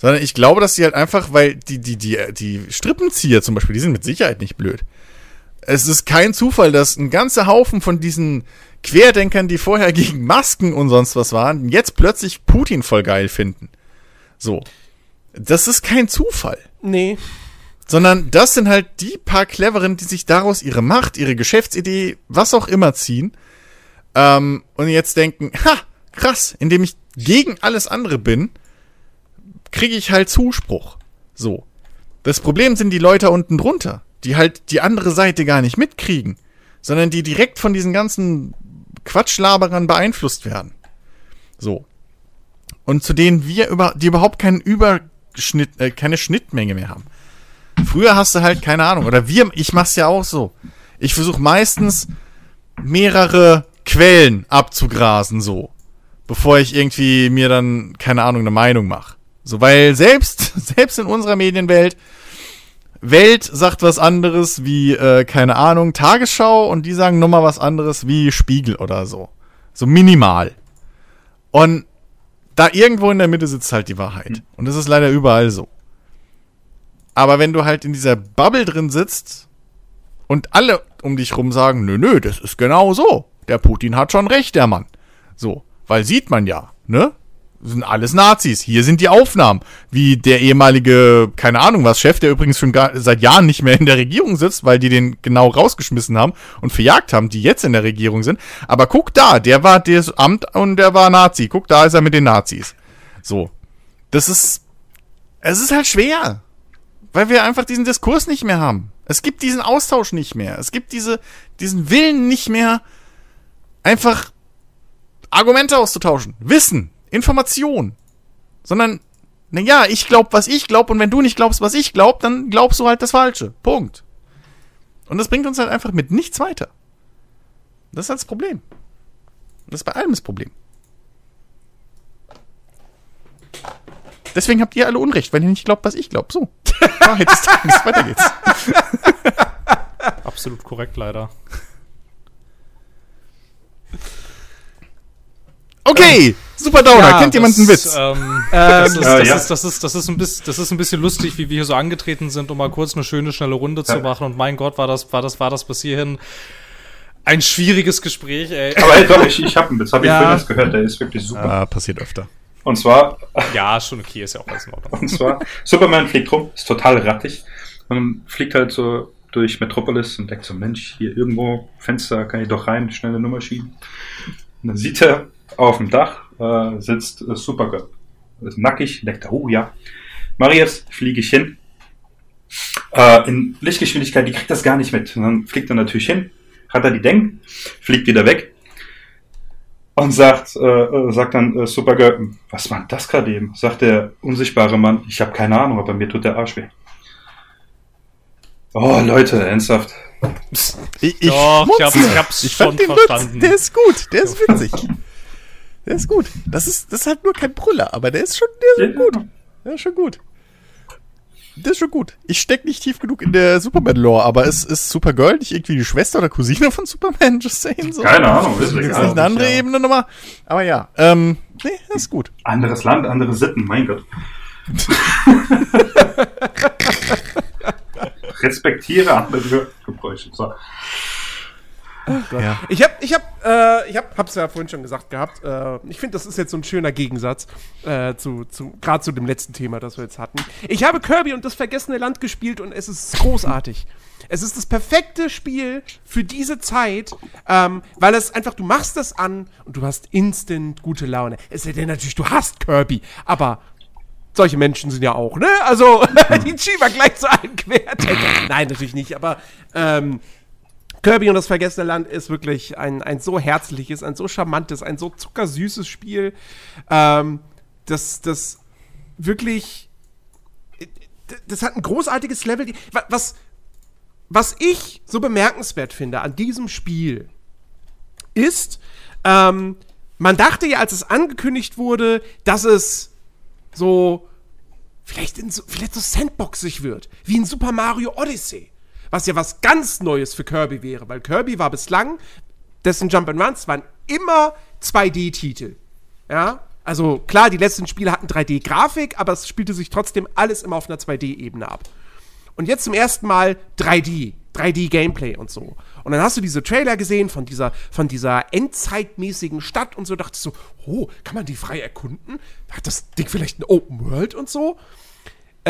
Sondern ich glaube, dass die halt einfach, weil die, die, die, die Strippenzieher zum Beispiel, die sind mit Sicherheit nicht blöd. Es ist kein Zufall, dass ein ganzer Haufen von diesen Querdenkern, die vorher <laughs> gegen Masken und sonst was waren, jetzt plötzlich Putin voll geil finden. So. Das ist kein Zufall Nee. sondern das sind halt die paar Cleveren, die sich daraus ihre Macht, ihre Geschäftsidee, was auch immer ziehen ähm, und jetzt denken, ha, krass, indem ich gegen alles andere bin, kriege ich halt Zuspruch. So. Das Problem sind die Leute unten drunter, die halt die andere Seite gar nicht mitkriegen, sondern die direkt von diesen ganzen Quatschlaberern beeinflusst werden. So. Und zu denen wir über, die überhaupt keinen Überschnitt, äh, keine Schnittmenge mehr haben. Früher hast du halt keine Ahnung. Oder wir, ich mach's ja auch so. Ich versuche meistens mehrere Quellen abzugrasen, so. Bevor ich irgendwie mir dann, keine Ahnung, eine Meinung mache. So, weil selbst, <laughs> selbst in unserer Medienwelt, Welt sagt was anderes wie, äh, keine Ahnung, Tagesschau und die sagen nochmal was anderes wie Spiegel oder so. So minimal. Und da irgendwo in der Mitte sitzt halt die Wahrheit. Und das ist leider überall so. Aber wenn du halt in dieser Bubble drin sitzt und alle um dich rum sagen, nö, nö, das ist genau so. Der Putin hat schon recht, der Mann. So, weil sieht man ja, ne? Sind alles Nazis. Hier sind die Aufnahmen, wie der ehemalige, keine Ahnung was, Chef, der übrigens schon gar, seit Jahren nicht mehr in der Regierung sitzt, weil die den genau rausgeschmissen haben und verjagt haben, die jetzt in der Regierung sind. Aber guck da, der war das Amt und der war Nazi. Guck, da ist er mit den Nazis. So. Das ist, es ist halt schwer. Weil wir einfach diesen Diskurs nicht mehr haben. Es gibt diesen Austausch nicht mehr. Es gibt diese, diesen Willen nicht mehr, einfach Argumente auszutauschen. Wissen, Information. Sondern, naja, ich glaub, was ich glaub, und wenn du nicht glaubst, was ich glaub, dann glaubst du halt das Falsche. Punkt. Und das bringt uns halt einfach mit nichts weiter. Das ist halt das Problem. Das ist bei allem das Problem. Deswegen habt ihr alle Unrecht, weil ihr nicht glaubt, was ich glaub. So. <laughs> Wahrheit des Tages. Weiter geht's. Absolut korrekt, leider. Okay. Super Downer. Ja, Kennt jemand einen Witz? Ähm, <laughs> das, ist, ja. ein bisschen, lustig, wie wir hier so angetreten sind, um mal kurz eine schöne, schnelle Runde zu Ja. machen. Und mein Gott, war das, war das, war das bis hierhin ein schwieriges Gespräch, ey. Aber hey, doch, ich, ich habe einen Witz, habe ich Ja. vorhin erst gehört, der ist wirklich super. Ah, passiert öfter. Und zwar, Ja, schon okay, ist ja auch alles in Ordnung. und zwar, Superman fliegt rum, ist total rattig und fliegt halt so durch Metropolis und denkt so, Mensch, hier irgendwo Fenster kann ich doch rein, schnelle Nummer schieben. Und dann sieht er auf dem Dach äh, sitzt äh, Supergirl. Ist nackig, denkt er, oh ja, jetzt, fliege ich hin. Äh, in Lichtgeschwindigkeit, die kriegt das gar nicht mit. Und dann fliegt er natürlich hin, hat er die Denk, fliegt wieder weg und sagt, äh, äh, sagt dann äh, Supergirl, was war das gerade eben? Sagt der unsichtbare Mann, ich habe keine Ahnung, aber mir tut der Arsch weh. Oh, Leute, ernsthaft. Ich, ich, Doch, ich hab's- ich hab's <laughs> ich schon den verstanden. Witz. Der ist gut, der ist witzig. <laughs> der ist gut. Das ist, das ist halt nur kein Brüller, aber der ist schon, der ist schon gut. Der ist schon gut. Der ist schon gut. Ich steck nicht tief genug in der Superman-Lore, aber ist, ist Supergirl nicht irgendwie die Schwester oder Cousine von Superman? Just saying so. Keine Ahnung, ist Ist nicht eine andere Ja. Ebene nochmal. Aber ja, ähm, nee, das ist gut. Anderes Land, andere Sitten, mein Gott. <laughs> Respektiere andere Gebräuche. So. Ja. Ich hab, ich hab, äh, ich hab, hab's ja vorhin schon gesagt gehabt. Äh, ich finde, das ist jetzt so ein schöner Gegensatz äh, zu, zu gerade zu dem letzten Thema, das wir jetzt hatten. Ich habe Kirby und das vergessene Land gespielt und es ist großartig. Es ist das perfekte Spiel für diese Zeit, ähm, weil es einfach, du machst das an und du hast instant gute Laune. Es sei denn natürlich, du hast Kirby, aber solche Menschen sind ja auch, ne? Also, <laughs> die schieben wir gleich zu einem Querdenker. Nein, natürlich nicht, aber ähm, Kirby und das Vergessene Land ist wirklich ein, ein so herzliches, ein so charmantes, ein so zuckersüßes Spiel, ähm, das, das wirklich, das hat ein großartiges Level. Wa- Was, was ich so bemerkenswert finde an diesem Spiel, ist, ähm, man dachte ja, als es angekündigt wurde, dass es so vielleicht, in so, vielleicht so sandboxig wird, wie in Super Mario Odyssey. Was ja was ganz Neues für Kirby wäre, weil Kirby war bislang, dessen Jump'n'Runs waren immer 2D-Titel. Ja, also klar, die letzten Spiele hatten 3D-Grafik, aber es spielte sich trotzdem alles immer auf einer 2D-Ebene ab. Und jetzt zum ersten Mal 3D, 3D-Gameplay und so. Und dann hast du diese Trailer gesehen von dieser, von dieser endzeitmäßigen Stadt und so, dachtest so, oh, kann man die frei erkunden? Hat das Ding vielleicht ein Open World und so?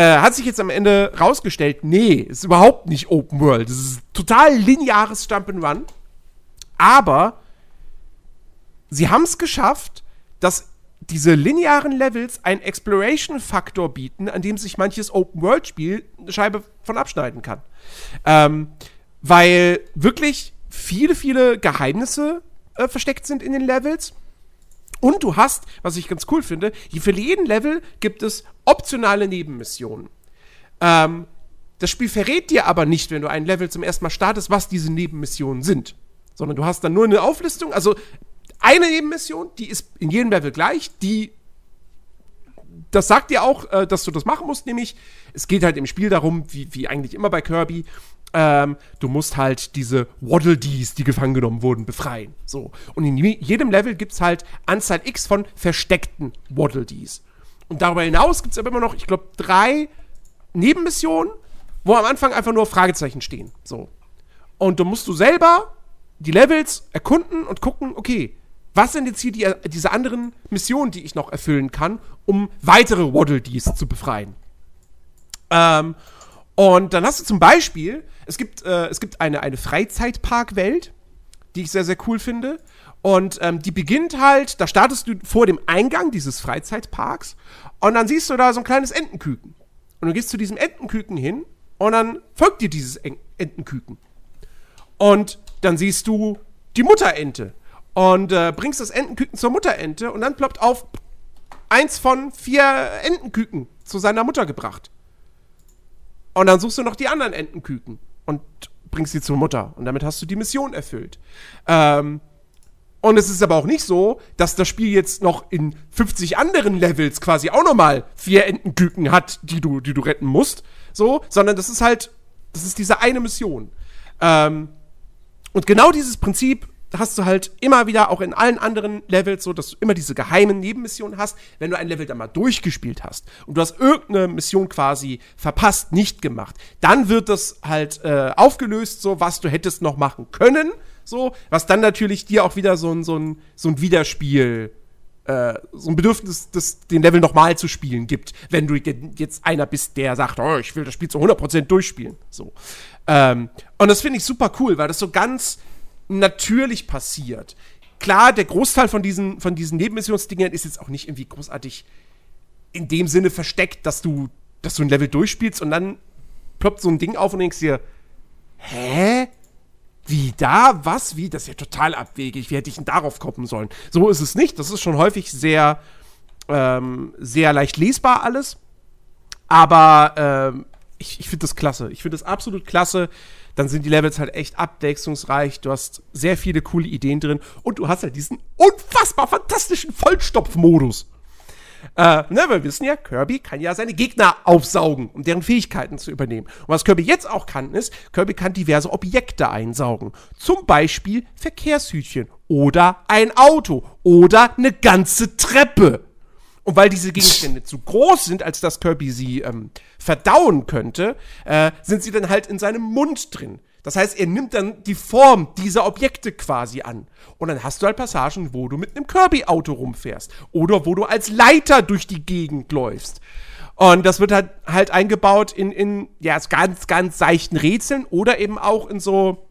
Äh, hat sich jetzt am Ende rausgestellt, nee, ist überhaupt nicht Open World. Es ist total lineares Jump'n'Run. Aber sie haben es geschafft, dass diese linearen Levels einen Exploration-Faktor bieten, an dem sich manches Open-World-Spiel eine Scheibe von abschneiden kann. Ähm, weil wirklich viele, viele Geheimnisse äh, versteckt sind in den Levels. Und du hast, was ich ganz cool finde, für jeden Level gibt es optionale Nebenmissionen. Ähm, das Spiel verrät dir aber nicht, wenn du ein Level zum ersten Mal startest, was diese Nebenmissionen sind. Sondern du hast dann nur eine Auflistung, also eine Nebenmission, die ist in jedem Level gleich, die das sagt dir auch, äh, dass du das machen musst, nämlich es geht halt im Spiel darum, wie, wie eigentlich immer bei Kirby, ähm, du musst halt diese Waddle Dees, die gefangen genommen wurden, befreien. So. Und in je- jedem Level gibt es halt Anzahl X von versteckten Waddle Dees. Und darüber hinaus gibt es aber immer noch, ich glaube, drei Nebenmissionen, wo am Anfang einfach nur Fragezeichen stehen. So. Und du musst du selber die Levels erkunden und gucken, okay, was sind jetzt hier die, diese anderen Missionen, die ich noch erfüllen kann, um weitere Waddle Dees zu befreien. Ähm, und dann hast du zum Beispiel, es gibt, äh, es gibt eine, eine Freizeitparkwelt, die ich sehr, sehr cool finde. Und ähm, die beginnt halt, da startest du vor dem Eingang dieses Freizeitparks und dann siehst du da so ein kleines Entenküken. Und du gehst zu diesem Entenküken hin und dann folgt dir dieses En Entenküken. Und dann siehst du die Mutterente und äh, bringst das Entenküken zur Mutterente und dann ploppt auf eins von vier Entenküken zu seiner Mutter gebracht. Und dann suchst du noch die anderen Entenküken und bringst sie zur Mutter. Und damit hast du die Mission erfüllt. Ähm, und es ist aber auch nicht so, dass das Spiel jetzt noch in 50 anderen Levels quasi auch nochmal vier Entenküken hat, die du, die du retten musst. So, sondern das ist halt, das ist diese eine Mission. Ähm, und genau dieses Prinzip hast du halt immer wieder auch in allen anderen Levels so, dass du immer diese geheimen Nebenmissionen hast, wenn du ein Level dann mal durchgespielt hast und du hast irgendeine Mission quasi verpasst, nicht gemacht, dann wird das halt äh, aufgelöst, so was du hättest noch machen können, so, was dann natürlich dir auch wieder so ein, so ein, so ein Wiederspiel äh, so ein Bedürfnis, das, den Level nochmal zu spielen gibt, wenn du jetzt einer bist, der sagt, oh, ich will das Spiel zu 100% durchspielen. So. Ähm, und das finde ich super cool, weil das so ganz natürlich passiert. Klar, der Großteil von diesen, von diesen Nebenmissionsdingern ist jetzt auch nicht irgendwie großartig in dem Sinne versteckt, dass du, dass du ein Level durchspielst und dann ploppt so ein Ding auf und denkst dir, hä? Wie da? Was? Wie? Das ist ja total abwegig. Wie hätte ich denn darauf kommen sollen? So ist es nicht. Das ist schon häufig sehr, ähm, sehr leicht lesbar alles. Aber ähm, ich, ich finde das klasse. Ich finde das absolut klasse. Dann sind die Levels halt echt abwechslungsreich. Du hast sehr viele coole Ideen drin. Und du hast halt diesen unfassbar fantastischen Vollstopf-Modus. Äh, ne, wir wissen ja, Kirby kann ja seine Gegner aufsaugen, um deren Fähigkeiten zu übernehmen. Und was Kirby jetzt auch kann, ist, Kirby kann diverse Objekte einsaugen. Zum Beispiel Verkehrshütchen oder ein Auto oder eine ganze Treppe. Und weil diese <laughs> Gegenstände zu groß sind, als dass Kirby sie ähm, verdauen könnte, äh, sind sie dann halt in seinem Mund drin. Das heißt, er nimmt dann die Form dieser Objekte quasi an. Und dann hast du halt Passagen, wo du mit einem Kirby-Auto rumfährst. Oder wo du als Leiter durch die Gegend läufst. Und das wird halt, halt eingebaut in, in ja, ganz, ganz seichten Rätseln oder eben auch in so,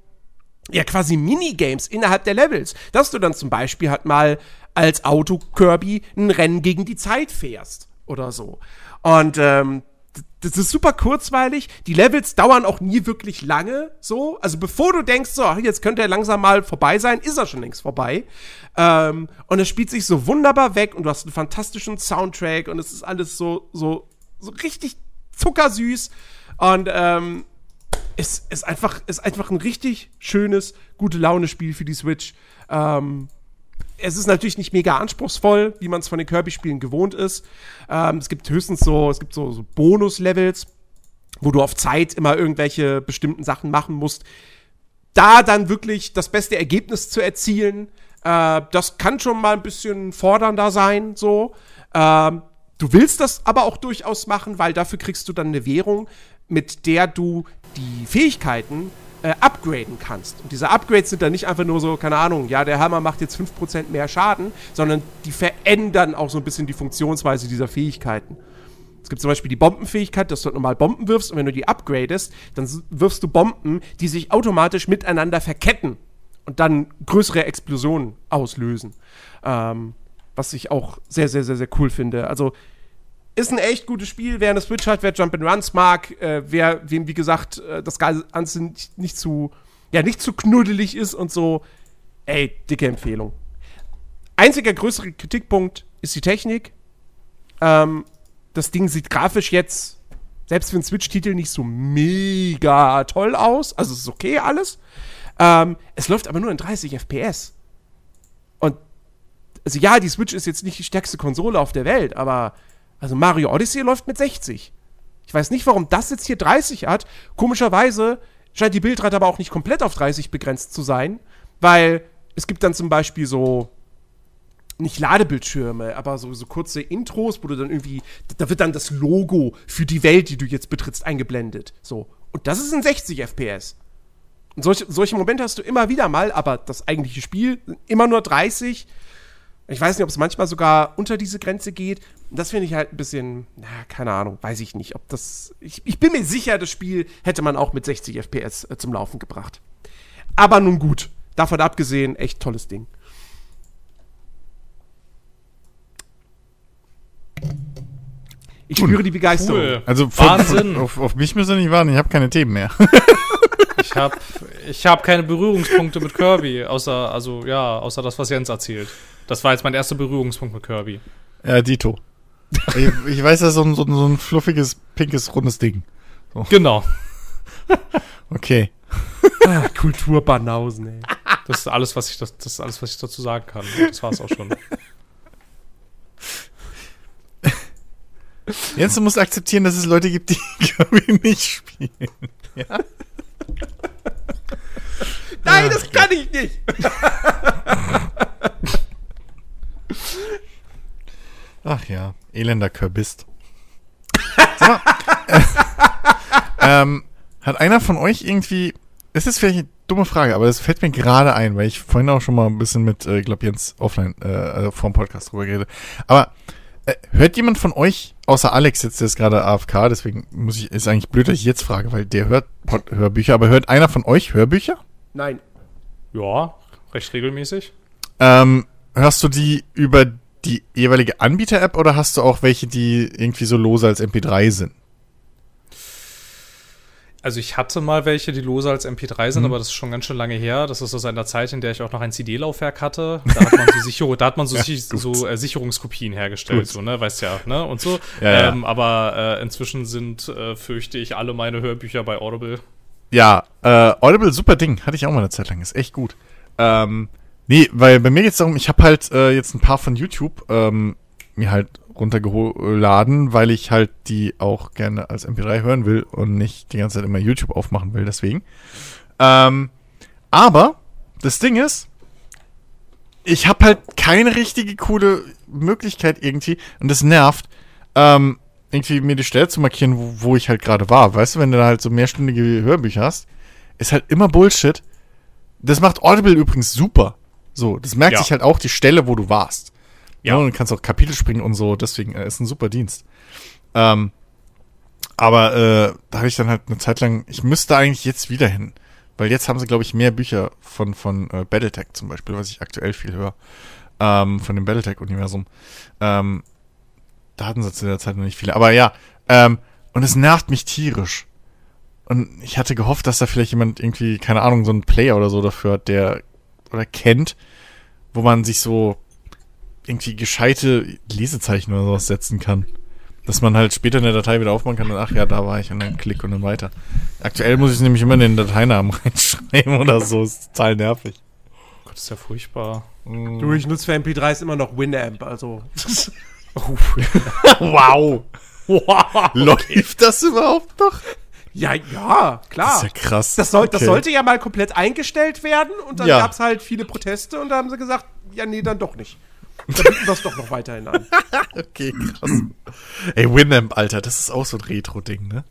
ja, quasi Minigames innerhalb der Levels. Dass du dann zum Beispiel halt mal als Auto Kirby ein Rennen gegen die Zeit fährst. Oder so. Und ähm, das ist super kurzweilig. Die Levels dauern auch nie wirklich lange, so. Also bevor du denkst, so, jetzt könnte er langsam mal vorbei sein, ist er schon längst vorbei. Ähm, und es spielt sich so wunderbar weg und du hast einen fantastischen Soundtrack und es ist alles so, so, so richtig zuckersüß. Und ähm, es ist einfach, ist einfach ein richtig schönes, gute Laune-Spiel für die Switch. Ähm, es ist natürlich nicht mega anspruchsvoll, wie man es von den Kirby-Spielen gewohnt ist. Ähm, es gibt höchstens so, es gibt so, so Bonus-Levels, wo du auf Zeit immer irgendwelche bestimmten Sachen machen musst. Da dann wirklich das beste Ergebnis zu erzielen, äh, das kann schon mal ein bisschen fordernder sein, so. Ähm, du willst das aber auch durchaus machen, weil dafür kriegst du dann eine Währung, mit der du die Fähigkeiten äh, upgraden kannst. Und diese Upgrades sind dann nicht einfach nur so, keine Ahnung, ja, der Hammer macht jetzt 5% mehr Schaden, sondern die verändern auch so ein bisschen die Funktionsweise dieser Fähigkeiten. Es gibt zum Beispiel die Bombenfähigkeit, dass du normal Bomben wirfst und wenn du die upgradest, dann wirfst du Bomben, die sich automatisch miteinander verketten und dann größere Explosionen auslösen. Ähm, was ich auch sehr, sehr, sehr, sehr cool finde. Also ist ein echt gutes Spiel. Wer eine Switch hat, wer Jump Runs mag, äh, wer wem wie gesagt äh, das Ganze nicht, nicht zu ja nicht zu knuddelig ist und so, ey, dicke Empfehlung. Einziger größere Kritikpunkt ist die Technik. Ähm, das Ding sieht grafisch jetzt selbst für einen Switch-Titel nicht so mega toll aus. Also es ist okay alles. Ähm, es läuft aber nur in 30 FPS. Und also ja, die Switch ist jetzt nicht die stärkste Konsole auf der Welt, aber also Mario Odyssey läuft mit 60. Ich weiß nicht, warum das jetzt hier 30 hat. Komischerweise scheint die Bildrate aber auch nicht komplett auf 30 begrenzt zu sein, weil es gibt dann zum Beispiel so nicht Ladebildschirme, aber so, so kurze Intros, wo du dann irgendwie, da wird dann das Logo für die Welt, die du jetzt betrittst, eingeblendet. So. Und das ist in 60 FPS. Und solche, solche Momente hast du immer wieder mal, aber das eigentliche Spiel immer nur 30. Ich weiß nicht, ob es manchmal sogar unter diese Grenze geht. Das finde ich halt ein bisschen, na, keine Ahnung, weiß ich nicht. Ob das. Ich, ich, bin mir sicher, das Spiel hätte man auch mit 60 FPS äh, zum Laufen gebracht. Aber nun gut. Davon abgesehen, echt tolles Ding. Ich spüre die Begeisterung. Cool. Also von, Wahnsinn. Auf, auf mich müssen wir nicht warten, ich habe keine Themen mehr. <laughs> Ich habe ich hab keine Berührungspunkte mit Kirby, außer, also, ja, außer das, was Jens erzählt. Das war jetzt mein erster Berührungspunkt mit Kirby. ja, Dito. ich, ich weiß, das ist so ein, so, ein, so ein fluffiges, pinkes, rundes Ding. Genau. Okay. Ah, Kulturbanausen, ey. Das ist alles, was ich, das, das ist alles, was ich dazu sagen kann. Das war's auch schon. <laughs> Jens, du musst akzeptieren, dass es Leute gibt, die <laughs> Kirby nicht spielen. Ja? Nein, das kann ich nicht. <laughs> Ach ja, elender Kürbist. Sag mal, äh, <laughs> ähm, hat einer von euch irgendwie, es ist vielleicht eine dumme Frage, aber das fällt mir gerade ein, weil ich vorhin auch schon mal ein bisschen mit, äh, glaub Jens offline, äh, also vor dem Podcast drüber geredet. Aber äh, hört jemand von euch, außer Alex jetzt, der ist gerade AFK, deswegen muss ich, ist eigentlich blöd, dass ich jetzt frage, weil der hört Pod Hörbücher, aber hört einer von euch Hörbücher? Nein. Ja, recht regelmäßig. Ähm, hörst du die über die jeweilige Anbieter-App oder hast du auch welche, die irgendwie so lose als MP3 sind? Also ich hatte mal welche, die lose als MP3 sind, Mhm. aber das ist schon ganz schön lange her. Das ist aus einer Zeit, in der ich auch noch ein CD-Laufwerk hatte. Da hat man so, <laughs> Sicher hat man so, Ja, so äh, Sicherungskopien hergestellt, Gut. so, ne, weißt ja, ne, und so. Ja, ja. Ähm, aber äh, inzwischen sind, äh, fürchte ich, alle meine Hörbücher bei Audible. Ja, äh, Audible, super Ding. Hatte ich auch mal eine Zeit lang. Ist echt gut. Ähm, nee, weil bei mir geht's darum, ich habe halt äh, jetzt ein paar von YouTube ähm, mir halt runtergeladen, weil ich halt die auch gerne als MP3 hören will und nicht die ganze Zeit immer YouTube aufmachen will, deswegen. Ähm, aber das Ding ist, ich habe halt keine richtige coole Möglichkeit irgendwie und das nervt, ähm, irgendwie mir die Stelle zu markieren, wo, wo ich halt gerade war. Weißt du, wenn du da halt so mehrstündige Hörbücher hast, ist halt immer Bullshit. Das macht Audible übrigens super. So, das merkt Ja. sich halt auch die Stelle, wo du warst. Ja. Ja. und du kannst auch Kapitel springen und so, deswegen äh, ist ein super Dienst. Ähm, aber äh, da habe ich dann halt eine Zeit lang, ich müsste eigentlich jetzt wieder hin. Weil jetzt haben sie, glaube ich, mehr Bücher von, von äh, Battletech zum Beispiel, was ich aktuell viel höre. Ähm, von dem Battletech-Universum. Ähm, da hatten sie zu der Zeit noch nicht viele. Aber ja, ähm, und es nervt mich tierisch. Und ich hatte gehofft, dass da vielleicht jemand irgendwie, keine Ahnung, so einen Player oder so dafür hat, der oder kennt, wo man sich so irgendwie gescheite Lesezeichen oder sowas setzen kann. Dass man halt später in der Datei wieder aufmachen kann und ach ja, da war ich und dann klick und dann weiter. Aktuell muss ich nämlich immer in den Dateinamen <laughs> reinschreiben oder so. Ist total nervig. Gott, ist ja furchtbar. Du, ich nutze für MP3s immer noch Winamp, also. <laughs> <laughs> Wow. Wow. Läuft das überhaupt noch? Ja, ja, klar. Das ist ja krass. Das, soll, das Okay. sollte ja mal komplett eingestellt werden und dann Ja. gab es halt viele Proteste und da haben sie gesagt, ja, nee, dann doch nicht. Dann bieten wir es doch noch weiterhin an. <laughs> Okay, krass. Ey, Winamp, Alter, das ist auch so ein Retro-Ding, ne?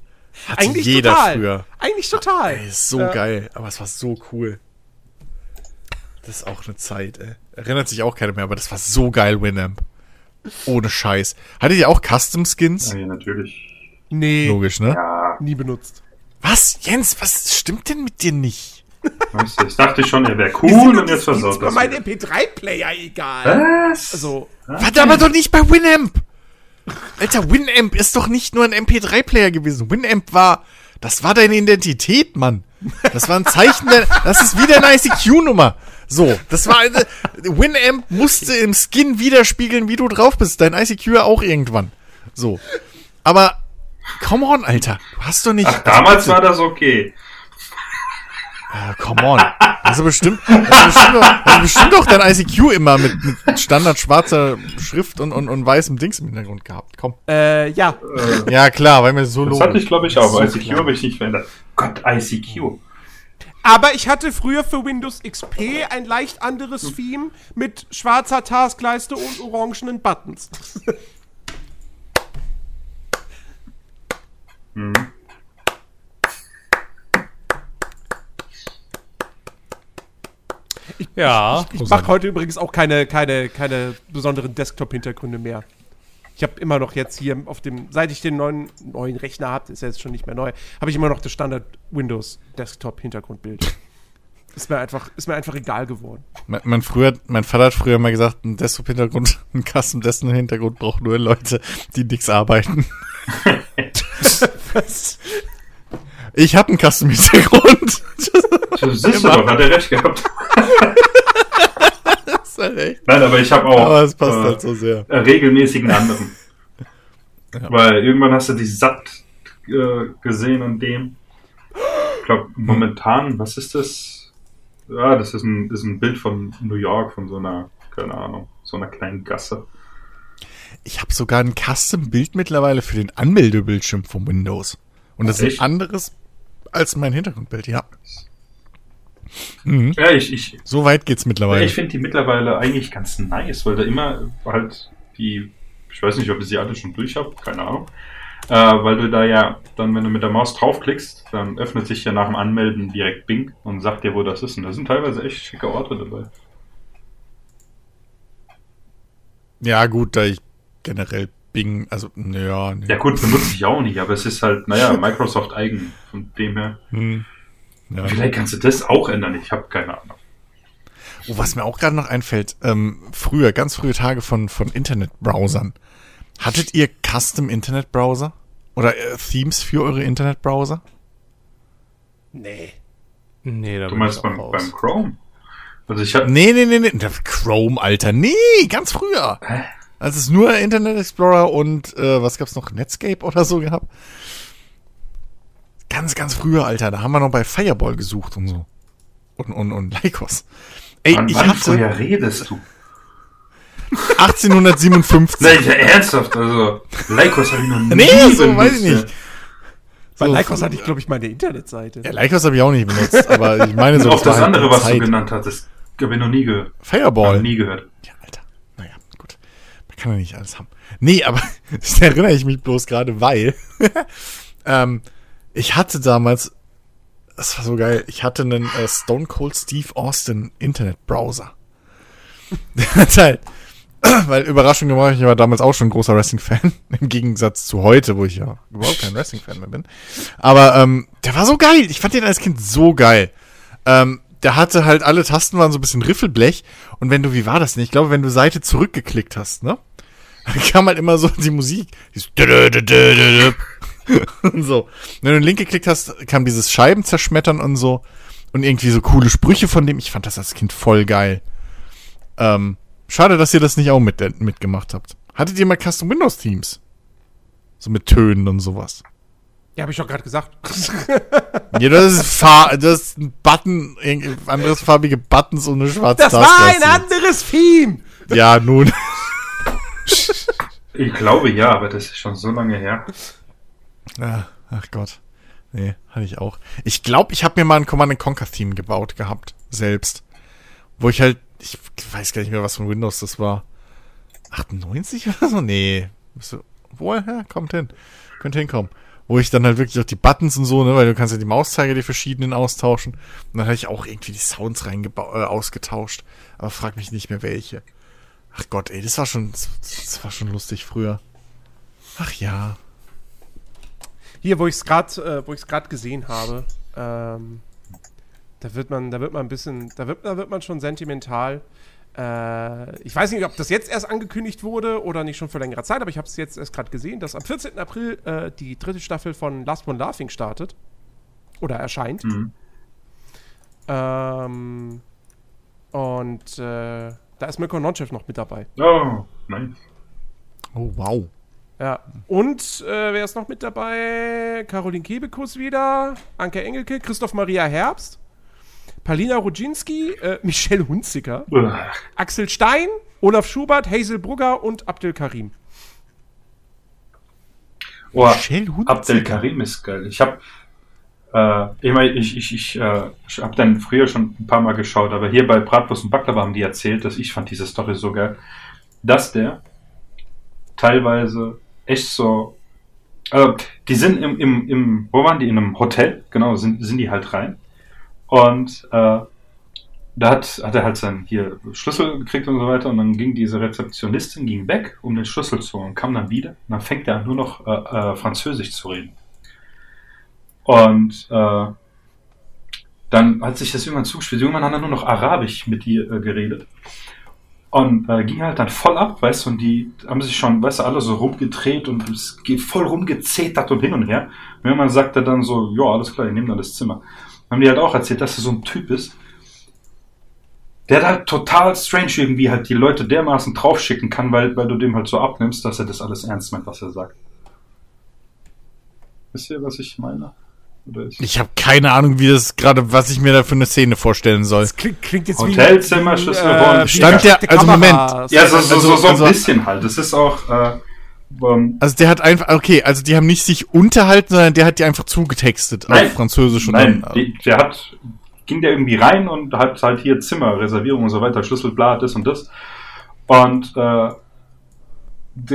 Hatte Eigentlich jeder total. früher. Eigentlich total. Ey, ist so Ja. geil, aber es war so cool. Das ist auch eine Zeit, ey. Erinnert sich auch keiner mehr, aber das war so geil, Winamp. Ohne Scheiß. Hattet ihr auch Custom Skins? Ja, natürlich. Nee, Logisch, ne? Ja, nie benutzt. Was? Jens, was stimmt denn mit dir nicht? weißt du, ich dachte schon, er wäre cool und jetzt versaut bei das. meinem wieder. MP3-Player egal. Was? Also, Warte, aber doch nicht bei Winamp! Alter, Winamp ist doch nicht nur ein MP3-Player gewesen. Winamp war, das war deine Identität, Mann. Das war ein Zeichen der, das ist wie deine ICQ-Nummer. So, das war eine, Winamp musste im Skin widerspiegeln, wie du drauf bist. Dein ICQ ja auch irgendwann. So. Aber, come on, Alter. Du hast doch nicht. Ach, damals war das okay. Ah, come on. Also bestimmt, also bestimmt, doch, dein ICQ immer mit, mit Standard schwarzer Schrift und, und, und weißem Dings im Hintergrund gehabt. Komm. äh, ja. Ja, klar, weil mir so Das logisch. hatte ich, glaube ich, auch. So ICQ habe ich nicht verändert. Gott, ICQ. Aber ich hatte früher für Windows XP ein leicht anderes Theme mit schwarzer Taskleiste und orangenen Buttons. Ja. Ich mache heute übrigens auch keine, keine, keine besonderen Desktop-Hintergründe mehr. Ich habe immer noch jetzt hier auf dem, seit ich den neuen, neuen Rechner habe, ist ja jetzt schon nicht mehr neu, habe ich immer noch das Standard Windows Desktop-Hintergrundbild. <laughs> ist mir einfach, ist mir einfach egal geworden. Mein, mein, früher, mein Vater hat früher mal gesagt, ein Desktop-Hintergrund, <laughs> ein Custom-Desktop-Hintergrund braucht nur Leute, die nix arbeiten. <laughs> Ich habe einen Custom-Hintergrund. Siehst du doch, hat er recht gehabt. Das <laughs> ist halt echt. Nein, aber ich habe auch Aber es passt äh, halt so sehr. regelmäßig einen anderen. <laughs> Weil irgendwann hast du dich satt äh, gesehen an dem. Ich glaube, momentan, was ist das? Ja, das ist ein, ist ein Bild von New York, von so einer, keine Ahnung, so einer kleinen Gasse. Ich habe sogar ein Custom-Bild mittlerweile für den Anmeldebildschirm von Windows. Und das ist Echt? ein anderes als mein Hintergrundbild, ja. Mhm. Ja, ich, ich, So weit geht's mittlerweile. ich finde die mittlerweile eigentlich ganz nice, weil da immer halt die, ich weiß nicht, ob ich sie alle schon durch habe, keine Ahnung. Äh, weil du da ja dann, wenn du mit der Maus draufklickst, dann öffnet sich ja nach dem Anmelden direkt Bing und sagt dir, wo das ist. Und da sind teilweise echt schicke Orte dabei. ja, gut, da ich generell Bing, also, naja, nee. Ja gut, benutze ich auch nicht, aber es ist halt, naja, <laughs> Microsoft eigen. Von dem her. Hm. Ja. Vielleicht kannst du das auch ändern, ich habe keine Ahnung. Oh, was mir auch gerade noch einfällt, ähm, früher, ganz frühe Tage von, von Internetbrowsern. Hattet ihr Custom Internetbrowser? Oder äh, Themes für eure Internetbrowser? Nee. Nee, da Du bin meinst beim, beim. Chrome? Also ich habe Nee, nee, nee, nee. Der Chrome, Alter. Nee, ganz früher. Hä? Als es nur Internet Explorer und, äh, was gab's noch? Netscape oder so gehabt? Ganz, ganz früher, Alter. Da haben wir noch bei Fireball gesucht und so. Und, und, und Lycos. Ey, wann, ich wann hatte früher redest du? 1857. <laughs> Nein, ja, ernsthaft, also Lycos habe ich noch <laughs> nie Nee, so benutzt, weiß ich nicht. ja. Bei So, Lycos hatte ich, glaube ich, meine Internetseite. Ja, Lycos habe ich auch nicht benutzt, aber ich meine <laughs> so. Und auch das andere, die was du Zeit. genannt hattest, habe ich noch nie gehört. Fireball. Noch nie gehört. Ja, Alter. Naja, gut. Man kann ja nicht alles haben. Nee, aber <laughs> da erinnere ich mich bloß gerade, weil <laughs> ähm, ich hatte damals das war so geil. Ich hatte einen äh, Stone Cold Steve Austin Internet Browser. <laughs> Der hat <clears throat> halt, weil Überraschung gemacht, ich war damals auch schon ein großer Wrestling-Fan, im Gegensatz zu heute, wo ich ja überhaupt kein Wrestling-Fan mehr bin. Aber ähm, der war so geil. Ich fand den als Kind so geil. Ähm, der hatte halt alle Tasten waren so ein bisschen Riffelblech und wenn du, wie war das denn? Ich glaube, wenn du Seite zurückgeklickt hast, ne? Dann <laughs> kam halt immer so die Musik. Und <laughs> so. Wenn du Link geklickt hast, kam dieses Scheiben zerschmettern und so. Und irgendwie so coole Sprüche von dem. Ich fand das als Kind voll geil. Ähm, schade, dass ihr das nicht auch mit, mitgemacht habt. Hattet ihr mal Custom Windows Teams? So mit Tönen und sowas. Ja, habe ich doch gerade gesagt. <laughs> Ja, das ist, Fa das ist ein Button, anderes farbige Buttons und eine schwarze Das war ein Tastatur. anderes Theme. Ja, nun. Ich glaube ja, aber das ist schon so lange her. Ah, ach Gott. Nee, hatte ich auch. Ich glaube, ich habe mir mal ein Command Conquer Theme gebaut gehabt. Selbst. Wo ich halt, ich weiß gar nicht mehr, was von Windows das war. 98 oder so? Nee. Woher? Kommt hin. Könnte hinkommen. Wo ich dann halt wirklich auch die Buttons und so, ne, weil du kannst ja die Mauszeiger, die verschiedenen austauschen. Und dann hatte ich auch irgendwie die Sounds reingebaut, äh, ausgetauscht. Aber frag mich nicht mehr welche. Ach Gott, ey, das war schon, das, war schon lustig früher. Ach ja. Hier, wo ich es gerade, äh, wo ich es gerade gesehen habe, ähm, da wird man, da wird man ein bisschen, da wird, da wird man schon sentimental. Äh, ich weiß nicht, ob das jetzt erst angekündigt wurde oder nicht schon vor längerer Zeit, aber ich habe es jetzt erst gerade gesehen, dass am 14. April äh, die dritte Staffel von Last One Laughing startet oder erscheint. Mhm. Ähm, und äh, da ist Mirko Nonchef noch mit dabei. Oh, nice. Oh, wow. Ja. Und äh, wer ist noch mit dabei? Caroline Kebekus wieder, Anke Engelke, Christoph Maria Herbst, Palina Rudzinski, äh, <laughs> Michelle Hunziker. Axel Stein, Olaf Schubert, Hazel Brugger und Abdel Karim. Oh, Michelle Hunziker. Abdel Karim ist geil. Ich habe äh, ich, mein, ich, ich, ich, äh, ich habe dann früher schon ein paar Mal geschaut, aber hier bei Bratwurst und Baklava haben die erzählt, dass ich fand diese Story so geil, dass der teilweise echt so, also die sind im, im, im, wo waren die? In einem Hotel, genau, sind, sind die halt rein. Und äh, da hat, hat er halt seinen hier Schlüssel gekriegt und so weiter und dann ging diese Rezeptionistin ging weg, um den Schlüssel zu holen kam dann wieder und dann fängt er an, nur noch äh, äh, Französisch zu reden. Und äh, dann hat sich das irgendwann zugespielt. Irgendwann hat er nur noch Arabisch mit ihr äh, geredet. Und äh, ging halt dann voll ab, weißt du, und die haben sich schon, weißt du, alle so rumgedreht und es geht voll rumgezetert und hin und her. Und irgendwann sagt er dann so, ja, alles klar, ich nehme dann das Zimmer. Haben die halt auch erzählt, dass er so ein Typ ist, der da total strange irgendwie halt die Leute dermaßen draufschicken kann, weil, weil du dem halt so abnimmst, dass er das alles ernst meint, was er sagt. Wisst ihr, was ich meine? Oder ist Ich habe keine Ahnung, wie das gerade, was ich mir da für eine Szene vorstellen soll. Das klingt, klingt jetzt Hotelzimmer, wie, Schlüssel äh, Stand der- also Kameras. ja, so, so, so, so ein also- bisschen halt. Das ist auch, äh, ähm, Also der hat einfach, okay, also die haben nicht sich unterhalten, sondern der hat die einfach zugetextet Nein. auf Französisch und Nein, dann. die, der hat, ging der irgendwie rein und hat halt hier Zimmer, Reservierung und so weiter, Schlüsselblatt, das und das. Und äh,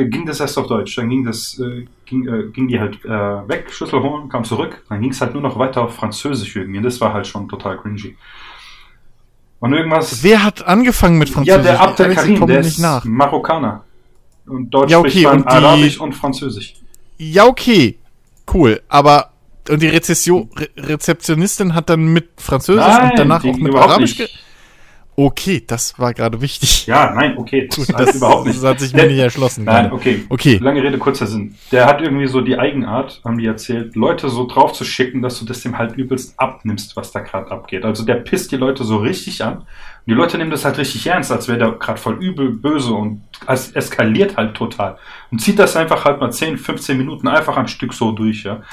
ging das erst auf Deutsch. Dann ging das, äh, ging, äh, ging die halt äh, weg, Schlüssel holen, kam zurück. Dann ging es halt nur noch weiter auf Französisch irgendwie. Und das war halt schon total cringy. Und irgendwas. Wer hat angefangen mit ja, Französisch? der Abdel Alex, ich Karim, der nicht ist nach. Marokkaner. Und dort Ja, okay, spricht man und Arabisch und Französisch. Ja, okay. Cool. Aber, und die Rezession, Re Rezeptionistin hat dann mit Französisch Nein, und danach auch mit Arabisch nicht. Okay, das war gerade wichtig. Ja, nein, okay. Das, Gut, das, überhaupt nicht. das hat sich mir nicht erschlossen. Nein, gerade. okay. Okay. Lange Rede, kurzer Sinn. Der hat irgendwie so die Eigenart, haben die erzählt, Leute so drauf zu schicken, dass du das dem halt übelst abnimmst, was da gerade abgeht. Also der pisst die Leute so richtig an. Und die Leute nehmen das halt richtig ernst, als wäre der gerade voll übel, böse und es eskaliert halt total. Und zieht das einfach halt mal 10, 15 Minuten einfach am Stück so durch, ja.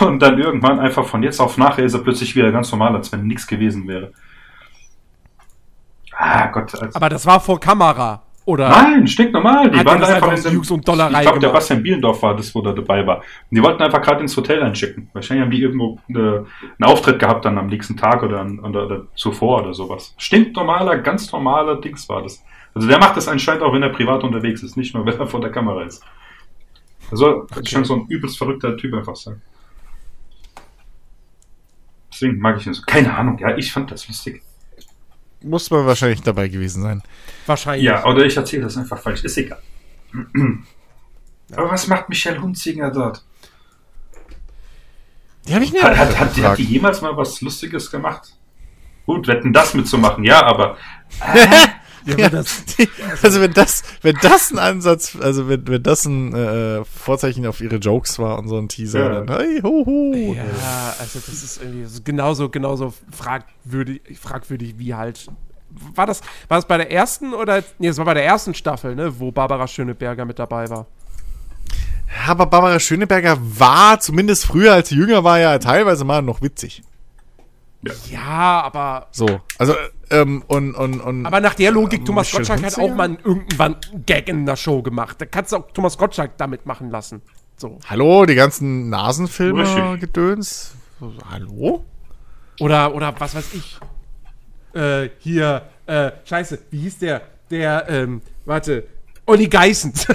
Und dann irgendwann einfach von jetzt auf nachher ist er plötzlich wieder ganz normal, als wenn nichts gewesen wäre. Ah Gott, als Aber das war vor Kamera. Oder? Nein, stinknormal. Die waren da einfach einfach in dem, Jux und Dollerei Ich glaube, der? Bastian Bielendorf war das, wo der dabei war. Und die wollten einfach gerade ins Hotel einschicken. Wahrscheinlich haben die irgendwo äh, einen Auftritt gehabt dann am nächsten Tag oder, oder, oder zuvor oder sowas. Stinknormaler, ganz normaler Dings war das. Also der macht das anscheinend auch, wenn er privat unterwegs ist, nicht nur, <laughs> wenn er vor der Kamera ist. Also, okay. scheint so ein übelst verrückter Typ einfach sein. Deswegen mag ich ihn so. Keine Ahnung, ja, ich fand das lustig. Muss man wahrscheinlich dabei gewesen sein. Wahrscheinlich. Ja, oder ich erzähle das einfach falsch. Ist egal. Aber was macht Michelle Hunzinger dort? Die habe ich mir Hat, auch hat, hat, hat die jemals mal was Lustiges gemacht? Gut, wetten das mitzumachen, ja, aber <laughs> Ja, Ja, das, die, <laughs> also wenn das, wenn das ein Ansatz, also wenn, wenn das ein äh, Vorzeichen auf ihre Jokes war und so ein Teaser, Ja. dann hey, ho, ho. ja, also das ist irgendwie so genauso, genauso fragwürdig, fragwürdig wie halt. War das, war das bei der ersten oder? Nee, es war bei der ersten Staffel, ne, wo Barbara Schöneberger mit dabei war. Aber Barbara Schöneberger war, zumindest früher, als sie jünger war, ja teilweise mal noch witzig. Ja, aber. So. Also, ähm, und, und, und. Aber nach der Logik, Ähm, Thomas Gottschalk hat Hunziker? auch mal irgendwann einen Gag in der Show gemacht. Da kannst du auch Thomas Gottschalk damit machen lassen. So. hallo, die ganzen Nasenfilme, Richtig. Gedöns. So, Hallo? Oder, oder was weiß ich. Äh, hier, äh, scheiße, wie hieß der? Der, ähm, warte, Olli Geissens.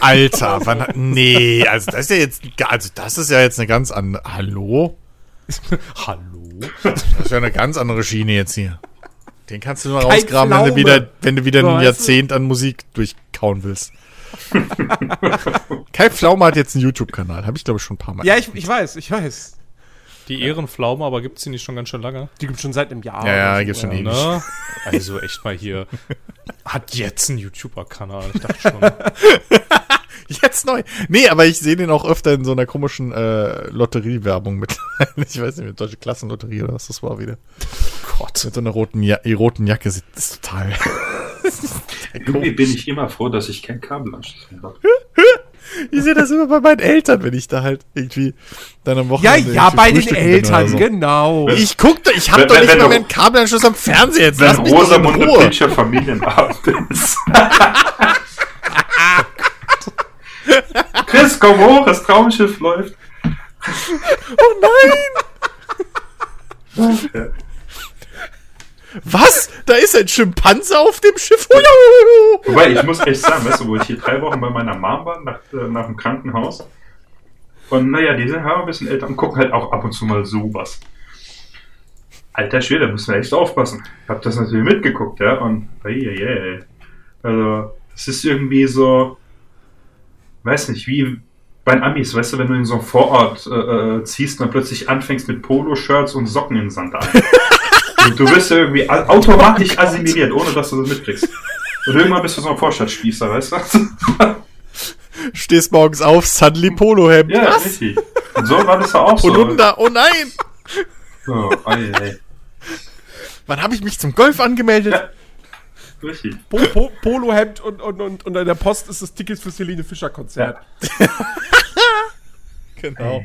Alter, wann, hat- nee, also das ist ja jetzt, also das ist ja jetzt eine ganz andere, hallo? <laughs> Hallo? Das ist ja eine ganz andere Schiene jetzt hier. Den kannst du nur Kein rausgraben, wenn du wieder, wenn du wieder So, ein du? Jahrzehnt an Musik durchkauen willst. Kai Pflaume hat jetzt einen YouTube-Kanal, habe ich glaube ich schon ein paar Mal. ja, ich, ich weiß, ich weiß. Die Ehrenpflaume, aber gibt's die nicht schon ganz schön lange? Die gibt schon seit einem Jahr. Ja, ja, so, gibt's schon ja. ewig. Ne? Also echt mal hier. Hat jetzt einen YouTuber-Kanal. Ich dachte schon. <laughs> <laughs> Jetzt neu. Nee, aber ich sehe den auch öfter in so einer komischen äh, Lotteriewerbung mittlerweile. <laughs> Ich weiß nicht, mit Deutsche Klassenlotterie oder was das war wieder. Gott. Mit so einer roten, ja roten Jacke. Das ist total. <laughs> irgendwie bin ich immer froh, dass ich keinen Kabelanschluss mehr habe. Ich sehe das immer bei meinen Eltern, wenn ich da halt irgendwie dann am Ja, Wochenende. ja, irgendwie bei den Eltern, so. genau. Ich guck doch, ich hab Wenn- doch nicht wenn mal meinen Kabelanschluss am Fernseher. Jetzt Wenn Rosamunde Ruhe. Pilcher Familienabend ist. Chris, komm hoch, das Traumschiff läuft. Oh nein! Was? Da ist ein Schimpanse auf dem Schiff. Wobei, ich muss echt sagen, weißt du, wo ich hier drei Wochen bei meiner Mom war, nach, äh, nach dem Krankenhaus. Und naja, die sind halt ein bisschen älter und gucken halt auch ab und zu mal sowas. Alter Schwede, müssen wir echt aufpassen. Ich hab das natürlich mitgeguckt, ja, und eieiei. Also, es ist irgendwie so, weiß nicht, wie bei den Amis, weißt du, wenn du in so einen Vorort äh, äh, ziehst und dann plötzlich anfängst mit Poloshirts und Socken in Sandalen. <laughs> Und du wirst irgendwie au- automatisch assimiliert, ohne dass du das mitkriegst. Und irgendwann bist du so ein Vorstadtspießer, weißt du? <laughs> Stehst morgens auf, Suddenly Polohemd. Ja, Was? richtig. Und so war das ja auch so. Holunder, oh nein! Oh, ei, ei. Wann habe ich mich zum Golf angemeldet? Ja. Richtig. Po po Polohemd und, und, und, und an der Post ist das Ticket fürs Helene Fischer Konzert. <laughs> Genau.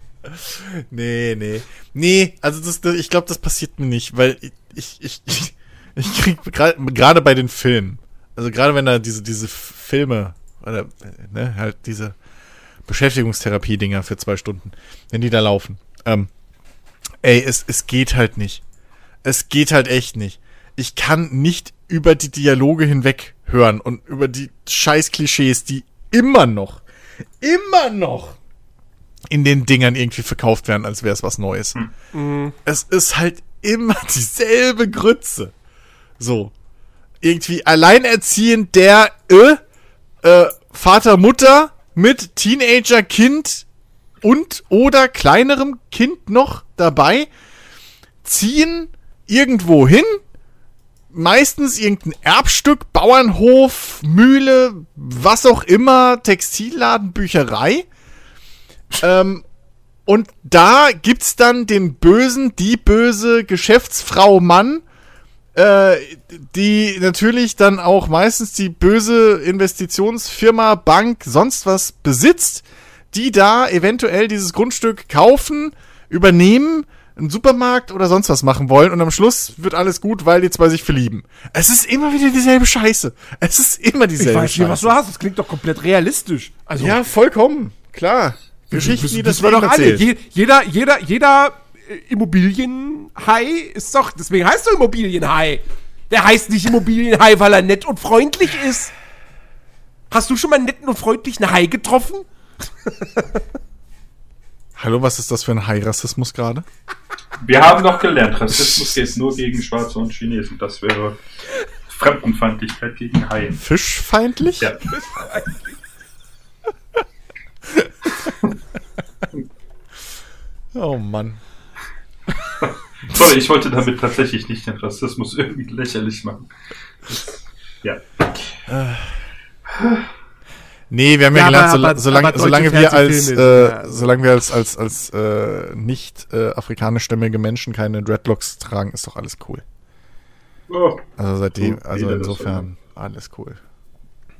<laughs> nee, nee. Nee, also das, das ich glaube, das passiert mir nicht, weil ich, ich, ich, ich, ich krieg gerade bei den Filmen, also gerade wenn da diese, diese Filme, oder, ne, halt diese Beschäftigungstherapie-Dinger für zwei Stunden, wenn die da laufen, ähm, ey, es, es geht halt nicht. Es geht halt echt nicht. Ich kann nicht über die Dialoge hinweg hören und über die scheiß Klischees, die immer noch, immer noch in den Dingern irgendwie verkauft werden, als wäre es was Neues. Es ist halt immer <laughs> dieselbe Grütze. So. Irgendwie alleinerziehend der äh, äh, Vater, Mutter mit Teenager, Kind und oder kleinerem Kind noch dabei ziehen irgendwo hin, meistens irgendein Erbstück, Bauernhof, Mühle, was auch immer, Textilladen, Bücherei. Ähm, und da gibt's dann den bösen, die böse Geschäftsfrau Mann, äh, die natürlich dann auch meistens die böse Investitionsfirma, Bank, sonst was besitzt, die da eventuell dieses Grundstück kaufen, übernehmen, einen Supermarkt oder sonst was machen wollen und am Schluss wird alles gut, weil die zwei sich verlieben. Es ist immer wieder dieselbe Scheiße. Es ist immer Ich dieselbe weiß nicht, was du hast. Das klingt doch komplett realistisch. Also, Ja, vollkommen. Klar. Geschichten, die das Leben doch alle. Je, jeder, jeder, jeder äh, Immobilienhai ist doch, deswegen heißt du Immobilienhai. Der heißt nicht Immobilienhai, weil er nett und freundlich ist. Hast du schon mal einen netten und freundlichen Hai getroffen? <laughs> Hallo, was ist das für ein High-Rassismus gerade? Wir haben noch gelernt, Rassismus geht nur gegen Schwarze und Chinesen. Das wäre Fremdenfeindlichkeit gegen Haien. Fischfeindlich? Ja. <laughs> Oh Mann. Sorry, ich wollte damit tatsächlich nicht den Rassismus irgendwie lächerlich machen. Ja. Nee, wir haben ja, Ja, gelernt, aber- aber- solange, aber solange wir als, äh, ja. solange wir als, als, als äh, nicht äh, afrikanischstämmige Menschen keine Dreadlocks tragen, ist doch alles cool. Oh, Also seitdem, also insofern, alles cool.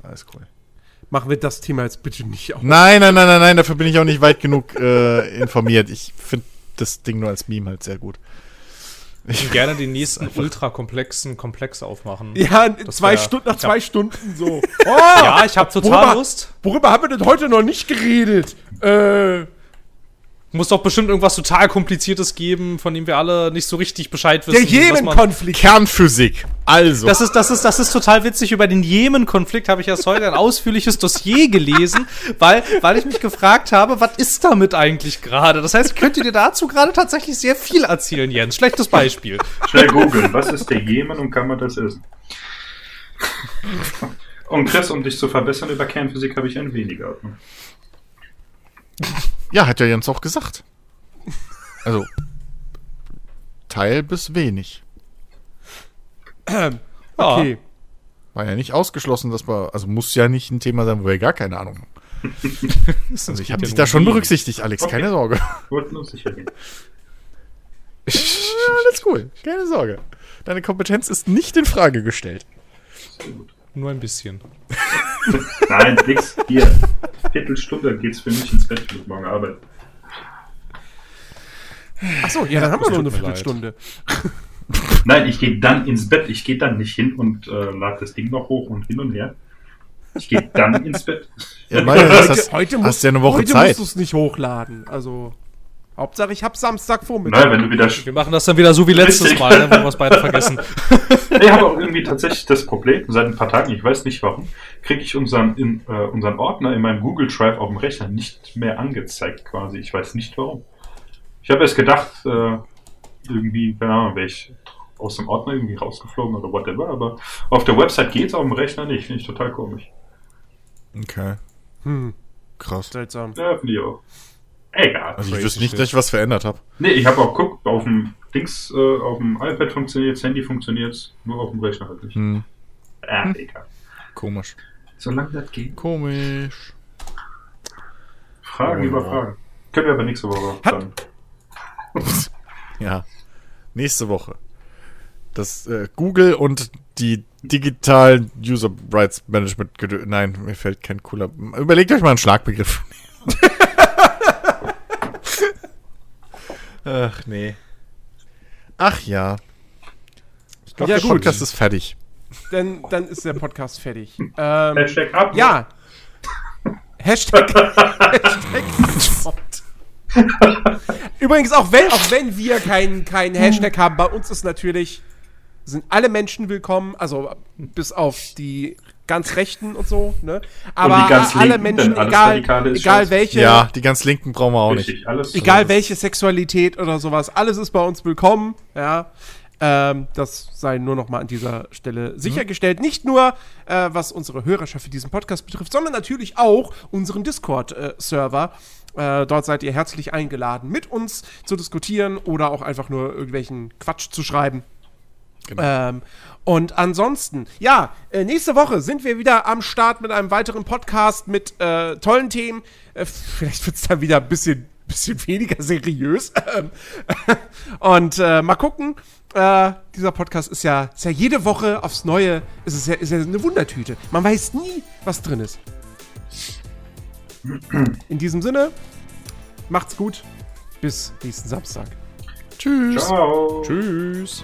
Alles cool. Machen wir das Thema jetzt bitte nicht auf. Nein, nein, nein, nein, nein, dafür bin ich auch nicht weit genug äh, informiert. Ich finde das Ding nur als Meme halt sehr gut. Ich würde <laughs> gerne den nächsten ultrakomplexen Komplex aufmachen. Ja, Das zwei wär- Stunden, nach zwei hab- Stunden so. <laughs> Oh, Ja, ich habe total worüber, Lust. Worüber haben wir denn heute noch nicht geredet? Äh, Muss doch bestimmt irgendwas total Kompliziertes geben, von dem wir alle nicht so richtig Bescheid der wissen. man- Jemen-Konflikt. Kernphysik. Also. Das ist, das, ist, das ist total witzig. Über den Jemen-Konflikt habe ich erst heute ein ausführliches Dossier gelesen, weil, weil ich mich gefragt habe, was ist damit eigentlich gerade? Das heißt, könnt ihr dir dazu gerade tatsächlich sehr viel erzählen, Jens? Schlechtes Beispiel. schnell googeln. Was ist der Jemen und kann man das essen? Und Chris, um dich zu verbessern über Kernphysik, habe ich ein weniger. Ja, hat ja Jens auch gesagt. Also. Teil bis wenig. <clears throat> Okay. War ja nicht ausgeschlossen, dass wir, also muss ja nicht ein Thema sein, wo wir gar keine Ahnung haben. <laughs> Also ich habe dich da schon berücksichtigt, Alex, Okay. keine Sorge. Wollten uns sicher gehen. Ja, <laughs> alles cool, keine Sorge. Deine Kompetenz ist nicht in Frage gestellt. Nur ein bisschen. <laughs> Nein, nix. Hier. Viertelstunde geht's für mich ins Bett. Ich muss morgen arbeiten. Achso, ja, dann haben wir nur eine. Viertelstunde. Nein, ich gehe dann ins Bett. Ich gehe dann nicht hin und äh, lade das Ding noch hoch und hin und her. Ich gehe dann ins Bett. Ja, Mario, das Heute, hast, heute hast musst, ja eine Woche heute Zeit. musst du es nicht hochladen. Also, Hauptsache ich hab Samstag Vormittag. wenn du wieder. Wir machen das dann wieder so wie letztes Richtig. Mal, ne, wo wir es beide <laughs> vergessen. Ich habe auch irgendwie tatsächlich das Problem, seit ein paar Tagen, ich weiß nicht warum, kriege ich unseren, in, äh, unseren Ordner in meinem Google Drive auf dem Rechner nicht mehr angezeigt quasi. Ich weiß nicht warum. Ich habe erst gedacht, äh, irgendwie, keine Ahnung, wäre ich aus dem Ordner irgendwie rausgeflogen oder whatever, aber auf der Website geht's, auf dem Rechner nicht. Finde ich total komisch. Okay, Hm, krass. seltsam. Ja, finde ich auch. Egal. Also ich wüsste nicht, dass ich was verändert habe. Nee, ich habe auch geguckt, auf dem Dings, äh, auf dem iPad funktioniert Handy funktioniert nur auf dem Rechner halt nicht. Hm, Ja, egal. komisch. Solange das geht. Komisch. Fragen Oh, über. Fragen. Können wir aber nächste Woche Hat- dann. <laughs> Ja. Nächste Woche. Das äh, Google und die digitalen User Rights Management. Nein, mir fällt kein cooler. Überlegt euch mal einen Schlagbegriff. <laughs> Ach nee. Ach ja. Ich glaube, Ja, der gut. Podcast ist fertig. Dann, dann ist der Podcast fertig. Ähm, Hashtag ab. ja. <laughs> Hashtag. Hashtag Übrigens, auch wenn, auch wenn wir keinen keinen Hashtag haben, bei uns ist natürlich, sind alle Menschen willkommen, also bis auf die ganz Rechten und so, ne? Aber die ganz alle Linken, Menschen, egal, egal welche, Ja, die ganz Linken brauchen wir auch nicht. Richtig, alles. egal welche Sexualität oder sowas, alles ist bei uns willkommen, ja. Ähm, das sei nur noch mal an dieser Stelle sichergestellt. Nicht nur, äh, was unsere Hörerschaft für diesen Podcast betrifft, sondern natürlich auch unseren Discord-Server. Äh, dort seid ihr herzlich eingeladen, mit uns zu diskutieren oder auch einfach nur irgendwelchen Quatsch zu schreiben. Genau. Ähm, und ansonsten, ja, äh, nächste Woche sind wir wieder am Start mit einem weiteren Podcast mit äh, tollen Themen. Äh, vielleicht wird es dann wieder ein bisschen, bisschen weniger seriös. <laughs> Und äh, mal gucken. Äh, dieser Podcast ist ja, ist ja jede Woche aufs Neue. Ist es ja, ist ja eine Wundertüte. Man weiß nie, was drin ist. In diesem Sinne, macht's gut. Bis nächsten Samstag. Tschüss. Ciao. Tschüss.